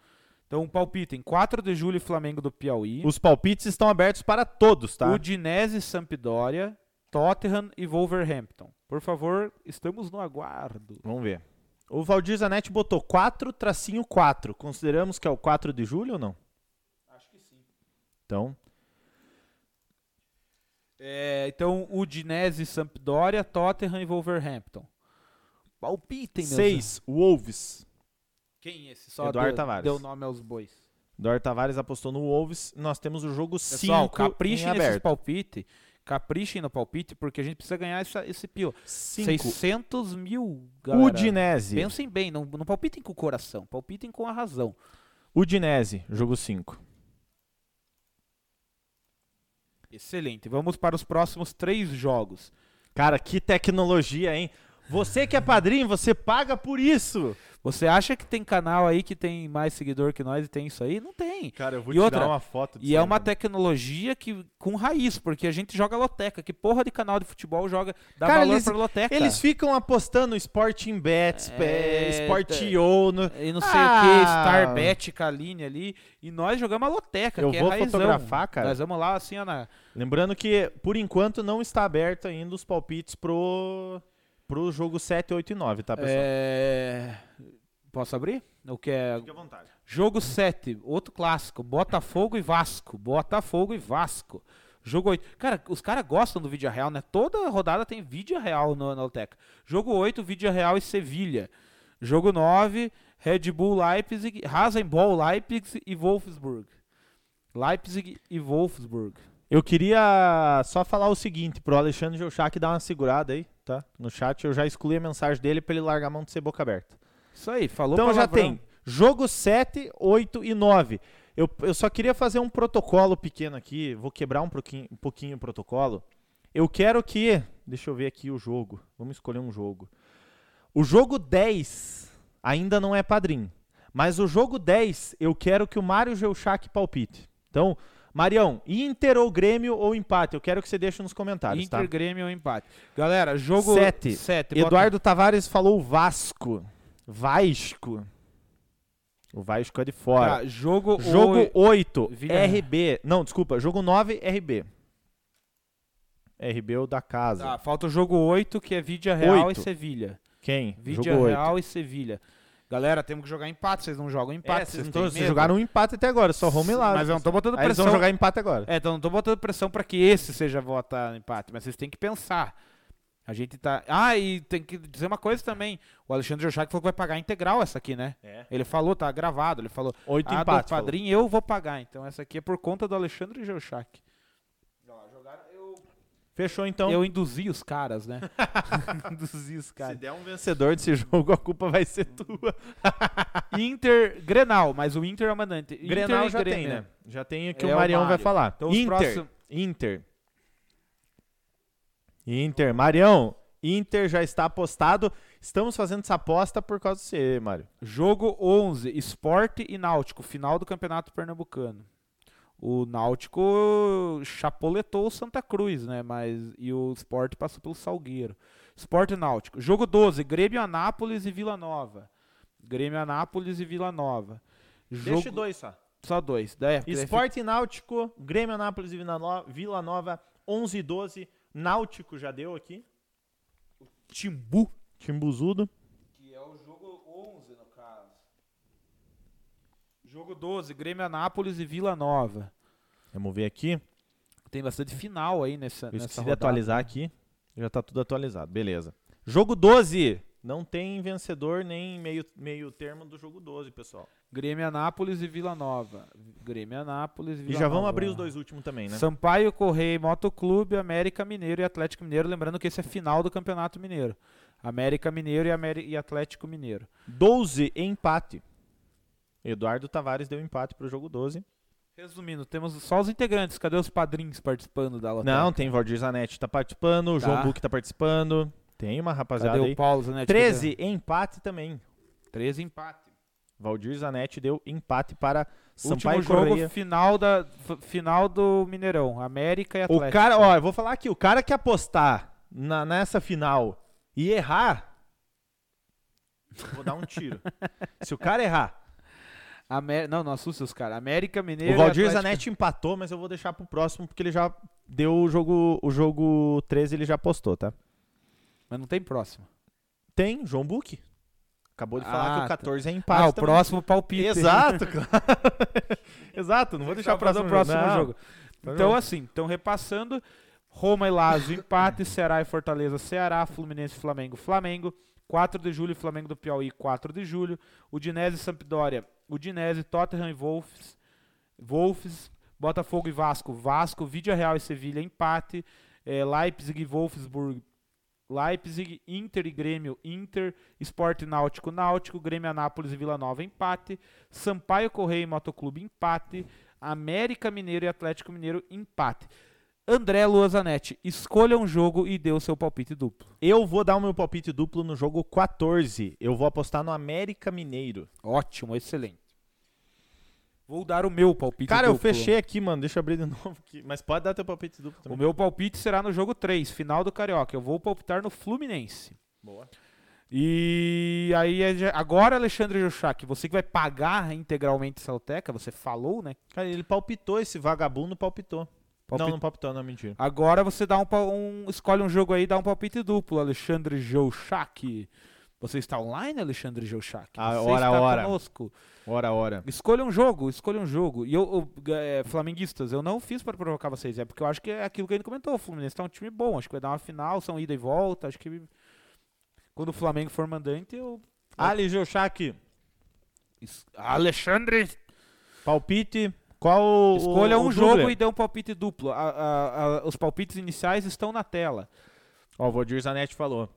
C: Então, palpitem. 4 de julho, Flamengo do Piauí.
B: Os palpites estão abertos para todos, tá?
C: Udinese Sampdoria. Tottenham e Wolverhampton. Por favor, estamos no aguardo.
B: Vamos ver. O Valdir Zanetti botou 4 tracinho 4. Consideramos que é o 4 de julho ou não?
C: Acho que sim.
B: Então,
C: É, então, Udinese Sampdoria, Tottenham e Wolverhampton. Palpitem, meus
B: 6, Wolves.
C: Quem é esse? Só
B: Eduardo
C: deu,
B: Tavares.
C: deu nome aos bois.
B: Eduardo Tavares apostou no Wolves. Nós temos o jogo
C: Pessoal,
B: 5
C: caprichem
B: em
C: nesses palpite. Caprichem no palpite, porque a gente precisa ganhar essa, esse pio.
B: 5.
C: 600 mil, galera.
B: Udinese.
C: Pensem bem, não, não palpitem com o coração, palpitem com a razão.
B: Udinese, jogo 5.
C: Excelente. Vamos para os próximos três jogos.
B: Cara, que tecnologia, hein? Você que é padrinho, você paga por isso.
C: Você acha que tem canal aí que tem mais seguidor que nós e tem isso aí? Não tem.
B: Cara, eu vou
C: E
B: te
C: outra,
B: dar uma foto
C: E é uma tecnologia que com raiz, porque a gente joga loteca. Que porra de canal de futebol joga dá
B: Cara,
C: valor
B: eles-
C: pra loteca?
B: Eles ficam apostando Sporting Bets,
C: É,
B: Sportio. No...
C: e não sei o
B: Ah.
C: que, Starbet, Kaline ali. E nós jogamos a loteca,
B: Eu
C: que
B: vou
C: é raizão.
B: fotografar, cara.
C: Nós vamos lá assim, ó, na...
B: Lembrando que, por enquanto, não está aberto ainda os palpites pro, pro jogo 7, 8 e 9, tá, pessoal?
C: É... Posso abrir? O que é...
B: Fique à vontade.
C: Jogo 7, outro clássico. Botafogo e Vasco. Botafogo e Vasco. Jogo 8. Cara, os caras gostam do vídeo real, né? Toda rodada tem vídeo real no, na Loteca. Jogo 8, vídeo real e Sevilha. Jogo 9, Red Bull Leipzig, Rasenball Leipzig e Wolfsburg. Leipzig e Wolfsburg.
B: Eu queria só falar o seguinte pro Alexandre Geuchac dar uma segurada aí. Tá? No chat eu já excluí a mensagem dele pra ele largar a mão de ser boca aberta.
C: Isso aí, falou
B: Então já
C: palavrão.
B: tem jogo 7, 8 e 9. Eu, eu só queria fazer um protocolo pequeno aqui, vou quebrar um pouquinho, um pouquinho o protocolo. Eu quero que. Deixa eu ver aqui o jogo. Vamos escolher um jogo. O jogo 10 ainda não é padrinho. Mas o jogo 10, eu quero que o Mário Geuchac palpite. Então, Marião, Inter ou Grêmio ou empate? Eu quero que você deixe nos comentários,
C: Inter,
B: tá?
C: Grêmio ou empate. Galera, jogo
B: Sete.
C: 7. bota-
B: Eduardo Tavares falou Vasco. Vasco. O Vasco é de fora.
C: Tá, jogo
B: Jogo
C: oi-
B: 8,
C: Vilha-
B: RB. Não, desculpa. Jogo 9, RB. RB é o da casa.
C: Tá, falta o jogo 8, que é Vídea Real
B: Oito.
C: e Sevilha.
B: Quem?
C: Vídea
B: jogo 8.
C: Real e Sevilha. Galera, temos que jogar empate, vocês não jogam empate,
B: É,
C: vocês não
B: vocês jogaram um empate até agora, só home lá.
C: Mas eu não tô botando
B: Aí eles
C: pressão.
B: vão jogar empate agora.
C: É, então não tô botando pressão pra que esse seja votar empate, mas vocês têm que pensar. A gente tá. Ah, e tem que dizer uma coisa também. O Alexandre Jochak falou que vai pagar integral essa aqui, né?
B: É.
C: Ele falou, tá gravado. Ele falou,
B: Oito
C: ah,
B: empates.
C: padrinho eu vou pagar. Então essa aqui é por conta do Alexandre Jochak.
B: Fechou então.
C: Eu induzi os caras, né? <laughs> <laughs> induzi os
B: Se
C: caras.
B: der um vencedor desse jogo, a culpa vai ser tua. <laughs>
C: Inter, Grenal, mas o Inter é o mandante. Inter
B: Grenal
C: e
B: já tem,
C: Grêmio.
B: né? Já tem o que
C: É
B: o
C: o
B: Marião vai falar.
C: Então os
B: Inter.
C: próximos-
B: Inter. Inter. Marião, Inter já está apostado. Estamos fazendo essa aposta por causa de você, Mário.
C: Jogo 11, Esporte e Náutico, final do Campeonato Pernambucano. O Náutico chapoletou o Santa Cruz, né? Mas e o Sport passou pelo Salgueiro. Sport e Náutico. Jogo 12, Grêmio Anápolis e Vila Nova. Grêmio Anápolis e Vila Nova. Jogo...
B: Deixa dois só.
C: Só dois. Daí, daí
B: Esporte Náutico, Grêmio Anápolis e Vila No- Vila Nova, 11 e 12. Náutico já deu aqui.
C: fica Timbu.
B: Timbuzudo.
C: Que é o jogo 11, no caso. Jogo 12, Grêmio Anápolis e Vila Nova.
B: Vamos ver aqui.
C: Tem bastante final aí nessa,
B: Eu
C: nessa
B: esqueci de
C: rodada.
B: atualizar aqui. Já tá tudo atualizado. Beleza. Jogo 12. Não tem vencedor nem meio, meio termo do jogo 12, pessoal.
C: Grêmio Anápolis e Vila Nova. Grêmio Anápolis e
B: E
C: Vila
B: já
C: Nova.
B: vamos abrir os dois últimos também, né?
C: Sampaio Correia, Motoclube, América Mineiro e Atlético Mineiro. Lembrando que esse é final do Campeonato Mineiro. América Mineiro e, Ameri- e Atlético Mineiro.
B: 12 empate. Eduardo Tavares deu empate pro jogo 12.
C: Resumindo, temos só os integrantes. Cadê os padrinhos participando da lotérica?
B: Não, tem Valdir Zanetti tá participando, o
C: Tá.
B: João Buque tá participando. Tem uma rapaziada
C: Cadê
B: aí.
C: o Paulo Zanetti?
B: 13 empate também.
C: Cadê? 13 empate.
B: Valdir Zanetti deu empate para
C: Último
B: Sampaio
C: jogo
B: Correia.
C: final, da, final do Mineirão. América e Atlético.
B: O cara, ó, eu vou falar aqui, o cara que apostar na- nessa final e errar, vou dar um tiro. <laughs> Se o cara errar,
C: Amé- Não, não assusta os caras. América Mineiro
B: o Valdir
C: Atlético...
B: Zanetti empatou, mas eu vou deixar pro próximo porque ele já deu o jogo, o jogo 13, ele já apostou, tá?
C: Mas não tem próximo.
B: Tem, João Buque. Acabou de falar
C: Ah,
B: que
C: tá.
B: o 14 é empate.
C: Ah, o
B: também.
C: próximo palpite.
B: Exato. <laughs> Exato, não vou deixar
C: Só
B: o próximo, não.
C: jogo.
B: Tá
C: Então, assim, então repassando, Roma e Lazio, empate, Ceará e Fortaleza, Ceará, Fluminense e Flamengo, Flamengo, 4 de julho, Flamengo do Piauí, 4 de julho, Udinese e Sampdoria, Udinese, Tottenham e Wolves, Wolves, Botafogo e Vasco, Vasco, Vídea Real e Sevilha, empate, eh, Leipzig e Wolfsburg, Leipzig, Inter e Grêmio, Inter, Sport Náutico, Náutico, Grêmio Anápolis e Vila Nova, empate, Sampaio Correia e Motoclube, empate, América Mineiro e Atlético Mineiro, empate. André Luazanetti, escolha um jogo e dê o seu palpite duplo.
B: Eu vou dar o meu palpite duplo no jogo 14. Eu vou apostar no América Mineiro.
C: Ótimo, excelente. Vou dar o meu palpite
B: Cara, eu
C: duplo.
B: fechei aqui, mano. Deixa eu abrir de <laughs> novo aqui. Mas pode dar teu palpite duplo
C: O
B: também.
C: meu palpite será no jogo 3, final do Carioca. Eu vou palpitar no Fluminense.
B: Boa.
C: E aí, é agora, Alexandre Jochak, você que vai pagar integralmente essa loteca, você falou, né?
B: Cara, ele palpitou, esse vagabundo palpitou.
C: Palpite-
B: Não, não palpitou, não, mentira.
C: Agora você dá um, um- escolhe um jogo aí e dá um palpite duplo, Alexandre Jouchak. Você está online, Alexandre Jouchak?
B: Ah,
C: Você
B: ora,
C: está
B: ora.
C: conosco.
B: Ora, ora.
C: Escolha um jogo, escolha um jogo. E eu, eu, é, flamenguistas, eu não fiz para provocar vocês, é porque eu acho que é aquilo que a gente comentou. O Fluminense tá um time bom, acho que vai dar uma final, são ida e volta. Acho que quando o Flamengo for mandante, eu.
B: Ali, Joshak,
C: Es- Alexandre,
B: palpite. Qual o.
C: escolha
B: o
C: um
B: dubler?
C: jogo e dê um palpite duplo. A- a- a- os palpites iniciais estão na tela.
B: Ó, o Valdir Zanetti falou.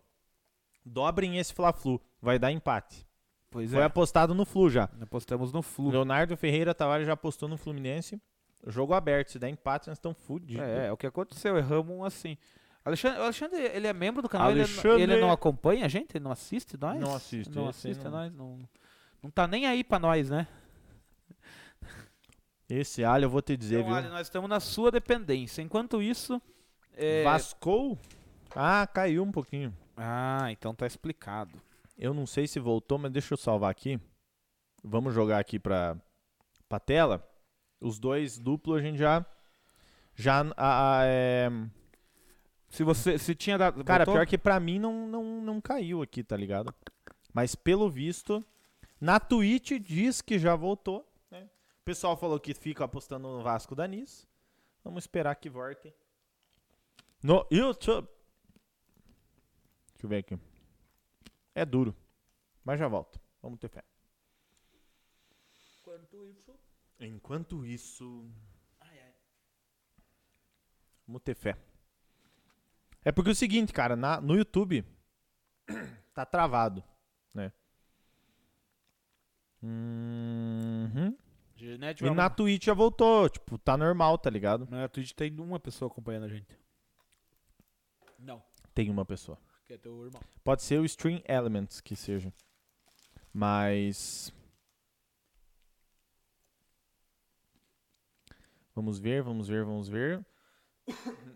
B: Dobrem esse Fla-Flu, vai dar empate.
C: Pois
B: Foi
C: é.
B: apostado no Flu já.
C: Apostamos no Flu.
B: Leonardo Ferreira Tavares já apostou no Fluminense. Jogo aberto, se der empate, nós estamos fudidos.
C: É, é o que aconteceu, erramos um assim. Alexandre, o Alexandre, ele é membro do canal, ele,
B: Alexandre-
C: ele não acompanha a gente? Ele não assiste nós?
B: Não assiste,
C: Não assiste
B: não.
C: nós, não, não tá nem aí pra nós, né?
B: Esse alho eu vou te dizer,
C: Então,
B: viu?
C: olha, nós estamos na sua dependência. Enquanto isso... é-
B: Vascou? Ah, caiu um pouquinho.
C: Ah, então tá explicado.
B: Eu não sei se voltou, mas deixa eu salvar aqui. Vamos jogar aqui pra, pra tela. Os dois duplos a gente já. Já. a- a- é...
C: Se você se tinha dado...
B: Cara,
C: voltou?
B: pior que pra mim não, não, não caiu aqui, tá ligado? Mas pelo visto, na Twitch diz que já voltou. O pessoal falou que fica apostando no Vasco da Nis. Vamos esperar que volte. No YouTube. Deixa eu ver aqui. É duro. Mas já volto. Vamos ter fé. Enquanto isso. Vamos ter fé. É porque é o seguinte, cara, na- no YouTube <clears throat> tá travado, né? Uhum.
C: Genete
B: E na Twitch já voltou, tipo, tá normal, tá ligado?
C: Na Twitch tem uma pessoa acompanhando a gente. Não,
B: Tem uma pessoa.
C: que é teu irmão.
B: Pode ser o Stream Elements que seja. Mas. Vamos ver, vamos ver, vamos ver.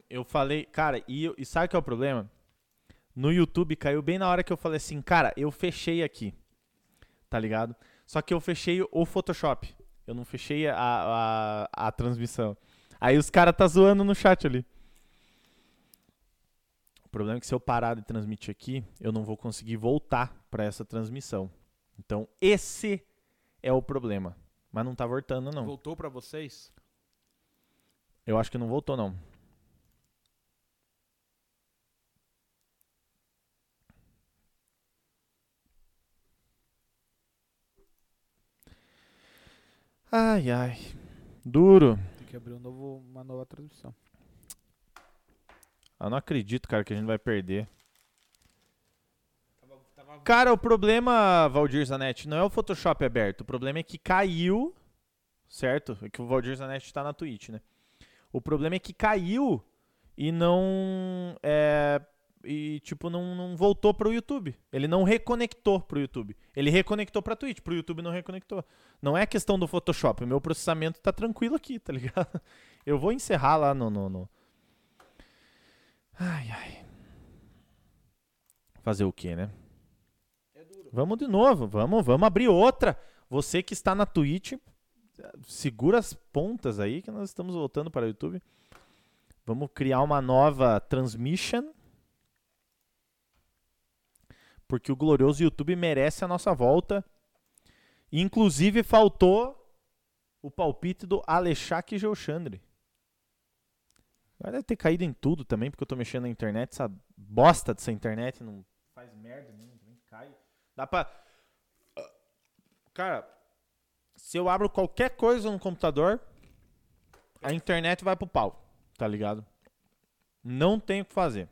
B: Eu falei, cara, e, e sabe qual é o problema? No YouTube caiu bem na hora que eu falei assim, cara, eu fechei aqui. Tá ligado? Só que eu fechei o Photoshop. Eu não fechei a, a, a transmissão. Aí os caras tá zoando no chat ali. O problema é que se eu parar de transmitir aqui, eu não vou conseguir voltar para essa transmissão. Então, esse é o problema. Mas não tá voltando, não.
C: Voltou pra vocês?
B: Eu acho que não voltou, não. Ai, ai. Duro.
C: Tem que abrir um novo, uma nova transmissão.
B: Eu não acredito, cara, que a gente vai perder. Cara, o problema, Valdir Zanetti, não é o Photoshop aberto. O problema é que caiu, certo? É que o Valdir Zanetti tá na Twitch, né? O problema é que caiu e não. É, e, tipo, não, não voltou pro YouTube. Ele não reconectou pro YouTube. Ele reconectou pra Twitch, pro YouTube não reconectou. Não é questão do Photoshop. O meu processamento tá tranquilo aqui, tá ligado? <laughs> Eu vou encerrar lá no- no- no, Ai, ai. Fazer o quê, né? Vamos de novo, vamos, vamos abrir outra. Você que está na Twitch, segura as pontas aí que nós estamos voltando para o YouTube. Vamos criar uma nova transmission. Porque o glorioso YouTube merece a nossa volta. Inclusive faltou o palpite do Alexandre Geuchandre. Agora deve ter caído em tudo também, porque eu tô mexendo na internet. Essa bosta dessa internet não faz merda nenhuma, também cai. Dá pra. Cara, se eu abro qualquer coisa no computador, a internet vai pro pau, tá ligado? Não tem o que fazer.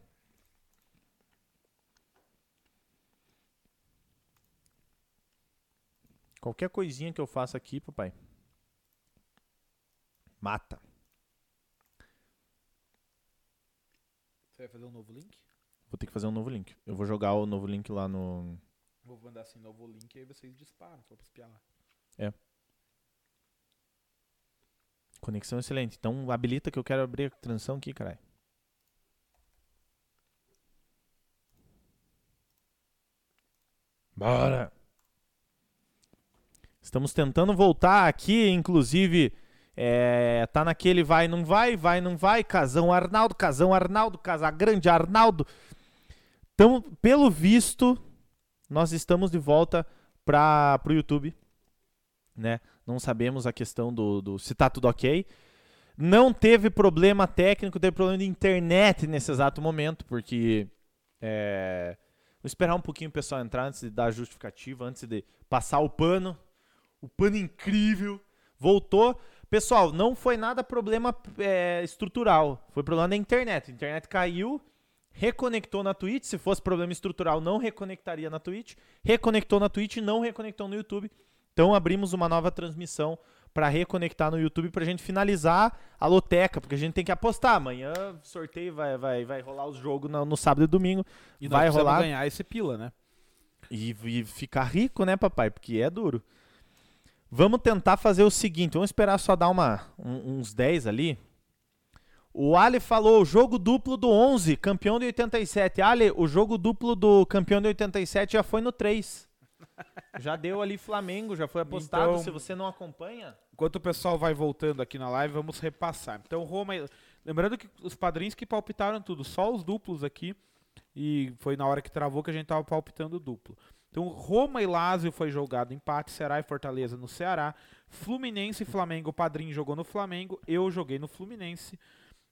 B: Qualquer coisinha que eu faça aqui, papai. Mata.
C: Você vai fazer um novo link?
B: Vou ter que fazer um novo link. Eu vou jogar o novo link lá no.
C: Vou mandar assim, novo link, aí vocês disparam, só pra espiar lá.
B: Conexão excelente. Então habilita que eu quero abrir a transição aqui, caralho. Bora! Estamos tentando voltar aqui, inclusive. É, tá naquele vai, não vai, vai, não vai. Casão Arnaldo, Casão Arnaldo, Casagrande Arnaldo. Então, pelo visto, nós estamos de volta para o YouTube. Né? Não sabemos a questão do, do se tá tudo ok. Não teve problema técnico, teve problema de internet nesse exato momento, porque é, vou esperar um pouquinho o pessoal entrar antes de dar a justificativa, antes de passar o pano. O pano incrível. Voltou. Pessoal, não foi nada problema é, estrutural. Foi problema da internet. A internet caiu reconectou na Twitch. Se fosse problema estrutural, não reconectaria na Twitch. Reconectou na Twitch não reconectou no YouTube. Então abrimos uma nova transmissão para reconectar no YouTube pra gente finalizar a loteca, porque a gente tem que apostar. Amanhã sorteio vai, vai, vai rolar os jogos no, no sábado e domingo.
C: E
B: vai rolar
C: ganhar esse pila, né?
B: e, e ficar rico, né, papai? Porque é duro. Vamos tentar fazer o seguinte, vamos esperar só dar uma, um- uns 10 ali. O Ali falou, jogo duplo do 11, campeão de 87. Ali, o jogo duplo do campeão de 87 já foi no 3. <laughs> Já deu ali Flamengo, já foi apostado.
C: Então-
B: Se você não acompanha,
C: Enquanto o pessoal vai voltando aqui na live, vamos repassar. Então, Roma. Lembrando que os padrinhos que palpitaram tudo, só os duplos aqui. E foi na hora que travou que a gente tava palpitando duplo. Então, Roma e Lazio foi jogado empate, Ceará e Fortaleza no Ceará. Fluminense e Flamengo, o padrinho jogou no Flamengo, eu joguei no Fluminense.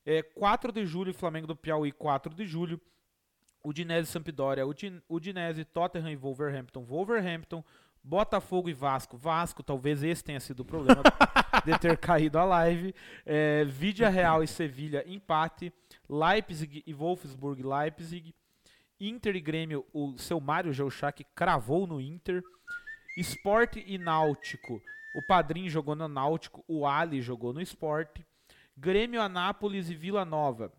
C: É, 4 de julho, Flamengo do Piauí, 4 de julho. Udinese e Sampdoria, Udin- Udinese, Tottenham e Wolverhampton, Wolverhampton, Botafogo e Vasco, Vasco, talvez esse tenha sido o problema <laughs> de ter caído a live. É, Real e Sevilha, empate. Leipzig e Wolfsburg, Leipzig. Inter e Grêmio, o seu Mário Geuchac cravou no Inter. Esporte e Náutico, o Padrinho jogou no Náutico, o Ali jogou no Esporte. Grêmio, Anápolis e Vila Nova,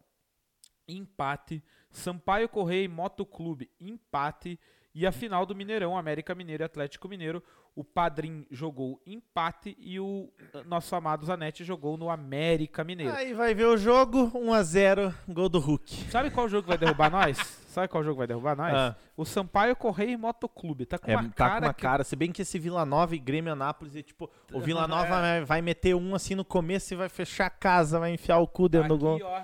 C: empate. Sampaio Correia e Motoclube, empate. E a final do Mineirão, América Mineiro e Atlético Mineiro, o Padrim jogou empate e o eh, nosso amado Zanetti jogou no América Mineiro.
B: aí vai ver o jogo, 1x0, gol do Hulk.
C: Sabe qual jogo vai derrubar <laughs> nós? Sabe qual jogo vai derrubar nós?
B: Ah.
C: O Sampaio Correia e Motoclube. Tá com
B: É,
C: uma
B: tá
C: cara
B: com uma
C: que-
B: cara, se bem que esse Vila Nova e Grêmio Anápolis é tipo, o Vila Nova vai, vai meter um assim no começo e vai fechar a casa, vai enfiar o cu dentro do gol.
C: Aqui, ó,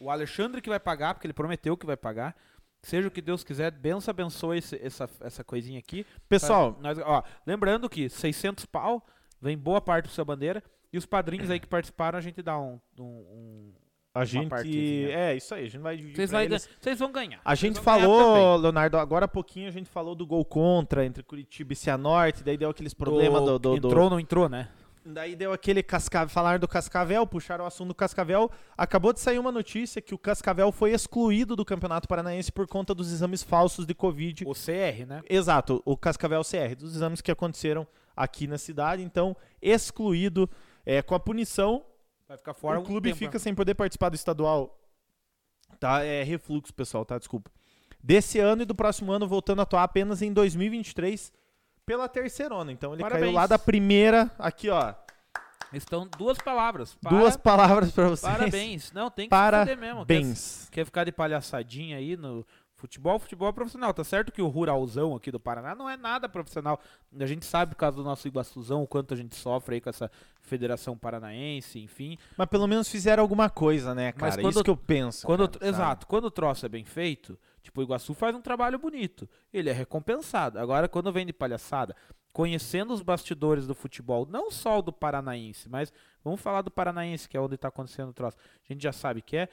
C: o Alexandre que vai pagar, porque ele prometeu que vai pagar. Seja o que Deus quiser, benção abençoe esse- essa, essa coisinha aqui.
B: Pessoal,
C: Pra- nós, ó, lembrando que 600 pau, vem boa parte do sua bandeira. E os padrinhos aí que participaram, a gente dá um. um- um-
B: a gente é isso aí, a gente vai dividir
C: Vocês, vão ganhar.
B: A gente falou. Leonardo, agora há pouquinho a gente falou do gol contra entre Curitiba e Cianorte, daí deu aqueles problemas do, do, do-
C: Entrou ou não entrou, né?
B: Daí deu aquele cascavel, falaram do Cascavel, puxaram o assunto do Cascavel. Acabou de sair uma notícia que o Cascavel foi excluído do Campeonato Paranaense por conta dos exames falsos de Covid.
C: O CR, né?
B: Exato, o Cascavel CR, dos exames que aconteceram aqui na cidade. Então, excluído é, com a punição,
C: Vai ficar fora
B: o clube
C: tempo,
B: fica sem poder participar do estadual. Tá, é refluxo, pessoal, tá? Desculpa. Desse ano e do próximo ano, voltando a atuar apenas em 2023 pela terceirona. Então, ele
C: Parabéns.
B: caiu lá da primeira, aqui, ó.
C: Estão duas palavras.
B: Duas
C: Para-
B: palavras pra vocês.
C: Parabéns. Não, tem que se fuder mesmo. Quer,
B: Parabéns.
C: quer ficar de palhaçadinha aí no futebol? Futebol é profissional. Tá certo que o ruralzão aqui do Paraná não é nada profissional. A gente sabe, por causa do nosso Iguaçuzão, o quanto a gente sofre aí com essa Federação Paranaense, enfim.
B: Mas pelo menos fizeram alguma coisa, né, cara?
C: Mas quando-
B: Isso que eu penso.
C: Quando,
B: cara,
C: exato, quando o troço é bem feito, tipo, o Iguaçu faz um trabalho bonito. Ele é recompensado. Agora, quando vem de palhaçada, conhecendo os bastidores do futebol, não só o do Paranaense, mas vamos falar do Paranaense, que é onde está acontecendo o troço. A gente já sabe que é.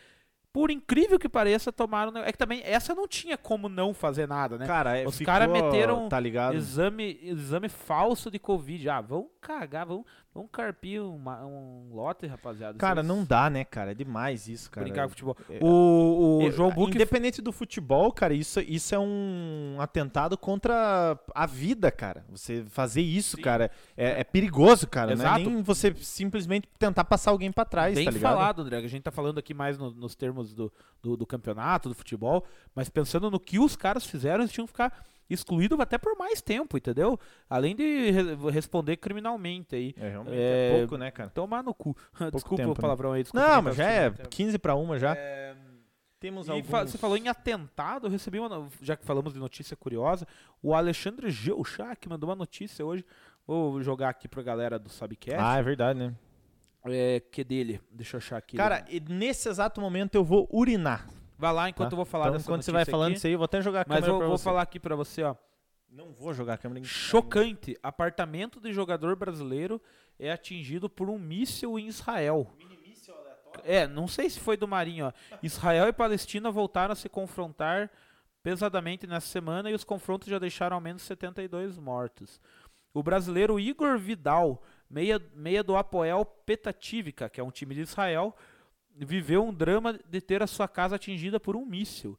C: Por incrível que pareça, tomaram. É que também essa não tinha como não fazer nada, né?
B: Cara, é,
C: Os
B: ficou,
C: cara meteram
B: Tá ligado?
C: Exame, exame falso de Covid. Ah, vão cagar, vão, vão carpir uma- um lote, rapaziada.
B: Cara,
C: Vocês
B: não dá, né, cara? É demais isso, cara.
C: Brincar com futebol.
B: É,
C: O, o
B: É,
C: João
B: Independente do futebol, cara, isso, isso é um atentado contra a vida, cara. Você fazer isso,
C: Sim.
B: cara, é, é perigoso, cara.
C: Exato.
B: Não é nem você simplesmente tentar passar alguém pra trás,
C: Bem
B: tá ligado?
C: falado, André. A gente tá falando aqui mais no- nos termos do, do, do campeonato, do futebol, mas pensando no que os caras fizeram, eles tinham que ficar excluídos até por mais tempo, entendeu? Além de re- responder criminalmente aí.
B: É, realmente,
C: É,
B: é pouco, né, cara?
C: Tomar no cu. <laughs> desculpa
B: tempo,
C: o
B: né?
C: palavrão aí. Desculpa
B: Não,
C: quem
B: mas
C: tá
B: já é
C: assistindo.
B: 15 pra uma já.
C: É,
B: Temos
C: E
B: alguns...
C: fa- você falou em atentado, eu recebi uma, já que falamos de notícia curiosa, o Alexandre Geuchac mandou uma notícia hoje, vou jogar aqui pra galera do Sabcast,
B: Ah, é verdade, né?
C: é, que dele, deixa eu achar aqui.
B: Cara, e nesse exato momento eu vou urinar.
C: Vai lá enquanto
B: tá?
C: eu vou falar
B: então,
C: dessa
B: quando você vai falando
C: aqui,
B: isso aí, eu vou até jogar a
C: mas
B: câmera
C: eu
B: pra
C: vou
B: você.
C: falar aqui pra você, ó.
B: Não vou jogar a câmera. em-
C: Chocante, apartamento de jogador brasileiro é atingido por um míssil em Israel. É, não sei se foi do Marinho, ó. Israel e Palestina voltaram a se confrontar pesadamente nessa semana e os confrontos já deixaram ao menos 72 mortos. O brasileiro Igor Vidal, meia, meia do Apoel Petativika, que é um time de Israel, viveu um drama de ter a sua casa atingida por um míssil.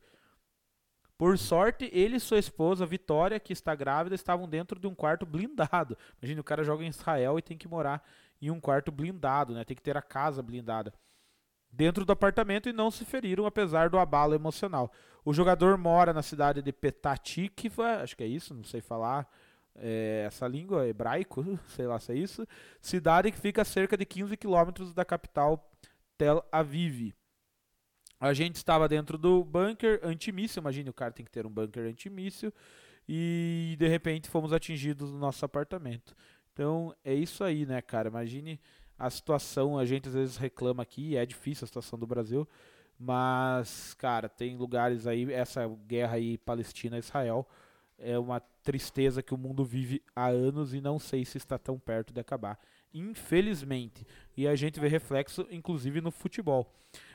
C: Por sorte, ele e sua esposa, Vitória, que está grávida, estavam dentro de um quarto blindado. Imagina, o cara joga em Israel e tem que morar em um quarto blindado, né? Tem que ter a casa blindada. Dentro do apartamento e não se feriram, apesar do abalo emocional. O jogador mora na cidade de Petatikva, acho que é isso, não sei falar é, essa língua, hebraico, <laughs> sei lá se é isso. Cidade que fica a cerca de 15 quilômetros da capital Tel Aviv. A gente estava dentro do bunker antimíssil, imagine o cara tem que ter um bunker antimíssil, e de repente fomos atingidos no nosso apartamento. Então é isso aí, né, cara? Imagine a situação, a gente às vezes reclama aqui, é difícil a situação do Brasil, mas, cara, tem lugares aí, essa guerra aí Palestina-Israel é uma tristeza que o mundo vive há anos e não sei se está tão perto de acabar. Infelizmente. E a gente vê reflexo, inclusive, no futebol.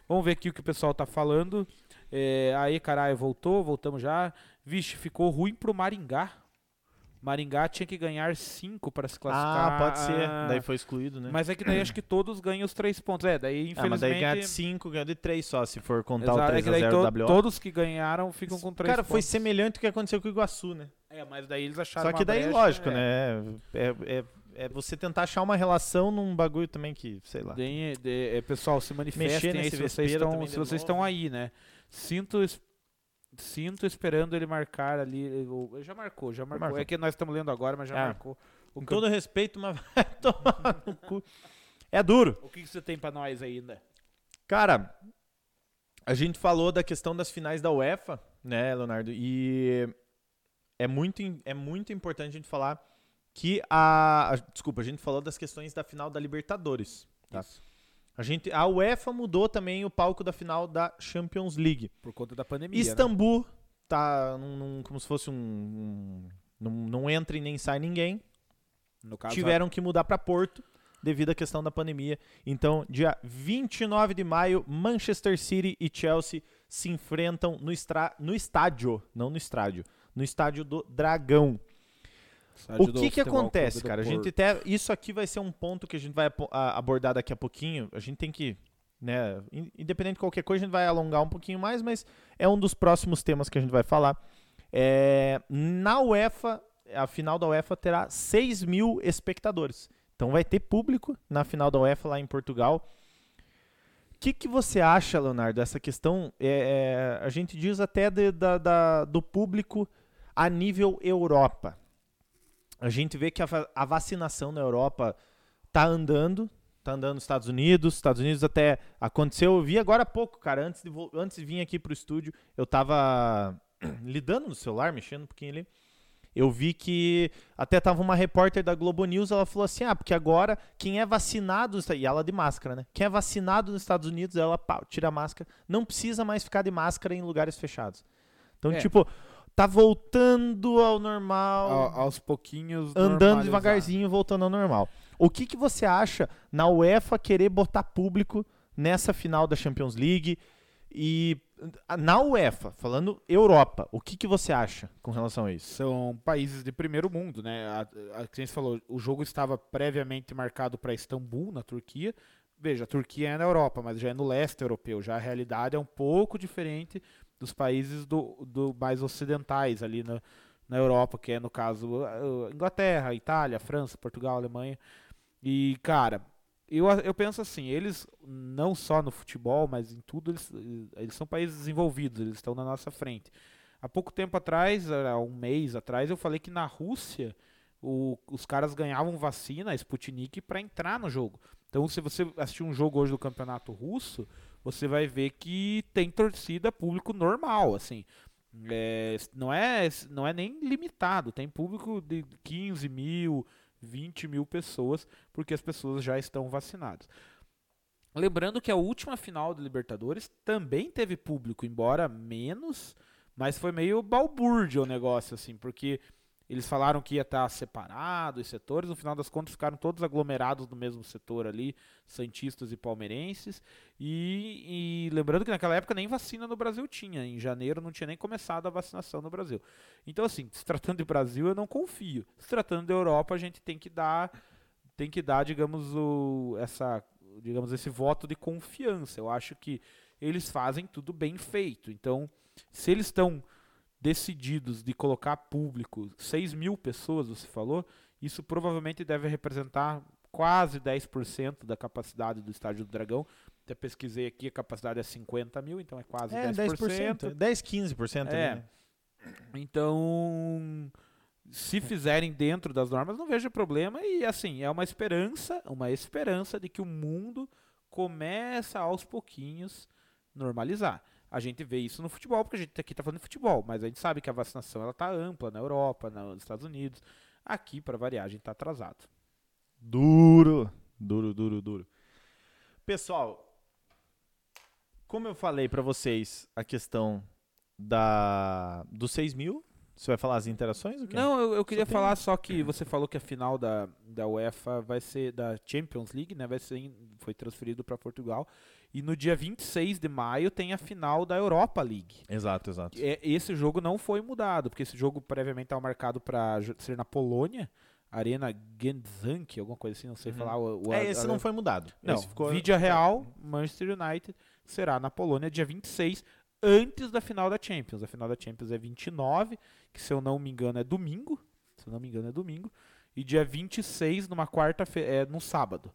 C: Vamos ver aqui o que o pessoal tá falando. É, aí, caralho, voltou, voltamos já. Vixe, ficou ruim pro Maringá. Maringá tinha que ganhar 5 para se classificar.
B: Ah, pode ser. Daí foi excluído, né?
C: Mas é que daí acho que todos ganham os 3 pontos. É, daí infelizmente... Ah, mas daí
B: ganha de 5, ganha de 3 só, se for contar Exato, o 3
C: é
B: 0
C: to, Todos que ganharam ficam com 3
B: Cara, pontos. foi semelhante ao que aconteceu com o Iguaçu, né?
C: É, mas daí eles acharam
B: Só que daí, brecha, lógico, é. né? É, é, é, você tentar achar uma relação num bagulho também que, sei lá.
C: De, de, é, pessoal, se manifestem aí se vocês, estão, se vocês estão aí, né? Sinto Sinto esperando ele marcar ali. Ele já marcou, já marcou. marcou. É que nós estamos lendo agora, mas já é. marcou.
B: Com todo respeito, mas <laughs> vai tomar no cu. É duro.
C: O que, que você tem para nós ainda?
B: Cara, a gente falou da questão das finais da UEFA, né, Leonardo? E é muito, é muito importante a gente falar que a, a. Desculpa, a gente falou das questões da final da Libertadores. Tá? Isso. A, gente, a UEFA mudou também o palco da final da Champions League.
C: Por conta da pandemia. Né?
B: Istambul né? tá num, num, como se fosse um. um não, não entra e nem sai ninguém. Caso, Tiveram que mudar para Porto devido à questão da pandemia. Então, dia 29 de maio, Manchester City e Chelsea se enfrentam no, estra no estádio, não no estádio, no estádio do Dragão o que que acontece, cara? A gente até isso aqui vai ser um ponto que a gente vai abordar daqui a pouquinho. A gente tem que, né, independente de qualquer coisa, a gente vai alongar um pouquinho mais, mas é um dos próximos temas que a gente vai falar. É, na UEFA, a final da UEFA terá 6 mil espectadores. Então vai ter público na final da UEFA lá em Portugal. O que, que você acha, Leonardo, dessa questão? É, é, a gente diz até de, da, da, do público a nível Europa a gente vê que a, a vacinação na Europa tá andando, tá andando nos Estados Unidos, Estados Unidos até aconteceu, eu vi agora há pouco, cara, antes de, antes de vir aqui pro estúdio, eu tava <clears throat> lidando no celular, mexendo um pouquinho ali, eu vi que até tava uma repórter da Globo News, ela falou assim, ah, porque agora quem é vacinado, e ela de máscara, né, quem é vacinado nos Estados Unidos, ela pá, tira a máscara, não precisa mais ficar de máscara em lugares fechados. Então, é. tipo, tá voltando ao normal.
C: A, aos pouquinhos.
B: Andando devagarzinho, voltando ao normal. O que, que você acha na UEFA querer botar público nessa final da Champions League? E na UEFA, falando Europa, o que, que você acha com relação a isso?
C: São países de primeiro mundo, né? A, a, a gente falou, o jogo estava previamente marcado para Istambul, na Turquia. Veja, a Turquia é na Europa, mas já é no leste europeu. Já a realidade é um pouco diferente dos países do, do mais ocidentais ali na, na Europa, que é no caso Inglaterra, Itália, França, Portugal, Alemanha. E, cara, eu, eu penso assim, eles não só no futebol, mas em tudo, eles, eles são países desenvolvidos, eles estão na nossa frente. Há pouco tempo atrás, há um mês atrás, eu falei que na Rússia o, os caras ganhavam vacina, Sputnik, para entrar no jogo. Então, se você assistir um jogo hoje do campeonato russo, você vai ver que tem torcida público normal, assim. É, não, é, não é nem limitado, tem público de 15 mil, 20 mil pessoas, porque as pessoas já estão vacinadas. Lembrando que a última final do Libertadores também teve público, embora menos, mas foi meio balbúrdio o negócio, assim, porque eles falaram que ia estar separado os setores, no final das contas ficaram todos aglomerados no mesmo setor ali, santistas e palmeirenses. E, e, lembrando que naquela época nem vacina no Brasil tinha, em janeiro não tinha nem começado a vacinação no Brasil. Então assim, se tratando de Brasil eu não confio. Se tratando de Europa a gente tem que dar, tem que dar, digamos, o, essa, digamos esse voto de confiança. Eu acho que eles fazem tudo bem feito. Então, se eles estão decididos de colocar público 6 mil pessoas, você falou, isso provavelmente deve representar quase 10% da capacidade do Estádio do Dragão. Até pesquisei aqui, a capacidade é 50 mil, então é quase
B: É,
C: 10%.
B: 10%. 10, 15% ali,
C: É.
B: né?
C: Então, se fizerem dentro das normas, não vejo problema. E assim, é uma esperança, uma esperança de que o mundo começa aos pouquinhos normalizar. A gente vê isso no futebol, porque a gente aqui está falando de futebol, mas a gente sabe que a vacinação ela tá ampla na Europa, nos Estados Unidos. Aqui, para variar, a gente está atrasado.
B: Duro, duro, duro, duro. Pessoal, como eu falei pra vocês a questão da dos 6 mil, você vai falar as interações?
C: Não, eu, eu queria
B: tem-
C: falar só que você falou que a final da, da UEFA vai ser da Champions League, né? Vai ser foi transferido para Portugal. E no dia 26 de maio tem a final da Europa League.
B: Exato, exato.
C: É, esse jogo não foi mudado, porque esse jogo previamente estava marcado para ser na Polônia, Arena Gdańsk, alguma coisa assim, não sei
B: Uhum.
C: falar. O, o-
B: É, esse
C: a-
B: não foi mudado.
C: Não,
B: Esse ficou...
C: Vídea Real, Manchester United, será na Polônia dia 26, antes da final da Champions. A final da Champions é 29, que se eu não me engano é domingo. Se eu não me engano é domingo. E dia 26, numa quarta-feira, é no sábado.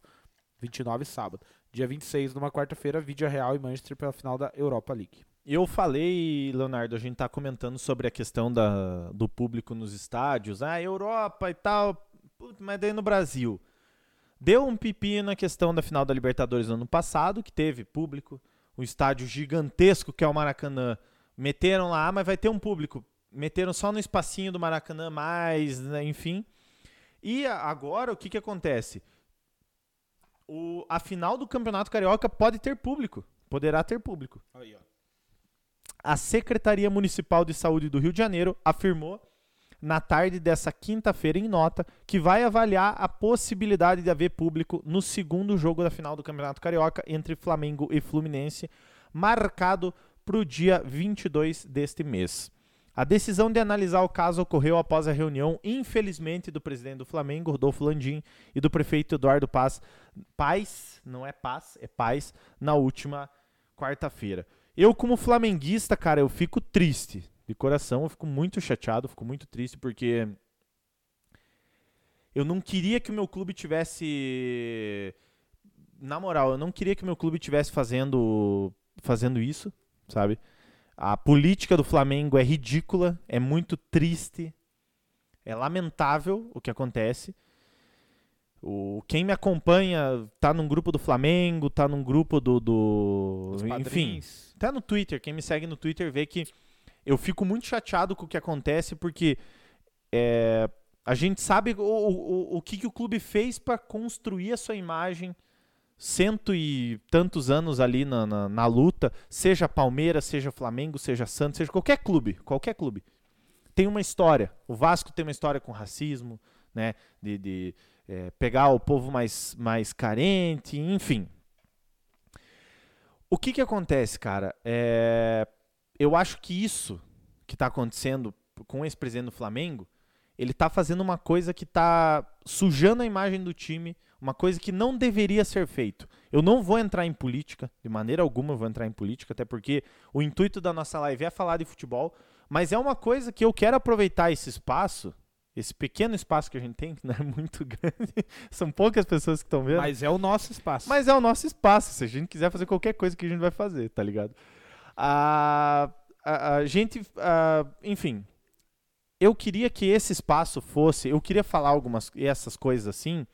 C: 29 sábado. Dia 26, numa quarta-feira, Vídea Real e Manchester pela final da Europa League.
B: Eu falei, Leonardo, a gente tá comentando sobre a questão da, do público nos estádios, ah, Europa e tal, mas daí no Brasil. Deu um pipi na questão da final da Libertadores no ano passado, que teve público, um estádio gigantesco que é o Maracanã. Meteram lá, ah, mas vai ter um público. Meteram só no espacinho do Maracanã, mais, né, enfim. E a- agora o que, que acontece? O, a final do Campeonato Carioca pode ter público. Poderá ter público. A Secretaria Municipal de Saúde do Rio de Janeiro afirmou na tarde dessa quinta-feira em nota que vai avaliar a possibilidade de haver público no segundo jogo da final do Campeonato Carioca entre Flamengo e Fluminense, marcado para o dia 22 deste mês. A decisão de analisar o caso ocorreu após a reunião, infelizmente, do presidente do Flamengo, Rodolfo Landim, e do prefeito Eduardo Paz, Paz, não é Paz, é Paz, na última quarta-feira. Eu, como flamenguista, cara, eu fico triste. De coração, eu fico muito chateado, fico muito triste, porque eu não queria que o meu clube tivesse. Na moral, eu não queria que o meu clube tivesse fazendo, fazendo isso, sabe? A política do Flamengo é ridícula, é muito triste, é lamentável o que acontece. O, quem me acompanha tá num grupo do Flamengo, tá num grupo do. do enfim, até no Twitter, quem me segue no Twitter vê que eu fico muito chateado com o que acontece, porque é, a gente sabe o, o, o que, que o clube fez para construir a sua imagem cento e tantos anos ali na, na, na luta, seja Palmeiras, seja Flamengo, seja Santos, seja qualquer clube, qualquer clube. Tem uma história. O Vasco tem uma história com racismo, né? De, de é, pegar o povo mais, mais carente, enfim. O que que acontece, cara? É, eu acho que isso que está acontecendo com esse presidente do Flamengo, ele tá fazendo uma coisa que tá sujando a imagem do time, uma coisa que não deveria ser feito. Eu não vou entrar em política, de maneira alguma eu vou entrar em política, até porque o intuito da nossa live é falar de futebol, mas é uma coisa que eu quero aproveitar esse espaço, esse pequeno espaço que a gente tem, que não é muito <laughs> grande, são poucas pessoas que estão vendo.
C: Mas é o nosso espaço.
B: Mas é o nosso espaço. Se a gente quiser fazer qualquer coisa que a gente vai fazer, tá ligado? A, a, a gente. a- enfim. Eu queria que esse espaço fosse. Eu queria falar algumas essas coisas assim,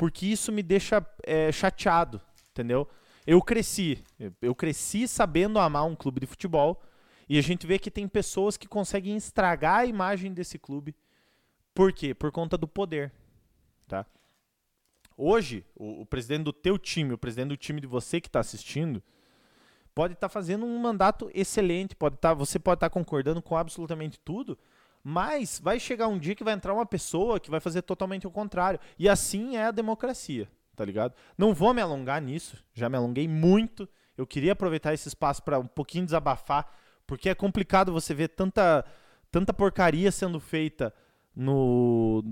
B: porque isso me deixa é, chateado, entendeu? Eu cresci. eu- cresci sabendo amar um clube de futebol. E a gente vê que tem pessoas que conseguem estragar a imagem desse clube. Por quê? Por conta do poder. Tá? Hoje, o, o presidente do teu time, o presidente do time de você que está assistindo, pode estar fazendo um mandato excelente, pode tá, você pode estar concordando com absolutamente tudo, mas vai chegar um dia que vai entrar uma pessoa que vai fazer totalmente o contrário. E assim é a democracia, tá ligado? Não vou me alongar nisso, já me alonguei muito. Eu queria aproveitar esse espaço para um pouquinho desabafar, porque é complicado você ver tanta, tanta porcaria sendo feita no,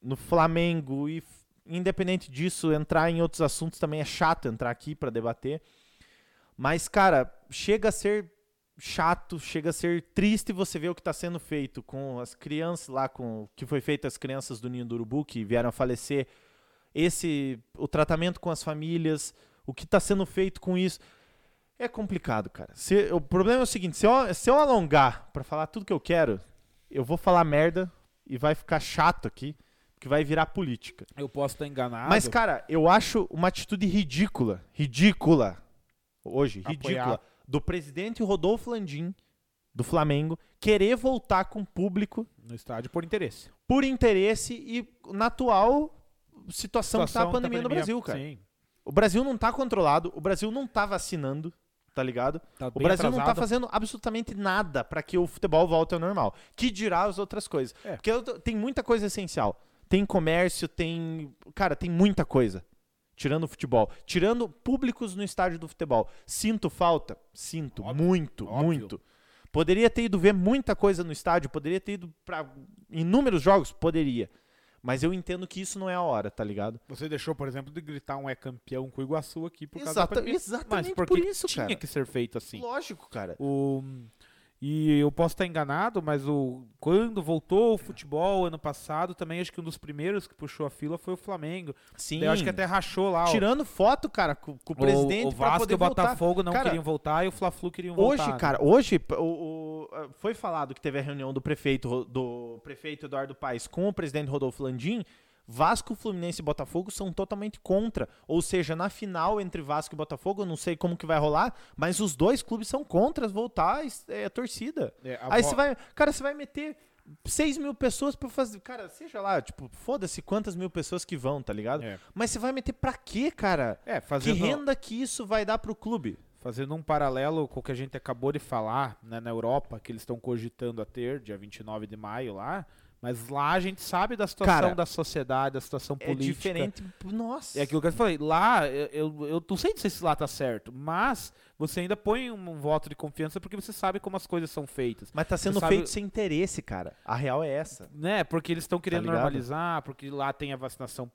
B: no Flamengo e independente disso, entrar em outros assuntos também é chato entrar aqui para debater. Mas, cara, chega a ser chato, chega a ser triste você ver o que está sendo feito com as crianças lá, com o que foi feito às crianças do Ninho do Urubu que vieram a falecer, esse o tratamento com as famílias, o que está sendo feito com isso. É complicado, cara. Se, o problema é o seguinte: se eu, se eu alongar para falar tudo que eu quero, eu vou falar merda e vai ficar chato aqui, que vai virar política.
C: Eu posso estar enganado.
B: Mas, cara, eu acho uma atitude ridícula, ridícula, hoje, ridícula,
C: Apoiar.
B: Do presidente Rodolfo Landim, do Flamengo, querer voltar com o público
C: no estádio por interesse.
B: por interesse e na atual situação, que tá a
C: Situação da
B: pandemia no Brasil, cara.
C: Sim.
B: O Brasil não tá controlado, o Brasil não tá vacinando, tá ligado?
C: Tá
B: O Brasil não tá
C: atrasado.
B: fazendo absolutamente nada pra que o futebol volte ao normal. Que dirá as outras coisas.
C: É.
B: Porque tem muita coisa essencial. Tem comércio, tem. Cara, tem muita coisa. Tirando o futebol. Tirando públicos no estádio do futebol. Sinto falta? Sinto.
C: Óbvio,
B: muito,
C: óbvio.
B: muito. Poderia ter ido ver muita coisa no estádio, poderia ter ido pra inúmeros jogos? Poderia. Mas eu entendo que isso não é a hora, tá ligado?
C: Você deixou, por exemplo, de gritar um é campeão com o Iguaçu aqui por causa
B: Exata-
C: da pandemia.
B: exatamente
C: Mas porque
B: por isso,
C: tinha
B: cara.
C: que ser feito assim.
B: Lógico, cara.
C: O, e eu posso estar enganado, mas o, quando voltou o futebol ano passado, também acho que um dos primeiros que puxou a fila foi o Flamengo.
B: Sim.
C: Daí Eu acho que até rachou lá. ó.
B: Tirando foto, cara, com, com o presidente
C: o, Vasco e o. Botafogo não
B: Cara,
C: queriam voltar e o Fla-Flu queriam voltar.
B: Hoje,
C: né?
B: cara, hoje o, o- foi falado que teve a reunião do prefeito do prefeito Eduardo Paes com o presidente Rodolfo Landim. Vasco, Fluminense e Botafogo são totalmente contra. Ou seja, na final entre Vasco e Botafogo, eu não sei como que vai rolar, mas os dois clubes são contra voltar é, a torcida.
C: É, a
B: Aí
C: vo-
B: você vai. Cara, você vai meter 6 mil pessoas pra fazer. Cara, seja lá, tipo, foda-se quantas mil pessoas que vão, tá ligado?
C: É.
B: Mas você vai meter pra quê, cara?
C: É,
B: Que
C: fazendo,
B: renda que isso vai dar pro clube?
C: fazendo um paralelo com o que a gente acabou de falar né, na Europa, que eles estão cogitando a ter, dia 29 de maio lá. Mas lá a gente sabe da situação
B: Cara,
C: da sociedade, da situação
B: É
C: política.
B: diferente. Nossa.
C: É aquilo que eu falei, lá, eu, eu, eu não sei se lá tá certo, mas você ainda põe um voto de confiança porque você sabe como as coisas são feitas.
B: Mas tá sendo
C: sabe-
B: feito sem interesse, cara. A real é essa.
C: Né? Porque eles estão querendo
B: ligado?
C: normalizar, porque lá tem a vacinação,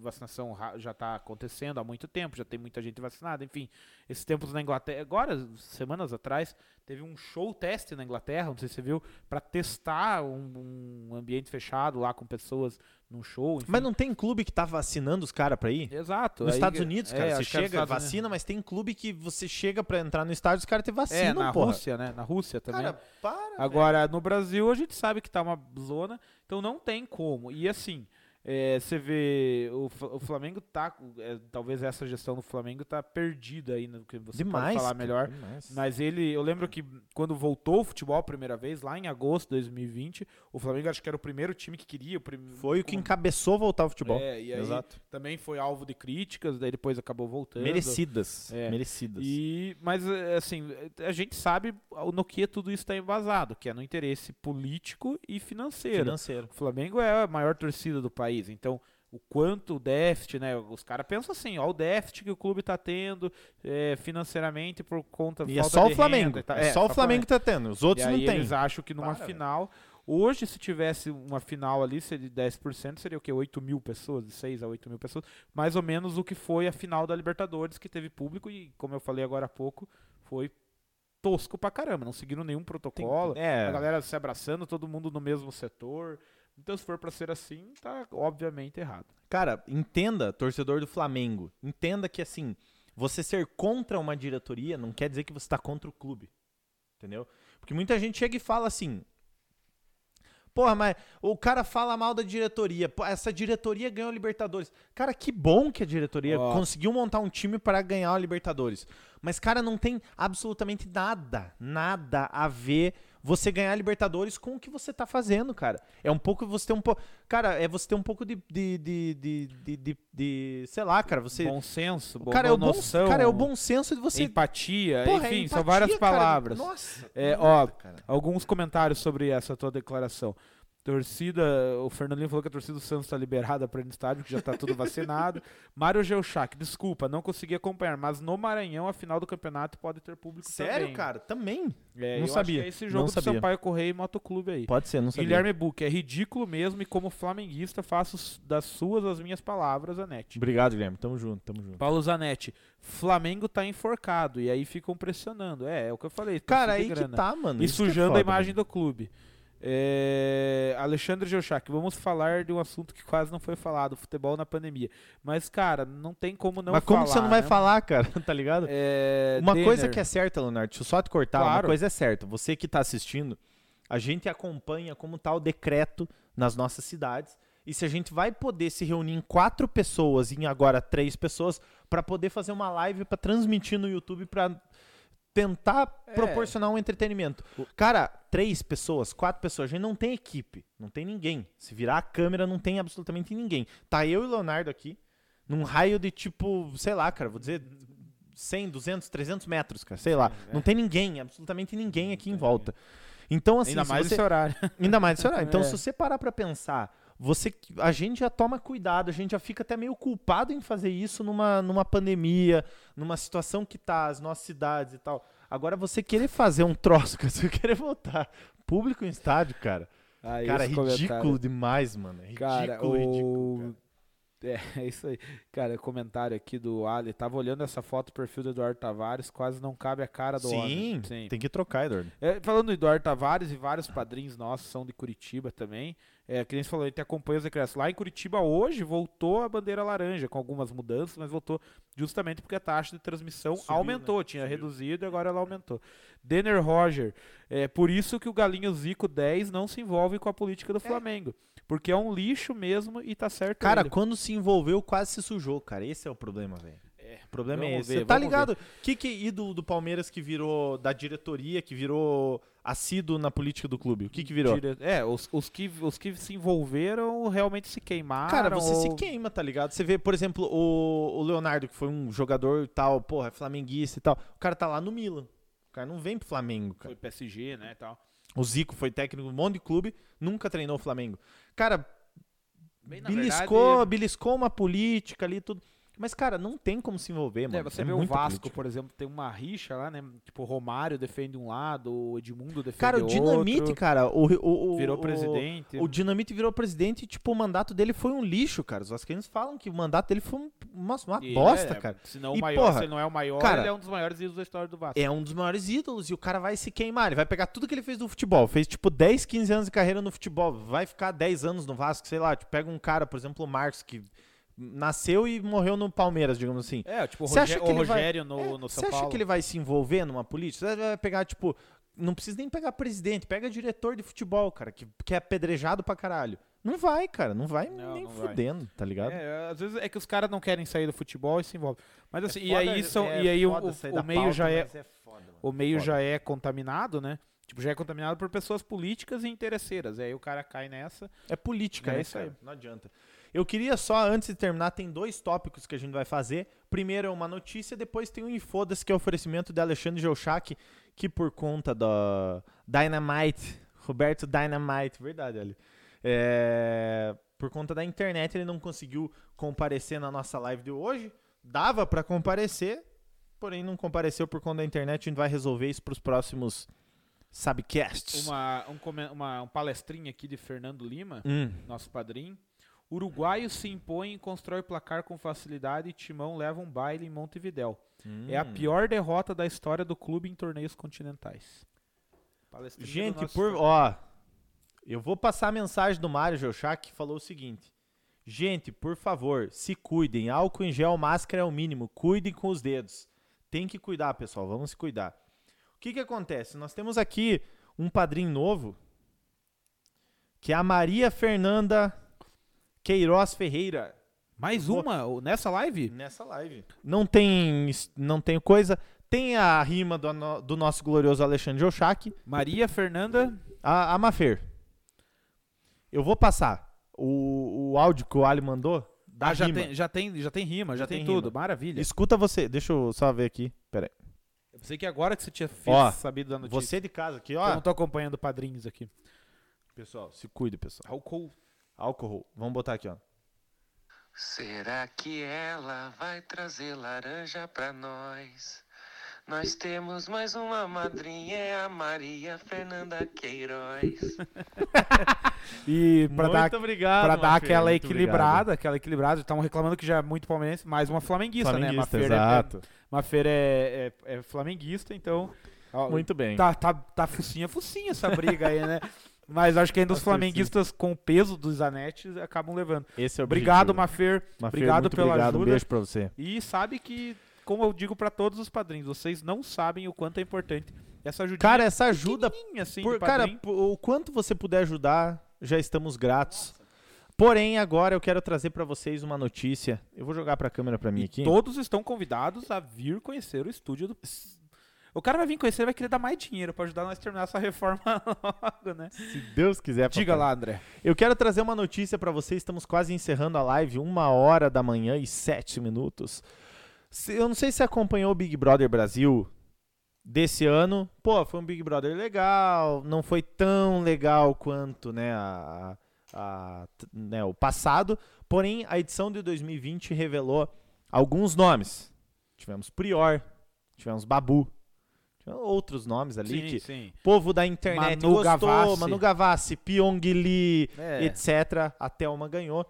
C: vacinação já tá acontecendo há muito tempo, já tem muita gente vacinada, enfim. Esses tempos na Inglaterra, agora, semanas atrás, teve um show teste na Inglaterra, não sei se você viu, pra testar um, um ambiente fechado lá com pessoas num show. enfim.
B: Mas não tem clube que tá vacinando os caras pra ir?
C: Exato.
B: Nos
C: aí-
B: Estados Unidos, cara,
C: é,
B: você
C: nos
B: chega,
C: Estados Unidos.
B: vacina, mas tem clube que você chega pra entrar no estádio, os caras te
C: É,
B: vacinam,
C: na
B: porra.
C: Rússia, né? Na Rússia também.
B: Cara, para.
C: Agora, no Brasil, a gente sabe que tá uma zona, então não tem como. E assim, é, você vê, o, o Flamengo tá. é, talvez essa gestão do Flamengo tá perdida aí, no que você
B: Demais.
C: pode falar melhor.
B: demais.
C: Mas ele, eu lembro que quando voltou o futebol a primeira vez, lá em agosto de 2020, o Flamengo acho que era o primeiro time que queria. O prim-
B: Foi o que encabeçou voltar ao futebol.
C: É, e aí
B: Exato.
C: também foi alvo de críticas, daí depois acabou voltando.
B: Merecidas.
C: É.
B: Merecidas.
C: E, mas, é, assim, a gente sabe no que tudo isso está embasado, que é no interesse político e financeiro.
B: Financeiro.
C: O Flamengo é a maior torcida do país, então o quanto o déficit, né? Os caras pensam assim, ó, o déficit que o clube tá tendo é, financeiramente por conta
B: E é só o Flamengo.
C: renda e tal.
B: É, só o Flamengo que tá tendo. Os outros
C: e aí
B: não tem.
C: eles acham que numa
B: Para,
C: final. Hoje, se tivesse uma final ali, seria de 10%, seria o quê? 8 mil pessoas, de 6 a 8 mil pessoas. Mais ou menos o que foi a final da Libertadores, que teve público e, como eu falei agora há pouco, foi tosco pra caramba. Não seguiram nenhum
B: Tem-
C: protocolo.
B: é.
C: A galera se abraçando, todo mundo no mesmo setor. Então, se for pra ser assim, tá obviamente errado.
B: Cara, entenda, torcedor do Flamengo, entenda que assim, você ser contra uma diretoria não quer dizer que você tá contra o clube. Entendeu? Porque muita gente chega e fala assim: Porra, mas o cara fala mal da diretoria. Pô, essa diretoria ganhou a Libertadores. Cara, que bom que a diretoria
C: Ó.
B: conseguiu montar um time para ganhar a Libertadores. Mas, cara, não tem absolutamente nada, nada a ver você ganhar Libertadores com o que você tá fazendo, cara. É um pouco você ter um pouco. Cara, é você ter um pouco de. de, de, de, de, de- sei lá, cara. Você.
C: Bom senso, boa
B: cara, é o bom,
C: noção,
B: cara, é o bom senso de você.
C: empatia,
B: Porra, é
C: enfim, são
B: empatia,
C: várias
B: cara.
C: palavras.
B: Nossa.
C: É, ó,
B: cara.
C: alguns comentários sobre essa tua declaração. Torcida, o Fernandinho falou que a torcida do Santos está liberada para ir no estádio, que já está tudo vacinado. <laughs> Mário Geuchac, desculpa, não consegui acompanhar, mas no Maranhão a final do campeonato pode ter público
B: Sério,
C: também.
B: cara? Também?
C: É,
B: Não sabia,
C: é esse
B: não
C: jogo do
B: sabia.
C: Sampaio Correia e Motoclube aí.
B: Pode ser, não sabia.
C: Guilherme Buck, é ridículo mesmo e como flamenguista faço das suas as minhas palavras, Anete.
B: Obrigado, Guilherme. Tamo junto, tamo junto.
C: Paulo Zanetti, Flamengo tá enforcado e aí ficam pressionando. É, é o que eu falei.
B: Cara,
C: torcida
B: aí
C: de
B: que
C: grana.
B: tá, mano.
C: E
B: isso é
C: sujando a
B: foda,
C: imagem
B: mano.
C: do clube. É, Alexandre Geuchac, vamos falar de um assunto que quase não foi falado, futebol na pandemia. Mas, cara, não tem como não
B: Mas como
C: falar.
B: você não vai
C: né?
B: falar, cara? <laughs> tá ligado?
C: É,
B: Uma coisa
C: Denner,
B: que é certa, Leonardo, deixa eu só te cortar, uma
C: Claro.
B: coisa é certa. Você que tá assistindo, a gente acompanha como tá o decreto nas nossas cidades. E se a gente vai poder se reunir em quatro pessoas, em agora três pessoas, pra poder fazer uma live pra transmitir no YouTube pra tentar
C: É.
B: proporcionar um entretenimento. Cara, três pessoas, quatro pessoas, a gente não tem equipe, não tem ninguém. Se virar a câmera, não tem absolutamente ninguém. Tá eu e o Leonardo aqui, num raio de tipo, sei lá, cara, vou dizer 100, 200, 300 metros, cara, sei lá.
C: é.
B: Não tem ninguém, absolutamente ninguém aqui em volta. Então, assim,
C: Ainda mais
B: você-
C: esse horário.
B: Ainda mais nesse horário. <laughs> Então,
C: É.
B: se você parar pra pensar, você, a gente já toma cuidado, a gente já fica até meio culpado em fazer isso numa, numa pandemia, numa situação que tá as nossas cidades e tal. Agora, você querer fazer um troço, <laughs> você querer voltar público em estádio, cara.
C: Aí
B: cara, é ridículo
C: comentário.
B: demais, mano. É ridículo,
C: Cara,
B: ridículo.
C: o...
B: cara. <laughs>
C: É, é isso aí. Cara, comentário aqui do Ali. Tava olhando essa foto do perfil do Eduardo Tavares, quase não cabe a cara do
B: Sim,
C: homem. Sim.
B: tem que trocar, Eduardo.
C: É, falando do Eduardo Tavares e vários padrinhos nossos são de Curitiba também. É, que nem você falou, a gente acompanha os decretos. Lá em Curitiba hoje voltou a bandeira laranja, com algumas mudanças, mas voltou justamente porque a taxa de transmissão
B: Subiu,
C: aumentou.
B: né?
C: Tinha
B: Subiu.
C: reduzido e agora ela aumentou. Denner Roger, é por isso que o Galinho Zico 10 não se envolve com a política do Flamengo. Porque é um lixo mesmo e tá certo.
B: Cara,
C: ele.
B: quando se envolveu, quase se sujou, cara. Esse é o problema, velho. O problema é esse.
C: ver,
B: Você tá ligado? Que que ídolo do Palmeiras que virou da diretoria, que virou assíduo na política do clube? O que que virou?
C: Dire- É, os, os, que, os que se envolveram realmente se queimaram.
B: Cara, você se
C: ou-
B: queima, tá ligado? Você vê, por exemplo, o, o Leonardo, que foi um jogador e tal, porra, é flamenguista e tal. O cara tá lá no Milan. O cara não vem pro Flamengo, cara.
C: Foi PSG, né, tal.
B: O Zico foi técnico de um monte de clube, nunca treinou o Flamengo. Cara,
C: Bem,
B: beliscou,
C: verdade-
B: beliscou uma política ali, tudo. Mas, cara, não tem como se envolver, mano.
C: É, você
B: É
C: vê o Vasco,
B: política.
C: por exemplo, tem uma rixa lá, né? Tipo, o Romário defende um lado, o Edmundo defende
B: Cara, o Dinamite,
C: outro,
B: cara, o, o, o-
C: virou
B: o-
C: presidente.
B: O Dinamite virou presidente e, tipo, o mandato dele foi um lixo, cara. Os vascaínos falam que o mandato dele foi um- uma, uma
C: E ele
B: bosta,
C: é,
B: cara.
C: Se não, o
B: E,
C: maior,
B: porra,
C: se não é o maior,
B: cara,
C: ele é um dos maiores ídolos da história do Vasco.
B: É um dos maiores ídolos e o cara vai se queimar. Ele vai pegar tudo que ele fez no futebol. Fez, tipo, 10, 15 anos de carreira no futebol. Vai ficar 10 anos no Vasco, sei lá. Tipo, pega um cara, por exemplo, o Marcos, que nasceu e morreu no Palmeiras, digamos assim.
C: É, tipo, o,
B: Você acha
C: o
B: que ele vai-
C: Rogério no,
B: É,
C: no
B: Você
C: São
B: acha
C: Paulo.
B: que ele vai se envolver numa política? Você vai pegar, tipo, não precisa nem pegar presidente, pega diretor de futebol, cara, que, que é apedrejado pra caralho. Não vai, cara, não vai
C: Não,
B: nem
C: não vai.
B: fudendo, tá ligado?
C: É, às vezes é que os caras não querem sair do futebol e se envolvem. Mas assim, e
B: foda-
C: aí, são,
B: é
C: e aí o, o- o meio
B: pauta,
C: já é,
B: mas foda,
C: o meio
B: Foda.
C: já é contaminado, né? Tipo, já é contaminado por pessoas políticas e interesseiras. Aí o cara cai nessa.
B: É política,
C: É
B: né,
C: isso aí.
B: Não adianta. Eu queria só, antes de terminar, tem dois tópicos que a gente vai fazer. Primeiro é uma notícia, depois tem um Infoda-se, que é o oferecimento de Alexandre Geuchac, que por conta da Dynamite, Roberto Dynamite, verdade, ali. É, por conta da internet, ele não conseguiu comparecer na nossa live de hoje. Dava pra comparecer, porém não compareceu por conta da internet. A gente vai resolver isso pros próximos Sabcasts.
C: Uma, um, uma, um palestrinha aqui de Fernando Lima,
B: Hum.
C: nosso padrinho. Uruguaio se impõe e constrói placar com facilidade e Timão leva um baile em Montevidéu. É a
B: Hum.
C: pior derrota da história do clube em torneios continentais. Palestrinha do
B: Gente, por. Ó, eu vou passar a mensagem do Mário Geuchac que falou o seguinte. Gente, por favor, se cuidem. Álcool em gel, máscara é o mínimo. Cuidem com os dedos. Tem que cuidar, pessoal. Vamos se cuidar. O que que acontece? Nós temos aqui um padrinho novo, que é a Maria Fernanda Queiroz Ferreira.
C: Mais
B: Pô.
C: uma nessa live?
B: Nessa live. Não tem, não tem coisa. Tem a rima do, do nosso glorioso Alexandre Geuchac.
C: Maria Fernanda.
B: A, a Mafer. Eu vou passar o, o áudio que o Ali mandou. Da
C: Ah, já
B: rima.
C: tem, já, tem, já tem rima, já,
B: Já
C: tem,
B: tem
C: tudo. Maravilha.
B: Escuta você. Deixa eu só ver aqui. Pera aí.
C: Eu pensei que agora que você tinha
B: Ó,
C: sabido da notícia.
B: Você de casa aqui,
C: Eu
B: ó.
C: não tô acompanhando padrinhos aqui.
B: Pessoal, se cuide, pessoal.
C: Álcool.
B: Álcool. Vamos botar aqui, ó.
F: Será que ela vai trazer laranja pra nós? Nós temos mais uma madrinha, é a Maria Fernanda Queiroz. <laughs>
C: E pra
B: muito
C: dar,
B: obrigado,
C: pra dar aquela
B: muito
C: equilibrada, aquela equilibrada, estavam reclamando que já é muito palmeirense, mais uma flamenguista,
B: obrigado.
C: né?
B: Flamenguista,
C: Mafeira é-
B: exato.
C: Mafeira é, é, é flamenguista, então. ó,
B: Muito bem.
C: Tá, tá, tá focinha, focinha essa briga aí, né? <laughs> Mas acho que ainda os flamenguistas com o peso dos Zanetti acabam levando.
B: Esse é o
C: Obrigado,
B: objetivo.
C: Mafer.
B: Mafê,
C: obrigado pela
B: obrigado. Um
C: ajuda.
B: beijo pra você.
C: E sabe que, como eu digo pra todos os padrinhos, vocês não sabem o quanto é importante essa ajuda.
B: Cara, essa ajuda
C: assim,
B: Por- cara, o quanto você puder ajudar, já estamos gratos. Porém, agora eu quero trazer pra vocês uma notícia. Eu vou jogar pra câmera pra mim
C: E
B: aqui.
C: todos estão convidados a vir conhecer o estúdio do. O cara vai vir conhecer, vai querer dar mais dinheiro pra ajudar nós a terminar essa reforma <laughs> logo, né?
B: Se Deus quiser.
C: Diga
B: papai.
C: lá, André.
B: Eu quero trazer uma notícia pra vocês. Estamos quase encerrando a live, uma hora da manhã e sete minutos. Eu não sei se você acompanhou o Big Brother Brasil desse ano. Pô, foi um Big Brother legal. Não foi tão legal quanto né, a, a- né, o passado. Porém, a edição de 2020 revelou alguns nomes. Tivemos Prior, tivemos Babu. Tivemos outros nomes ali que
C: sim.
B: povo da internet
C: Manu
B: gostou,
C: Gavassi.
B: Manu Gavassi, Pyong Lee,
C: É.
B: etc. A Thelma ganhou.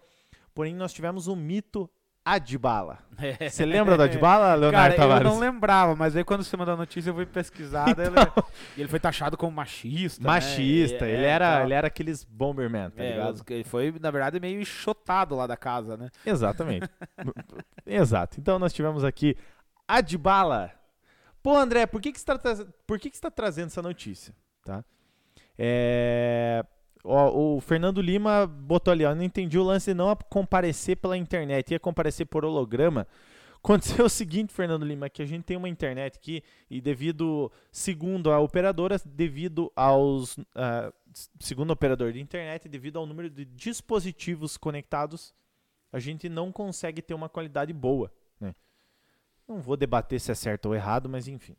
B: Porém, nós tivemos o mito Adbala.
C: É.
B: Você lembra do Adbala, Leonardo
C: Cara, eu
B: Tavares?
C: não lembrava, mas aí quando você mandou a notícia eu fui pesquisar. daí ele, e ele foi taxado como machista. né?
B: Machista,
C: E-
B: ele,
C: é,
B: era,
C: tal.
B: ele era aqueles Bomberman, tá
C: É,
B: ligado?
C: ele foi, na verdade, meio enxotado lá da casa, né?
B: Exatamente. <laughs> Exato. Então nós tivemos aqui Adbala. Pô, André, por que, que, você, tá, por que, que você tá trazendo essa notícia? Tá? É, o Fernando Lima botou ali, ó, não entendi o lance de não comparecer pela internet, ia comparecer por holograma. Aconteceu <laughs> o seguinte, Fernando Lima, que a gente tem uma internet aqui e devido, segundo a operadora, devido aos, s- segundo o operador de internet, devido ao número de dispositivos conectados, a gente não consegue ter uma qualidade boa. Né? Não vou debater se é certo ou errado, mas enfim.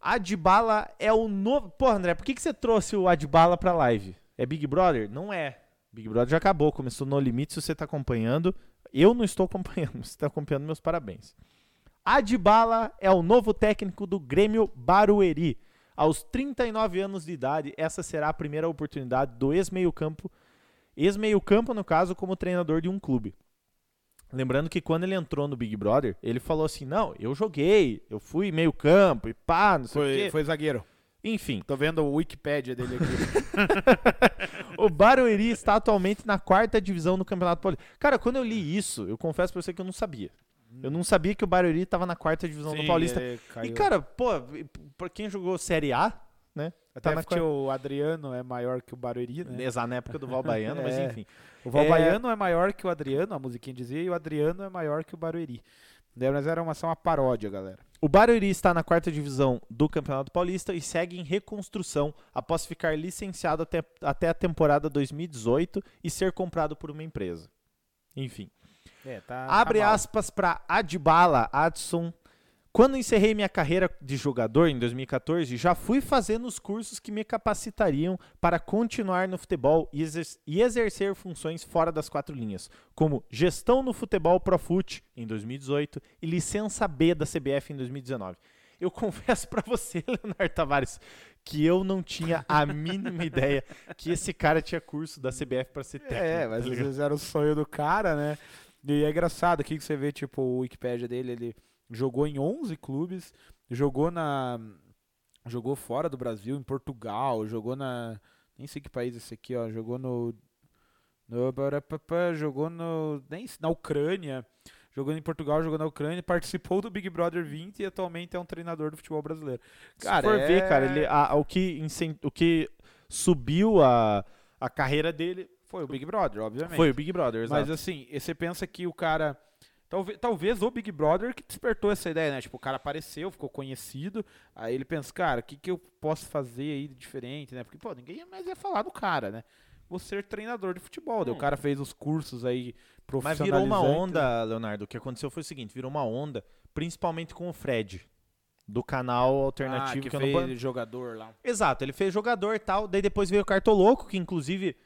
B: Adbala é o novo. Pô, André, por que, que você trouxe o Adbala pra live? É Big Brother? Não é. Big Brother já acabou, começou no limite. Se você tá acompanhando, eu não estou acompanhando. <laughs> Se tá acompanhando, meus parabéns. Adbala é o novo técnico do Grêmio Barueri. Aos 39 anos de idade, essa será a primeira oportunidade do ex-meio-campo, ex-meio-campo no caso, como treinador de um clube. Lembrando que quando ele entrou no Big Brother, ele falou assim: "Não, eu joguei, eu fui meio-campo e pá, não sei o
C: Foi,
B: quê".
C: foi zagueiro.
B: Enfim,
C: Tô vendo o Wikipédia dele aqui. <laughs>
B: o Barueri está atualmente na quarta divisão do Campeonato Paulista. Cara, quando eu li isso, eu confesso pra você que eu não sabia. Eu não sabia que o Barueri estava na quarta divisão do
C: Sim,
B: Paulista.
C: ele
B: E cara, pô, pra quem jogou Série A, né?
C: Até
B: tá
C: porque o Adriano é maior que o Barueri, né?
B: Exato, na época do Val <laughs> Baiano, mas
C: É.
B: enfim.
C: O Valbaiano é... maior que o Adriano, a musiquinha dizia, e o Adriano é maior que o Barueri. Daí, Mas era uma, só uma paródia, galera.
B: O Barueri está na quarta divisão do Campeonato Paulista e segue em reconstrução após ficar licenciado até, até a temporada 2018 e ser comprado por uma empresa. Enfim.
C: É, tá.
B: Abre
C: tá
B: aspas para Adbala Adson. Quando encerrei minha carreira de jogador em 2014, já fui fazendo os cursos que me capacitariam para continuar no futebol e, exer- e exercer funções fora das quatro linhas, como gestão no futebol Profut em 2018 e licença B da CBF em 2019. Eu <laughs> confesso para você, Leonardo Tavares, que eu não tinha a mínima ideia que esse cara tinha curso da CBF para ser técnico.
C: É, mas
B: tá
C: às vezes era o sonho do cara, né? E é engraçado aqui que você vê, tipo, o Wikipedia dele, ele jogou em 11 clubes, jogou na... Jogou fora do Brasil, em Portugal, jogou na... Nem sei que país é esse aqui, ó. Jogou no... no jogou no... Nem, na Ucrânia. Jogou em Portugal, jogou na Ucrânia, participou do Big Brother 20 e atualmente é um treinador do futebol brasileiro.
B: Se for ver,
C: é-
B: cara, ele, a- o, que, o que subiu a, a carreira dele
C: Foi o Big Brother, obviamente.
B: foi o Big Brother, exato.
C: Mas assim, você pensa que o cara. Talvez, talvez o Big Brother que despertou essa ideia, né? Tipo, o cara apareceu, ficou conhecido. Aí ele pensa, cara, o que, que eu posso fazer aí de diferente, né? Porque, pô, ninguém mais ia falar do cara, né? Vou ser treinador de futebol. Daí o cara fez os cursos aí
B: Hum. Mas virou uma onda, Leonardo. O que aconteceu foi o seguinte: virou uma onda, principalmente com o Fred. do canal
C: Ah,
B: alternativo
C: que
B: que, eu
C: fez
B: não
C: jogador lá.
B: Exato, ele fez jogador e tal, daí depois veio o Cartoloco, que inclusive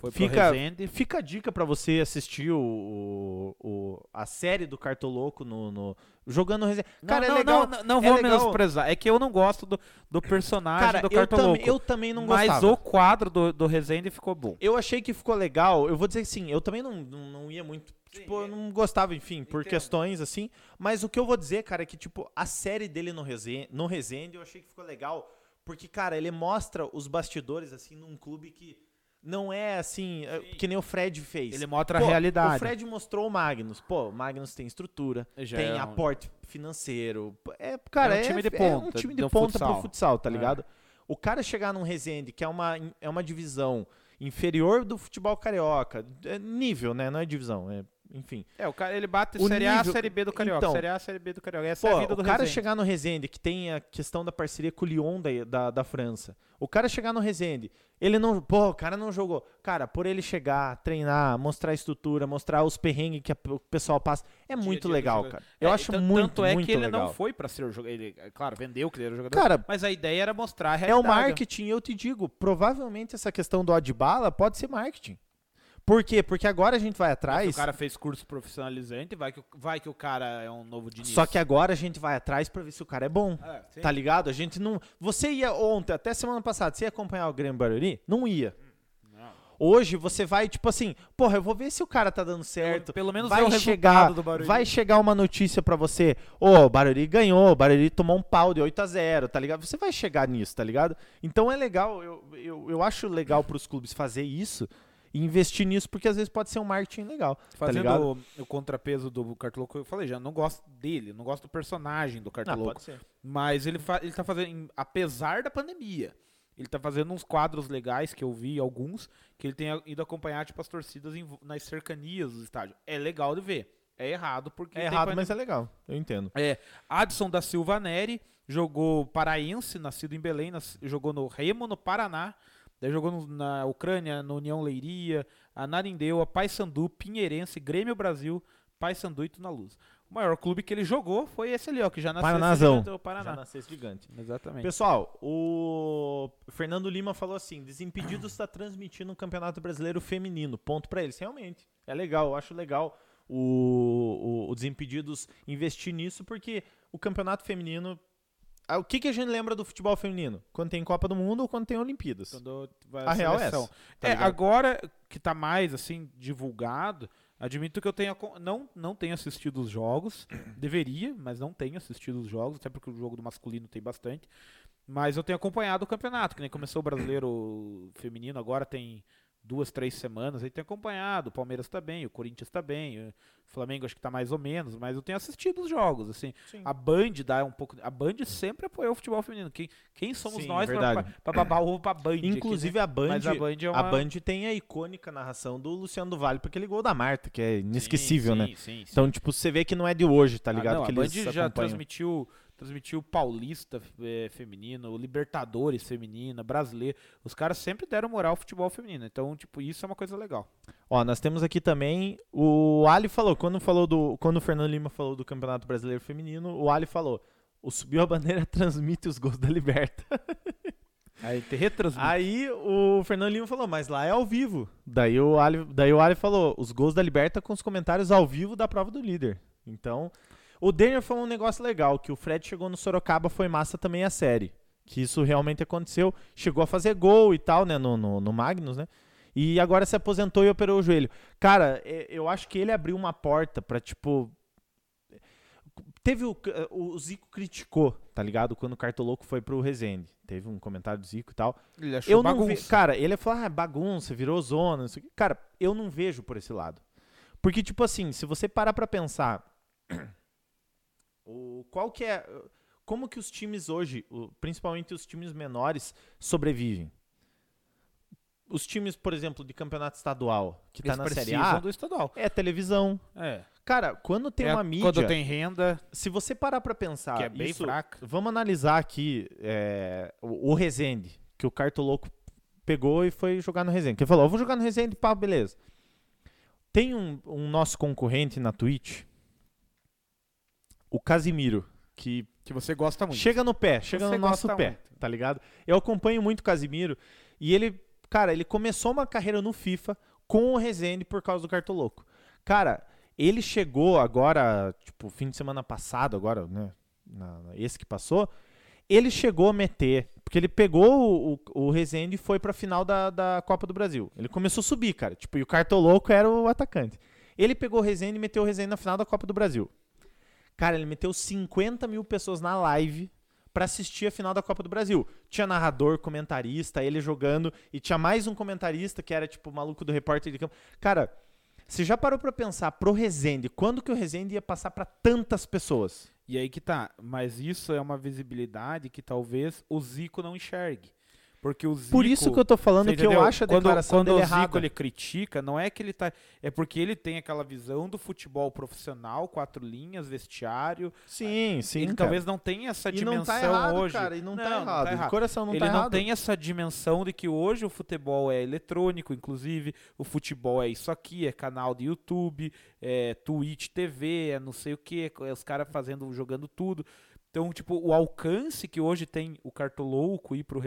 C: Foi pro
B: Fica-
C: Resende.
B: fica a dica pra você assistir o, o- o- a série do Cartoloco no, no jogando no Resende. Cara,
C: não,
B: é legal.
C: não, não, não
B: é
C: vou
B: legal.
C: menosprezar. É que eu não gosto do, do personagem
B: Cara,
C: do
B: eu,
C: Cartoloco.
B: também, eu também não
C: mas
B: gostava.
C: o quadro do, do Resende ficou bom.
B: Eu achei que ficou legal. Eu vou dizer assim, eu também não, não, não ia muito. Tipo, eu não gostava, enfim, por questões assim. Mas o que eu vou dizer, cara, é que, tipo, a série dele no Resende, no Resende eu achei que ficou legal. Porque, cara, ele mostra os bastidores, assim, num clube que não é assim, é, que nem o Fred fez.
C: Ele mostra
B: Pô,
C: a realidade.
B: O Fred mostrou o Magnus. Pô, o Magnus tem estrutura,
C: Já
B: tem
C: é um-
B: aporte financeiro. É, cara,
C: É um
B: é,
C: time de
B: é um
C: ponta,
B: time de ponta
C: futsal.
B: pro futsal, tá
C: É.
B: ligado? O cara chegar num Resende, que é uma, é uma divisão inferior do futebol carioca, é nível, né? Não é divisão, é, enfim.
C: É, o cara ele bate
B: O
C: Série A,
B: nível-
C: Série B do Carioca.
B: Então,
C: série A, Série B do Carioca. Essa é a
B: Pô,
C: vida do
B: o cara
C: Resende.
B: chegar no Resende, que tem a questão da parceria com o Lyon da, da, da França. O cara chegar no Resende, ele não. Pô, o cara não jogou. Cara, por ele chegar, treinar, mostrar a estrutura, mostrar os perrengues que a- o pessoal passa, é muito
C: dia
B: legal, cara. Eu
C: É,
B: acho
C: tan-
B: muito,
C: Tanto é
B: muito
C: que ele
B: legal.
C: não foi pra ser o jogador. Ele, é, claro, vendeu que ele era jogador.
B: Cara,
C: mas a ideia era mostrar a
B: É o
C: realidade.
B: marketing, eu te digo, provavelmente essa questão do Adbala pode ser marketing. Por quê? Porque agora a gente vai atrás,
C: o cara fez curso profissionalizante, vai que, vai que o cara é um novo Diniz.
B: só que agora a gente vai atrás pra ver se o cara é bom.
C: É.
B: Tá ligado? A gente não. Você ia ontem, até semana passada, você ia acompanhar o Grêmio Barueri? Não ia.
C: Não.
B: Hoje você vai, tipo assim, porra, eu vou ver se o cara tá dando certo.
C: Pelo menos
B: vai chegar, vai chegar uma notícia pra você, ô, o Barueri ganhou, o Barueri tomou um pau de 8 a 0 tá ligado? Você vai chegar nisso, tá ligado? Então é legal, eu, eu, eu acho legal pros clubes fazer isso e investir nisso, porque às vezes pode ser um marketing legal, tá
C: Fazendo
B: ligado?
C: o, o contrapeso do Cartoloco, eu falei já, não gosto dele, não gosto do personagem do
B: Ah,
C: Cartoloco.
B: ser.
C: Mas ele, fa ele tá fazendo, apesar da pandemia, ele tá fazendo uns quadros legais que eu vi, alguns, que ele tem ido acompanhar, tipo, as torcidas em nas cercanias do estádio. É legal de ver. É errado porque.
B: É errado,
C: pandemia.
B: mas é legal, eu entendo.
C: É, Adson da Silva Neri jogou paraense, nascido em Belém, nas- jogou no Remo, no Paraná, daí jogou no- na Ucrânia, no União Leiria, a Narindeua, Paysandu, Pinheirense, Grêmio Brasil, Paysandu e Tuna Luz. O maior clube que ele jogou foi esse ali, ó, que já nasceu
B: Paranazão.
C: esse- o
B: Já
C: Paraná.
B: nasceu gigante.
C: Exatamente.
B: Pessoal, o Fernando Lima falou assim: Desimpedidos está transmitindo um campeonato brasileiro feminino. Ponto pra eles. Realmente, é legal. Eu acho legal o, o, o Desimpedidos investir nisso, porque o campeonato feminino. Ah, O que, que a gente lembra do futebol feminino? Quando tem Copa do Mundo ou quando tem Olimpíadas?
C: Quando vai
B: A real é
C: seleção.
B: essa. tá
C: é, agora que tá mais assim divulgado, admito que eu tenha não não tenho assistido os jogos, <clears throat> deveria, mas não tenho assistido os jogos, até porque o jogo do masculino tem bastante. Mas eu tenho acompanhado o campeonato, que nem começou o brasileiro feminino, agora tem duas, três semanas, aí tenho acompanhado, o Palmeiras tá bem, o Corinthians tá bem, o Flamengo acho que tá mais ou menos, mas eu tenho assistido os jogos, assim.
B: Sim.
C: A Band dá um pouco, a Band sempre apoiou o futebol feminino. Quem, quem somos
B: Sim,
C: nós pra babar ovo pra Band? aqui, né?
B: Inclusive a Band,
C: Mas a Band é
B: a
C: uma-
B: Band tem a icônica narração do Luciano do Vale, porque ele gol da Marta, que é
C: Sim,
B: inesquecível, né?
C: sim, sim, sim.
B: Então, tipo, você vê que não é de hoje, tá
C: Ah,
B: ligado?
C: não,
B: que
C: a Band
B: eles
C: já
B: acompanham.
C: transmitiu, transmitiu Paulista eh, feminino, Libertadores feminina, brasileiro. Os caras sempre deram moral ao futebol feminino. Então, tipo, isso é uma coisa legal.
B: Ó, nós temos aqui também o Ali falou, quando falou do quando o Fernando Lima falou do Campeonato Brasileiro Feminino, o Ali falou: "O subiu a bandeira <laughs> transmite os gols da Liberta". <laughs>
C: Aí te retransmite.
B: Aí o Fernando Lima falou: "Mas lá é ao vivo". Daí o Ali, daí o Ali falou: "Os gols da Liberta com os comentários ao vivo da prova do líder". Então, o Daniel falou um negócio legal, que o Fred chegou no Sorocaba, foi massa também a série. Que isso realmente aconteceu. Chegou a fazer gol e tal, né, no, no, no Magnus, né? E agora se aposentou e operou o joelho. Cara, é- eu acho que ele abriu uma porta pra, tipo. Teve o. O Zico criticou, tá ligado? Quando o Cartoloco foi pro Resende. Teve um comentário do Zico e tal.
C: Ele achou
B: Eu não
C: bagunça.
B: vejo. Cara, ele falou, ah, bagunça, virou zona. Não. Cara, eu não vejo por esse lado. Porque, tipo assim, se você parar pra pensar. O, qual que é. Como que os times hoje, principalmente os times menores, sobrevivem? Os times, por exemplo, de campeonato estadual, que tá
C: Eles
B: na Série A,
C: do estadual.
B: é televisão.
C: É.
B: Cara, quando tem
C: É
B: uma mídia.
C: Quando tem renda,
B: Se você parar pra pensar.
C: que é bem
B: isso-
C: fraca.
B: Vamos analisar aqui é, o, o Resende, que o Cartoloco pegou e foi jogar no Resende. Que ele falou, eu vou jogar no Resende, pá, beleza. Tem um, um nosso concorrente na Twitch, o Casimiro, que,
C: Que você gosta muito.
B: Chega no pé, chega
C: Você
B: no nosso pé,
C: muito.
B: tá ligado? Eu acompanho muito o Casimiro e ele, cara, ele começou uma carreira no FIFA com o Rezende por causa do Cartoloco. Cara, ele chegou agora, tipo, fim de semana passado, agora, né? esse que passou, ele chegou a meter, porque ele pegou o, o, o Rezende e foi pra final da, da Copa do Brasil. Ele começou a subir, cara. Tipo, e o Cartoloco era o atacante. Ele pegou o Rezende e meteu o Rezende na final da Copa do Brasil. Cara, ele meteu 50 mil pessoas na live pra assistir a final da Copa do Brasil. Tinha narrador, comentarista, ele jogando, e tinha mais um comentarista que era tipo o maluco do repórter de campo. Cara, você já parou pra pensar pro Rezende, quando que o Rezende ia passar pra tantas pessoas?
C: E aí que tá. Mas isso é uma visibilidade que talvez o Zico não enxergue. Porque o Zico.
B: Por isso que eu tô falando que eu acho a
C: quando,
B: declaração
C: quando
B: dele
C: o Zico
B: errada.
C: ele critica, não é que ele tá. É porque ele tem aquela visão do futebol profissional, quatro linhas, vestiário.
B: Sim, sim,
C: ele
B: cara.
C: talvez não tenha essa
B: E
C: dimensão
B: não tá errado,
C: hoje.
B: cara, e não, tá
C: Não, não
B: errado.
C: tá
B: De coração não
C: ele
B: tá
C: não
B: errado.
C: tem essa dimensão de que hoje o futebol é eletrônico, inclusive o futebol é isso aqui, é canal de YouTube, é Twitch TV, é não sei o que, é os caras fazendo, jogando tudo. Então, tipo, o alcance que hoje tem o Cartolouco ir pro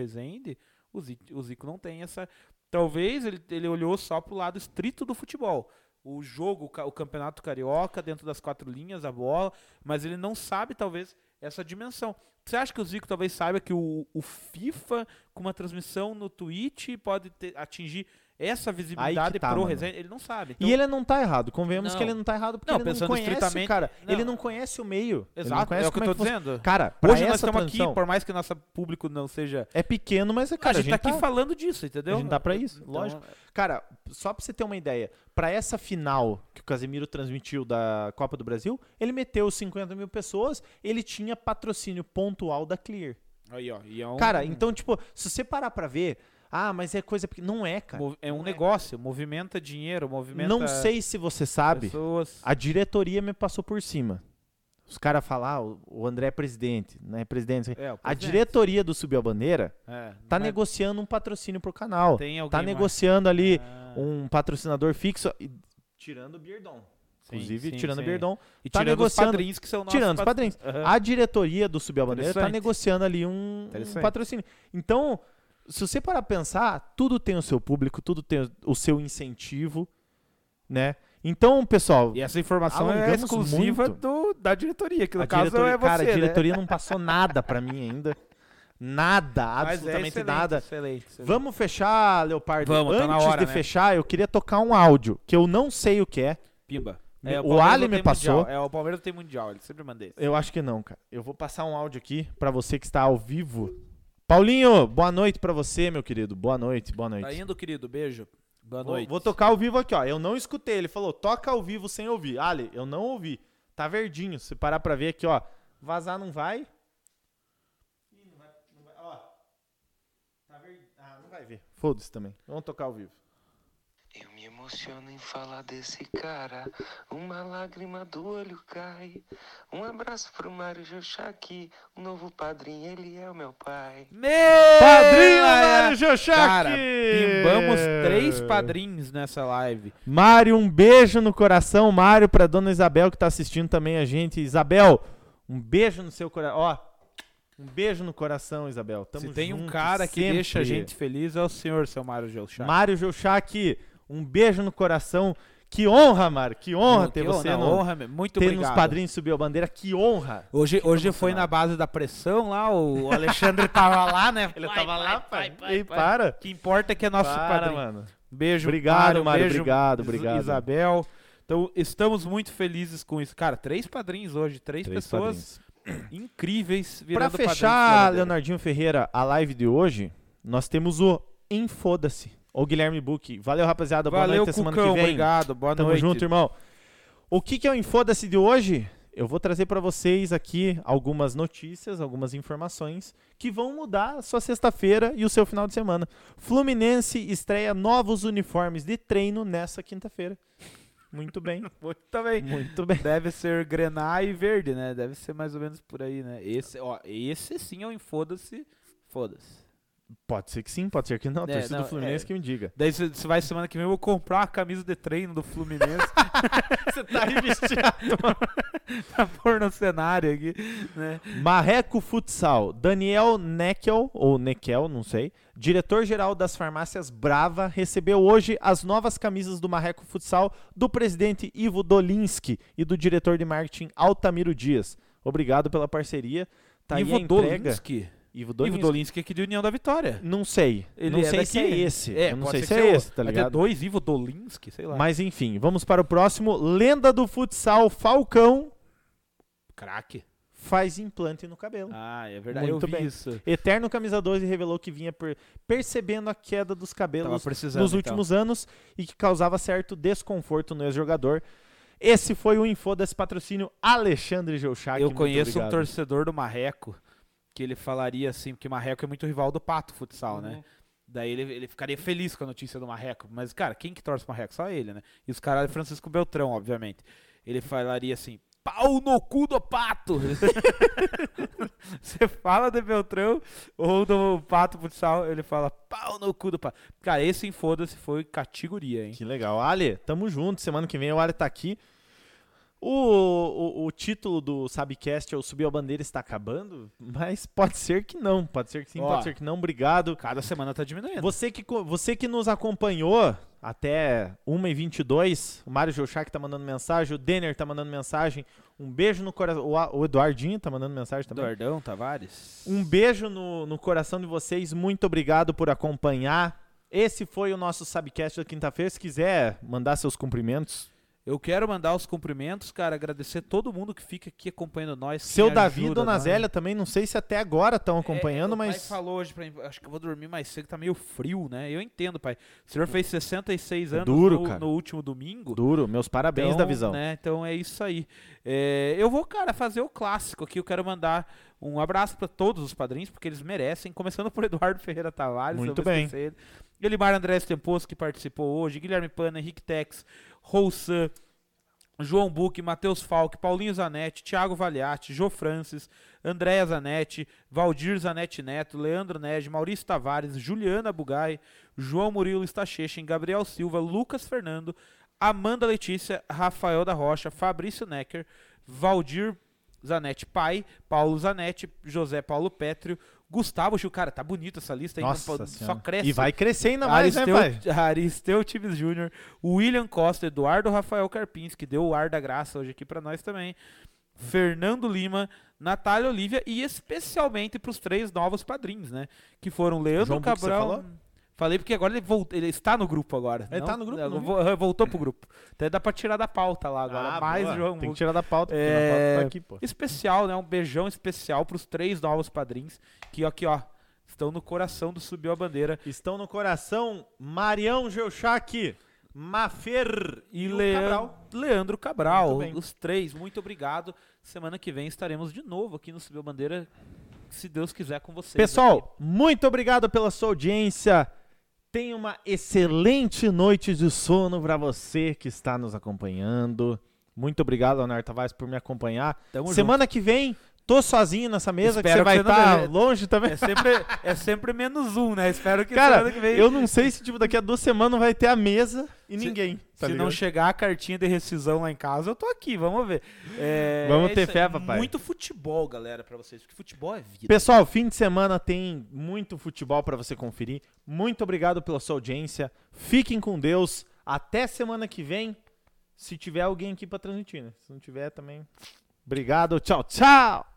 C: o Zico, o Zico não tem essa. Talvez ele, ele olhou só pro lado estrito do futebol. O jogo, o campeonato carioca, dentro das quatro linhas, a bola, mas ele não sabe, talvez, essa dimensão. Você acha que o Zico talvez saiba que o, o FIFA, com uma transmissão no Twitch, pode ter- atingir essa visibilidade
B: tá,
C: pro
B: mano.
C: Resende? Ele não sabe. Então,
B: E ele não tá errado, convenhamos
C: Não.
B: que ele não tá errado porque
C: Não,
B: ele não conhece,
C: estritamente-
B: cara.
C: não.
B: Ele não conhece o meio.
C: Exato,
B: conhece
C: é o que eu
B: como
C: tô
B: funciona.
C: dizendo.
B: Cara,
C: Hoje nós estamos
B: transição,
C: aqui, por mais que nosso público não seja.
B: é pequeno, mas é,
C: Cara,
B: cara,
C: a gente tá aqui falando disso, entendeu?
B: A gente tá pra isso,
C: Então,
B: lógico. Cara, só pra você ter uma ideia, pra essa final que o Casemiro transmitiu da Copa do Brasil, ele meteu 50 mil pessoas, ele tinha patrocínio pontual da Clear.
C: Aí, ó, é um,
B: Cara, então, tipo, se você parar pra ver, ah, mas é coisa. Não é, cara.
C: é um negócio, movimenta dinheiro, movimenta
B: Não sei se você sabe,
C: pessoas.
B: a diretoria me passou por cima. Os caras falam, ah, o- o André é presidente, não é presidente.
C: É, o
B: A
C: presidente.
B: diretoria do Subiu a Bandeira
C: É,
B: tá
C: não é-
B: negociando um patrocínio pro canal.
C: Tem
B: Tá
C: mais-
B: negociando ali
C: Ah,
B: um patrocinador fixo, e- tirando o Beardon.
C: sim,
B: Inclusive,
C: sim,
B: tirando o
C: sim.
B: Beardon.
C: E
B: tá
C: tirando
B: negociando-
C: os padrinhos que são nossos
B: tirando os padrinhos.
C: Aham.
B: A diretoria do Subiu a Bandeira tá negociando ali um, um patrocínio. Então, se você parar pra pensar, tudo tem o seu público, tudo tem o- o seu incentivo, né? Então, pessoal,
C: E essa informação é exclusiva do, da diretoria, que no
B: a
C: caso
B: diretoria,
C: é você,
B: cara, a
C: né?
B: diretoria não passou nada pra mim ainda. Nada,
C: Mas é
B: absolutamente
C: excelente,
B: nada.
C: Excelente, excelente.
B: Vamos fechar, Leopardo?
C: Vamos, tá na
B: Antes
C: hora,
B: de
C: né?
B: fechar, eu queria tocar um áudio que eu não sei o que é.
C: Pimba.
B: O
C: Palmeiras
B: Ali me passou.
C: mundial. É, o Palmeiras não tem mundial, ele sempre manda esse.
B: Eu acho que não, cara. Eu vou passar um áudio aqui pra você que está ao vivo. Paulinho, boa noite pra você, meu querido. Boa noite, boa noite.
C: Tá indo, querido? Beijo. Boa noite.
B: vou tocar ao vivo aqui, ó. Eu não escutei. Ele falou, toca ao vivo sem ouvir. Ali, eu não ouvi. Tá verdinho. Se parar pra ver aqui, ó. Vazar não vai. Ih, não vai, não vai. Ó. Tá ver... Ah, não vai ver. Foda-se também. Vamos tocar ao vivo.
F: Eu me emociono em falar desse cara. Uma lágrima do olho cai. Um abraço pro Mário Jochaki. O novo padrinho, ele é o meu pai.
C: Meu
B: Padrinho Mário Jochaki!
C: Cara, pimbamos três padrinhos nessa live.
B: Mário, um beijo no coração. Mário, pra dona Isabel que tá assistindo também a gente. Isabel, um beijo no seu coração. Ó, um beijo no coração, Isabel. Tamo
C: Se tem um
B: junto
C: cara que
B: sempre.
C: deixa a gente feliz, é o senhor, seu Mário Gelchak.
B: Mário Jouchak, um beijo no coração. Que honra, Mário. Que honra ter você
C: na
B: no,
C: honra, meu. muito
B: ter
C: obrigado.
B: nos padrinhos subiu a bandeira. Que honra.
C: Hoje, hoje
B: emocionado.
C: foi na base da pressão lá, o Alexandre tava lá, né?
B: Ele
C: Vai,
B: tava
C: vai,
B: lá, pai. Ei,
C: vai.
B: para.
C: O que importa é que é nosso
B: para,
C: padrinho.
B: mano.
C: Beijo,
B: Obrigado, Mário,
C: beijo,
B: obrigado, obrigado.
C: Isabel. Então, estamos muito felizes com isso. Cara, três padrinhos hoje, três,
B: Três
C: pessoas incríveis
B: Pra
C: virando padrinhos
B: fechar. Leonardinho Ferreira, a live de hoje, nós temos o Infoda-se. O Guilherme Buck. Valeu, rapaziada. Boa
C: Valeu,
B: noite, até semana
C: Cucão,
B: que vem.
C: obrigado. Boa
B: Tamo
C: noite.
B: junto, irmão. O que, que é o Infoda-se de hoje? Eu vou trazer pra vocês aqui algumas notícias, algumas informações que vão mudar a sua sexta-feira e o seu final de semana. Fluminense estreia novos uniformes de treino nessa quinta-feira. Muito bem, <laughs>
C: Muito bem.
B: muito bem.
C: Deve ser grená e verde, né? Deve ser mais ou menos por aí, né? Esse, ó, esse sim é o Infoda-se. Foda-se.
B: Pode ser que sim, pode ser que não.
C: É,
B: torcida
C: não,
B: do Fluminense
C: é.
B: que me diga.
C: Daí você vai semana que vem, eu vou comprar uma camisa de treino do Fluminense <laughs>
B: Você tá revestido.
C: pra pôr no cenário aqui, né?
B: Marreco Futsal, Daniel Neckel, ou Neckel, não sei, diretor-geral das farmácias Brava, recebeu hoje as novas camisas do Marreco Futsal do presidente Ivo Dolinski e do diretor de marketing Altamiro Dias. Obrigado pela parceria. Tá aí a
C: Ivo
B: entrega.
C: Dolinski.
B: Ivo
C: Ivo
B: Dolinski.
C: Dolinski aqui de União da Vitória.
B: Não sei.
C: Ele
B: não
C: é
B: sei
C: daqui?
B: se é esse.
C: É,
B: Eu não sei se
C: que
B: é esse, tá
C: Vai ter
B: ligado?
C: dois Ivo Dolinski, sei lá.
B: Mas enfim, vamos para o próximo. Lenda do futsal Falcão
C: Craque.
B: faz implante no cabelo.
C: Ah, é verdade.
B: Muito
C: eu vi
B: bem.
C: isso.
B: Eterno Camisa 12 revelou que vinha per- percebendo a queda dos cabelos nos
C: então.
B: últimos anos e que causava certo desconforto no ex-jogador. Esse foi o info desse patrocínio Alexandre Geuchac.
C: Eu conheço um torcedor do Marreco que ele falaria assim, porque Marreco é muito rival do Pato Futsal,
B: Uhum.
C: né? Daí ele, ele ficaria feliz com a notícia do Marreco. Mas, cara, quem que torce pro Marreco? Só ele, né? E os caras de Francisco Beltrão, obviamente. Ele falaria assim, pau no cu do Pato! <laughs> Você fala de Beltrão ou do Pato Futsal, ele fala pau no cu do Pato. Cara, esse infoda-se foi categoria, hein?
B: Que legal. Ali, tamo junto. Semana que vem o Ali tá aqui. O, o, o título do Sabcast é o Subiu a Bandeira está acabando, mas pode ser que não. Pode ser que sim,
C: Ó.
B: pode ser que não. Obrigado.
C: Cada semana tá diminuindo.
B: Você que, você que nos acompanhou até 1h22, o Mário Geuchac tá mandando mensagem, o Denner tá mandando mensagem, um beijo no coração, o, Eduardinho tá mandando mensagem também.
C: Eduardão Tavares.
B: Um beijo no, no coração de vocês, muito obrigado por acompanhar. Esse foi o nosso Sabcast da quinta-feira. Se quiser mandar seus cumprimentos,
C: Eu quero mandar os cumprimentos, cara, agradecer todo mundo que fica aqui acompanhando nós.
B: seu Davi e Dona. Zélia também, não sei se até agora estão
C: É,
B: acompanhando,
C: o pai
B: mas
C: falou hoje pra mim, acho que eu vou dormir mais cedo, tá meio frio, né? Eu entendo, pai. O senhor fez 66
B: É
C: anos
B: duro,
C: no,
B: cara.
C: no último domingo.
B: duro, meus parabéns
C: então,
B: da visão.
C: Né? Então é isso aí. É, eu vou, cara, fazer o clássico aqui. Eu quero mandar um abraço para todos os padrinhos, porque eles merecem. Começando por Eduardo Ferreira Tavares.
B: Muito bem.
C: esquecer. Elimar Andrés Temposo, que participou hoje. Guilherme Pana, Henrique Tex, Roussan, João Buque, Matheus Falque, Paulinho Zanetti, Thiago Valiati, Jô Francis, Andréa Zanetti, Valdir Zanetti Neto, Leandro Nege, Maurício Tavares, Juliana Bugai, João Murilo Stachechen, Gabriel Silva, Lucas Fernando, Amanda Letícia, Rafael da Rocha, Fabrício Necker, Valdir Zanetti Pai, Paulo Zanetti, José Paulo Pétrio, Gustavo Gil. Cara, tá bonita essa lista aí.
B: Nossa
C: não- só cresce.
B: E vai crescer ainda mais,
C: Aristeu,
B: né, pai? <laughs>
C: Aristeu Times Júnior, William Costa, Eduardo Rafael Carpins, que deu o ar da graça hoje aqui pra nós também. Fernando Lima, Natália Olívia e especialmente pros três novos padrinhos, né? Que foram Leandro
B: João
C: Cabral.
B: falou?
C: Falei porque agora ele, ele está no grupo agora.
B: Ele
C: não?
B: tá no grupo,
C: Não,
B: não
C: vo- voltou pro grupo. Até dá pra tirar da pauta lá agora.
B: Ah,
C: mais
B: boa.
C: João
B: Tem que tirar da pauta, porque
C: É,
B: na pauta tá aqui, pô.
C: Especial, né? Um beijão especial pros três novos padrinhos que aqui, ó, estão no coração do Subiu a Bandeira.
B: Estão no coração Marião Geuchac, Mafer
C: E,
B: e, Cabral.
C: Leandro Cabral, os três, muito obrigado. Semana que vem estaremos de novo aqui no Subiu a Bandeira, se Deus quiser, com vocês. aqui.
B: Pessoal, muito obrigado pela sua audiência. Tenha uma excelente noite de sono para você que está nos acompanhando. Muito obrigado, Leonardo Tavares, por me acompanhar.
C: Tamo
B: Semana que vem, tô sozinho nessa mesa, que
C: Espero
B: você vai
C: que você não
B: estar
C: deve-
B: longe também.
C: É sempre, é sempre menos um, né? Espero que
B: Cara,
C: que vem.
B: eu não sei se tipo, daqui a duas semanas vai ter a mesa e
C: Se-
B: ninguém. tá
C: se
B: ligado?
C: não chegar a cartinha de rescisão lá em casa, eu tô aqui, vamos ver. É,
B: Vamos
C: é
B: ter fé, papai.
C: Muito futebol, galera, pra vocês, porque futebol é vida.
B: Pessoal, fim de semana tem muito futebol para você conferir. Muito obrigado pela sua audiência. Fiquem com Deus. Até semana que vem. Se tiver alguém aqui para transmitir, né? Se não tiver também. Obrigado. Tchau, tchau.